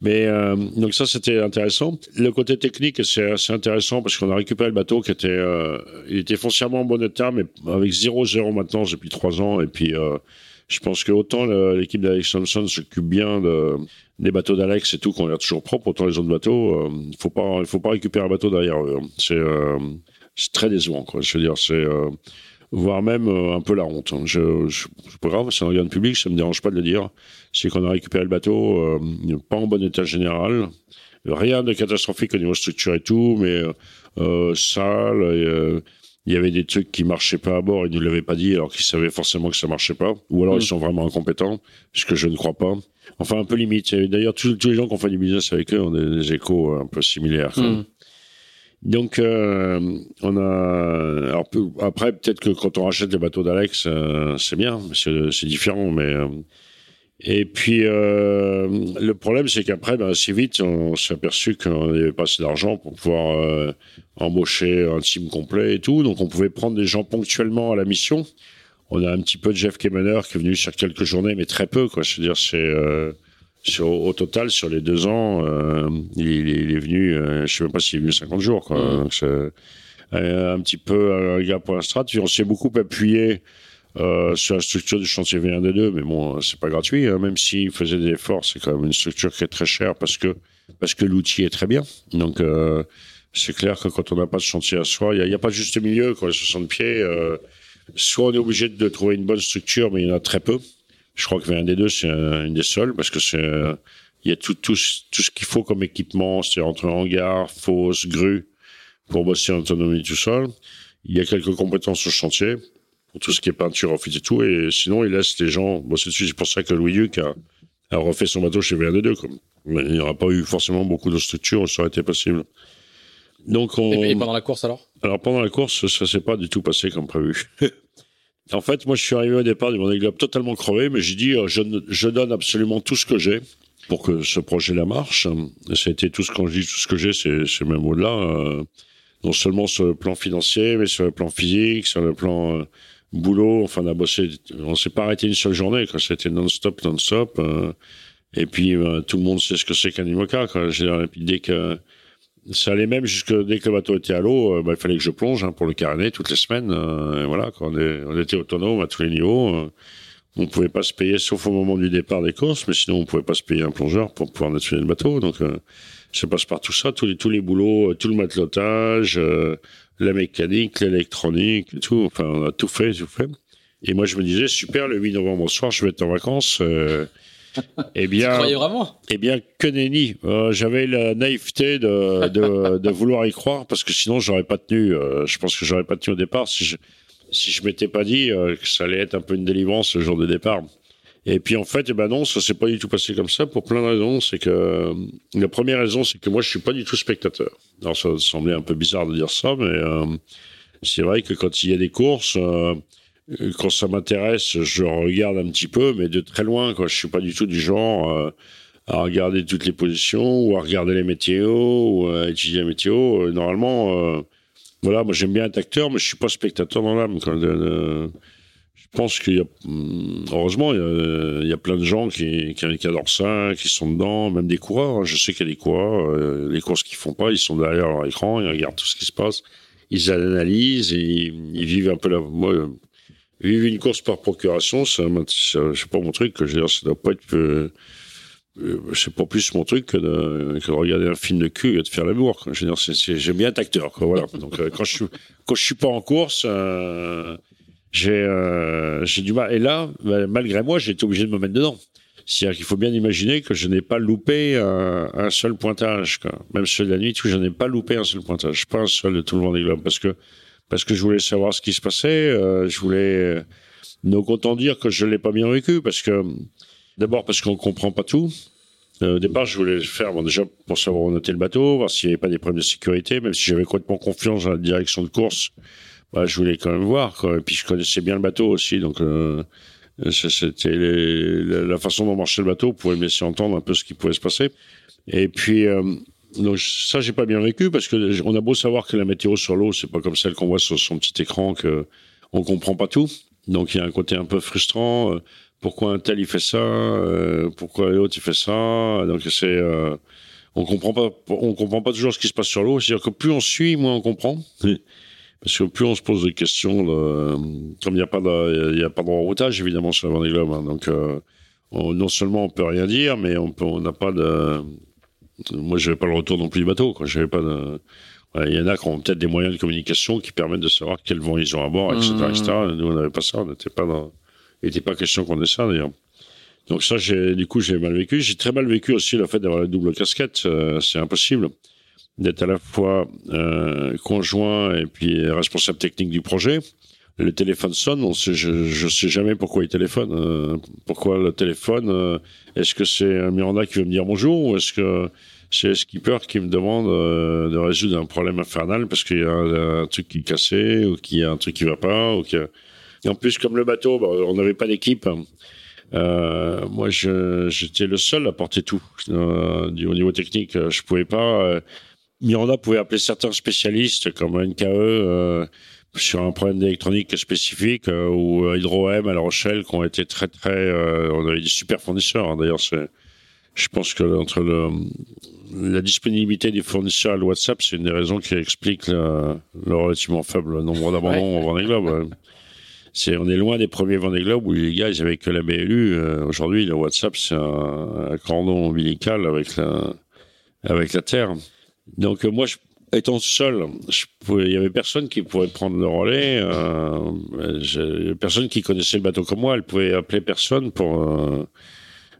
Mais euh, donc ça c'était intéressant. Le côté technique c'est assez intéressant parce qu'on a récupéré le bateau qui était euh, il était foncièrement en bon état mais avec 0-0 maintenant depuis trois ans et puis euh, je pense que autant l'équipe d'Alex Thompson s'occupe bien de, des bateaux d'Alex et tout, qu'on l'air toujours propre, autant les autres bateaux, il euh, faut pas, il faut pas récupérer un bateau derrière eux. Hein. C'est, euh, c'est très décevant, quoi. Je veux dire, c'est, euh, voire même un peu la honte. Hein. Je, je, c'est pas grave, c'est un organe public, ça me dérange pas de le dire. C'est qu'on a récupéré le bateau, pas en bon état général. Rien de catastrophique au niveau structure et tout, mais sale, il y avait des trucs qui marchaient pas à bord, ils ne l'avaient pas dit alors qu'ils savaient forcément que ça marchait pas. Ou alors ils mm. sont vraiment incompétents, ce que je ne crois pas. Enfin, un peu limite. D'ailleurs, tous, les gens qui ont fait du business avec eux ont des, échos un peu similaires. Donc, euh, on a. Alors, après, peut-être que quand on rachète les bateaux d'Alex, euh, c'est bien, c'est différent, mais. Euh, et puis, euh, le problème, c'est qu'après, ben, assez vite, on s'est aperçu qu'on n'avait pas assez d'argent pour pouvoir euh, embaucher un team complet et tout. Donc, on pouvait prendre des gens ponctuellement à la mission. On a un petit peu de Jeff Kemener qui est venu sur quelques journées, mais très peu, quoi. Je veux dire, c'est, euh, sur, au total, sur les deux ans, il, il, est venu, je sais même pas s'il est venu 50 jours. Quoi. Mmh. Donc, un petit peu un gars pour la strat. on s'est beaucoup appuyé euh, sur la structure du chantier V1D2, mais bon, c'est pas gratuit. Hein. même s'il faisait des efforts, c'est quand même une structure qui est très chère parce que parce que l'outil est très bien. Donc euh, c'est clair que quand on n'a pas de chantier à soi, il n'y a, a, pas de juste milieu. Quand les 60 pieds, euh, soit on est obligé de trouver une bonne structure, mais il y en a très peu. Je crois que V1D2 c'est une des seules parce que c'est il y a tout tout, tout ce qu'il faut comme équipement, c'est entre hangar, fosse, grue pour bosser en autonomie tout seul. Il y a quelques compétences au chantier pour tout ce qui est peinture, office et tout. Et sinon, il laisse les gens bosser dessus. C'est pour ça que Louis Duc a, a refait son bateau chez VRD2. Comme. Il n'y aura pas eu forcément beaucoup de structures, ça aurait été possible. Donc on... et, pendant la course alors? Alors pendant la course, ça s'est pas du tout passé comme prévu. en fait, moi je suis arrivé au départ du Vendée Globe totalement crevé, mais j'ai dit euh, je, donne absolument tout ce que j'ai pour que ce projet-là marche. été tout ce qu'on dit, tout ce que j'ai, c'est même au-delà. Euh, non seulement sur le plan financier, mais sur le plan physique, sur le plan euh, boulot. Enfin, on a bossé, on s'est pas arrêté une seule journée, quand c'était non-stop, non-stop. Et puis, tout le monde sait ce que c'est qu'un IMOCA, quoi. Dès que, ça allait même jusque dès que le bateau était à l'eau, euh, bah, il fallait que je plonge hein, pour le caréner toutes les semaines. et voilà, quand on, on, était autonome à tous les niveaux. on pouvait pas se payer, sauf au moment du départ des courses, mais sinon on pouvait pas se payer un plongeur pour pouvoir nettoyer le bateau. Donc, je passe par tout ça, tous les tous les boulots, tout le matelotage, la mécanique, l'électronique, tout. Enfin, on a tout fait, tout fait. Et moi, je me disais, super, le 8 novembre soir, je vais être en vacances. Eh bien, tu croyais vraiment? Eh bien, que nenni. Euh, J'avais la naïveté de, de, de, vouloir y croire parce que sinon, j'aurais pas tenu. Euh, je pense que j'aurais pas tenu au départ si je si je m'étais pas dit euh, que ça allait être un peu une délivrance le jour de départ. Et puis en fait, eh ben non, ça s'est pas du tout passé comme ça pour plein de raisons. C'est que la première raison, c'est que moi, je suis pas du tout spectateur. Alors ça semblait un peu bizarre de dire ça, mais c'est vrai que quand il y a des courses, quand ça m'intéresse, je regarde un petit peu, mais de très loin. Quoi. Je suis pas du tout du genre euh, à regarder toutes les positions ou à regarder les météos ou à étudier les météos. normalement, voilà, moi j'aime bien être acteur, mais je suis pas spectateur dans l'âme je pense qu'il y a, hum, heureusement, il y a, plein de gens qui, qui, adorent ça, qui sont dedans, même des coureurs. Hein. Je sais qu'il y a des coureurs, euh, les courses qu'ils font pas, ils sont derrière leur écran, ils regardent tout ce qui se passe, ils analysent, et ils, vivent un peu la, moi, vivre une course par procuration, c'est pas mon truc, je veux dire, ça doit pas être, euh, euh, c'est pas plus mon truc que de, que de, regarder un film de cul et de faire l'amour. Je j'aime bien être acteur, quoi, voilà. Donc, quand je suis, quand je suis pas en course, j'ai euh, j'ai du mal. Et là, bah, malgré moi, j'ai été obligé de me mettre dedans. C'est-à-dire qu'il faut bien imaginer que je n'ai pas loupé un, un seul pointage, quoi. même celui de la nuit, je n'ai pas loupé un seul pointage, pas un seul de tout le Vendée Globe, parce que parce que je voulais savoir ce qui se passait, euh, je voulais nous content dire que je l'ai pas bien vécu, parce que d'abord parce qu'on comprend pas tout. Euh, au départ, je voulais faire bon, déjà pour savoir où était le bateau, voir s'il n'y avait pas des problèmes de sécurité, même si j'avais complètement confiance dans la direction de course bah, je voulais quand même voir. Quoi. Et puis je connaissais bien le bateau aussi, donc euh, c'était la façon dont marchait le bateau pouvait me laisser entendre un peu ce qui pouvait se passer. Et puis euh, donc ça j'ai pas bien vécu parce que on a beau savoir que la météo sur l'eau c'est pas comme celle qu'on voit sur son petit écran que on comprend pas tout. Donc il y a un côté un peu frustrant. Euh, pourquoi un tel il fait ça euh, Pourquoi l'autre il fait ça Donc c'est euh, on comprend pas on comprend pas toujours ce qui se passe sur l'eau. C'est-à-dire que plus on suit, moins on comprend. Parce que plus on se pose des questions, comme il n'y a pas de, il a pas de routage évidemment sur la Vendée Globe, hein, donc euh, non seulement on peut rien dire, mais on peut, on n'a pas de, moi j'avais pas le retour non plus du bateau, quoi. J'avais pas de, il y en a qui ont peut-être des moyens de communication qui permettent de savoir quel vent ils ont à bord, etc., mmh. Nous on n'avait pas ça, on n'était pas dans, il n'était pas question qu'on ait ça d'ailleurs. Donc ça, du coup, j'ai mal vécu. J'ai très mal vécu aussi le fait d'avoir la double casquette. Euh, c'est impossible d'être à la fois euh, conjoint et puis responsable technique du projet. Le téléphone sonne, on sait, je ne sais jamais pourquoi il téléphone. Euh, pourquoi le téléphone euh, Est-ce que c'est Miranda qui veut me dire bonjour ou est-ce que c'est skipper qui me demande euh, de résoudre un problème infernal parce qu'il y a un, truc qui est cassé ou qu'il y a un truc qui va pas ou que... En plus, comme le bateau, bah, on n'avait pas d'équipe. Euh, moi, j'étais le seul à porter tout. du, au niveau technique, je pouvais pas Miranda pouvait appeler certains spécialistes comme NKE euh, sur un problème d'électronique spécifique euh, ou Hydro-M à La Rochelle qui ont été très très euh, on avait des super fournisseurs hein. d'ailleurs c'est je pense que entre le, la disponibilité des fournisseurs à le WhatsApp, c'est une des raisons qui explique le, relativement faible nombre d'abandons au Vendée Globe. C'est, on est loin des premiers Vendée Globe où les gars, ils avaient que la BLU. Euh, aujourd'hui, le WhatsApp, c'est un, cordon ombilical avec la, avec la Terre. Donc, euh, moi, je, étant seul, il y avait personne qui pouvait prendre le relais. Euh, personne qui connaissait le bateau comme moi. Elle pouvait appeler personne pour. Euh,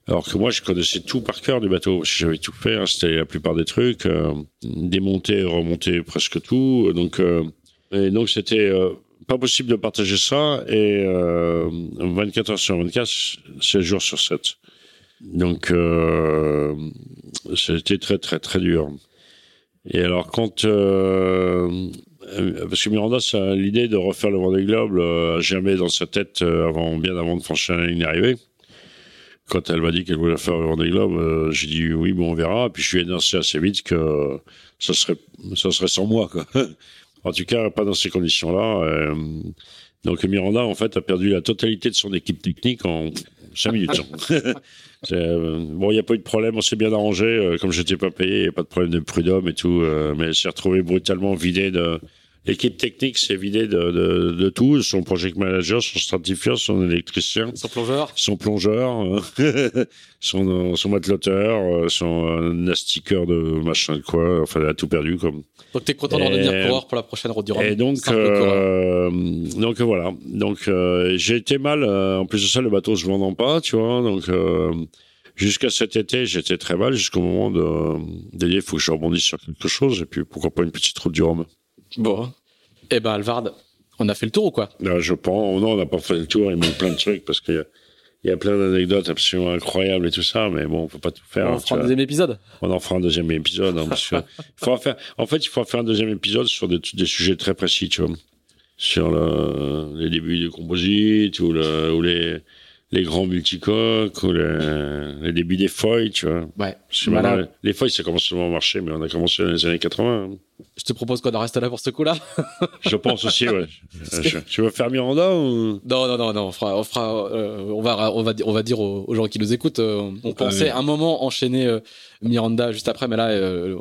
alors que moi, je connaissais tout par cœur du bateau. J'avais tout fait. Hein, C'était la plupart des trucs, euh, démonter, remonter presque tout. Donc, euh, et donc c'était euh, pas possible de partager ça. Et 24 heures sur 24, 7 jours sur 7. Donc, c'était très très très dur. Et alors quand parce que Miranda, l'idée de refaire le Vendée Globe euh, jamais dans sa tête avant bien avant de franchir la ligne d'arrivée quand elle m'a dit qu'elle voulait faire le Vendée Globe, euh, j'ai dit oui, bon, on verra. Puis je suis énoncé assez vite que ça serait, ça serait sans moi, quoi. en tout cas, pas dans ces conditions-là. Euh, donc Miranda, en fait, a perdu la totalité de son équipe technique en cinq minutes. Euh, bon, il n'y a pas eu de problème, on s'est bien arrangé. comme j'étais pas payé, il n'y a pas de problème de prud'homme et tout. mais elle s'est retrouvée brutalement vidée de L'équipe technique s'est vidée de, de, de, tout, son project manager, son stratifieur, son électricien. Son plongeur. Son plongeur, euh, son, son mateloteur, euh, son euh, nastiqueur de machin quoi. Enfin, elle a tout perdu. Comme. Donc, t'es content d'en devenir coureur pour la prochaine Road du Et donc, euh, donc voilà. Donc, euh, j'ai été mal. en plus de ça, le bateau se vendant pas, tu vois. Donc, jusqu'à cet été, j'étais très mal jusqu'au moment de, il faut que je rebondisse sur quelque chose. Et puis, pourquoi pas une petite route du Rhum. Bon. Eh ben, Alvard, on a fait le tour ou quoi? Je pense. Non, on n'a pas fait le tour. Il manque plein de trucs parce qu'il y a, plein d'anecdotes absolument incroyables et tout ça, mais bon, on peut pas tout faire. On fera un deuxième épisode? On en fera un deuxième épisode. Hein, il faire, en fait, il faut faire un deuxième épisode sur des, sujets très précis, tu vois. Sur les débuts du composite ou, le, ou les, les grands multicoques ou les, débuts des feuilles, tu vois. Ouais. les feuilles, ça commence à marcher, mais on a commencé dans les années 80. Je te propose qu'on en reste là pour ce coup-là. je pense aussi, ouais. tu veux faire Miranda ou? Non, non, non, non. On fera, on fera, euh, on va, on va, on va dire aux, gens qui nous écoutent. Euh, on pensait un moment enchaîner euh, Miranda juste après, mais là,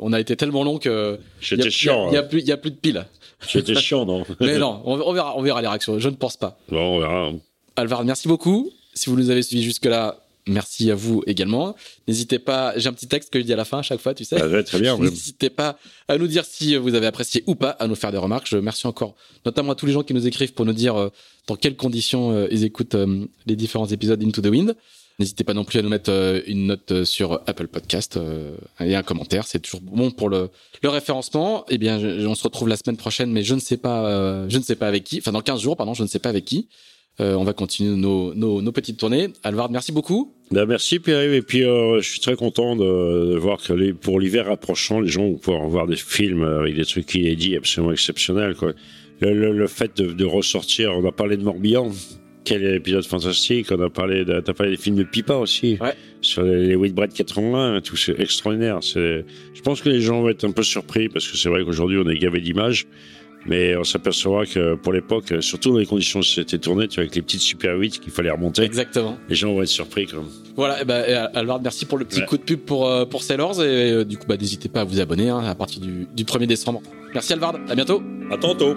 on a été tellement long que. J'étais chiant. Il y, a plus, il y a plus de piles. J'étais chiant, non Mais non, on, verra, on verra les réactions. Je ne pense pas. Bon, on verra. Alvar, merci beaucoup. Si vous nous avez suivis jusque-là, merci à vous également. N'hésitez pas, j'ai un petit texte que je dis à la fin à chaque fois, tu sais. Ah très bien. N'hésitez pas à nous dire si vous avez apprécié ou pas, à nous faire des remarques. Je remercie encore, notamment à tous les gens qui nous écrivent pour nous dire euh, dans quelles conditions euh, ils écoutent euh, les différents épisodes Into the Wind. N'hésitez pas non plus à nous mettre une note sur Apple Podcast et un commentaire. C'est toujours bon pour le, le référencement. Eh bien, on se retrouve la semaine prochaine, mais je ne sais pas, je ne sais pas avec qui. Enfin, dans 15 jours, pardon, je ne sais pas avec qui. Euh, on va continuer nos, nos, nos, petites tournées. Alvard, merci beaucoup. Ben, merci Pierre. Et puis euh, je suis très content de, voir que les, pour l'hiver approchant, les gens vont pouvoir voir des films avec des trucs inédits absolument exceptionnels. Quoi. Le, le, fait de, de, ressortir, on a parlé de Morbihan. Quel épisode fantastique. On a parlé, de, t'as parlé des films de Pipa aussi. Ouais. Sur les, les Whitbread 81, tout c'est extraordinaire. C'est, je pense que les gens vont être un peu surpris parce que c'est vrai qu'aujourd'hui on est gavé d'images. Mais on s'apercevra que pour l'époque, surtout dans les conditions où c'était tourné, tu vois, avec les petites Super 8 qu'il fallait remonter. Exactement. Les gens vont être surpris quand même. Voilà, et ben, Alvard, merci pour le petit coup de pub pour, euh, pour Sailors. Et euh, du coup, bah, n'hésitez pas à vous abonner hein, à partir du, du 1er décembre. Merci Alvard, à bientôt. À tantôt.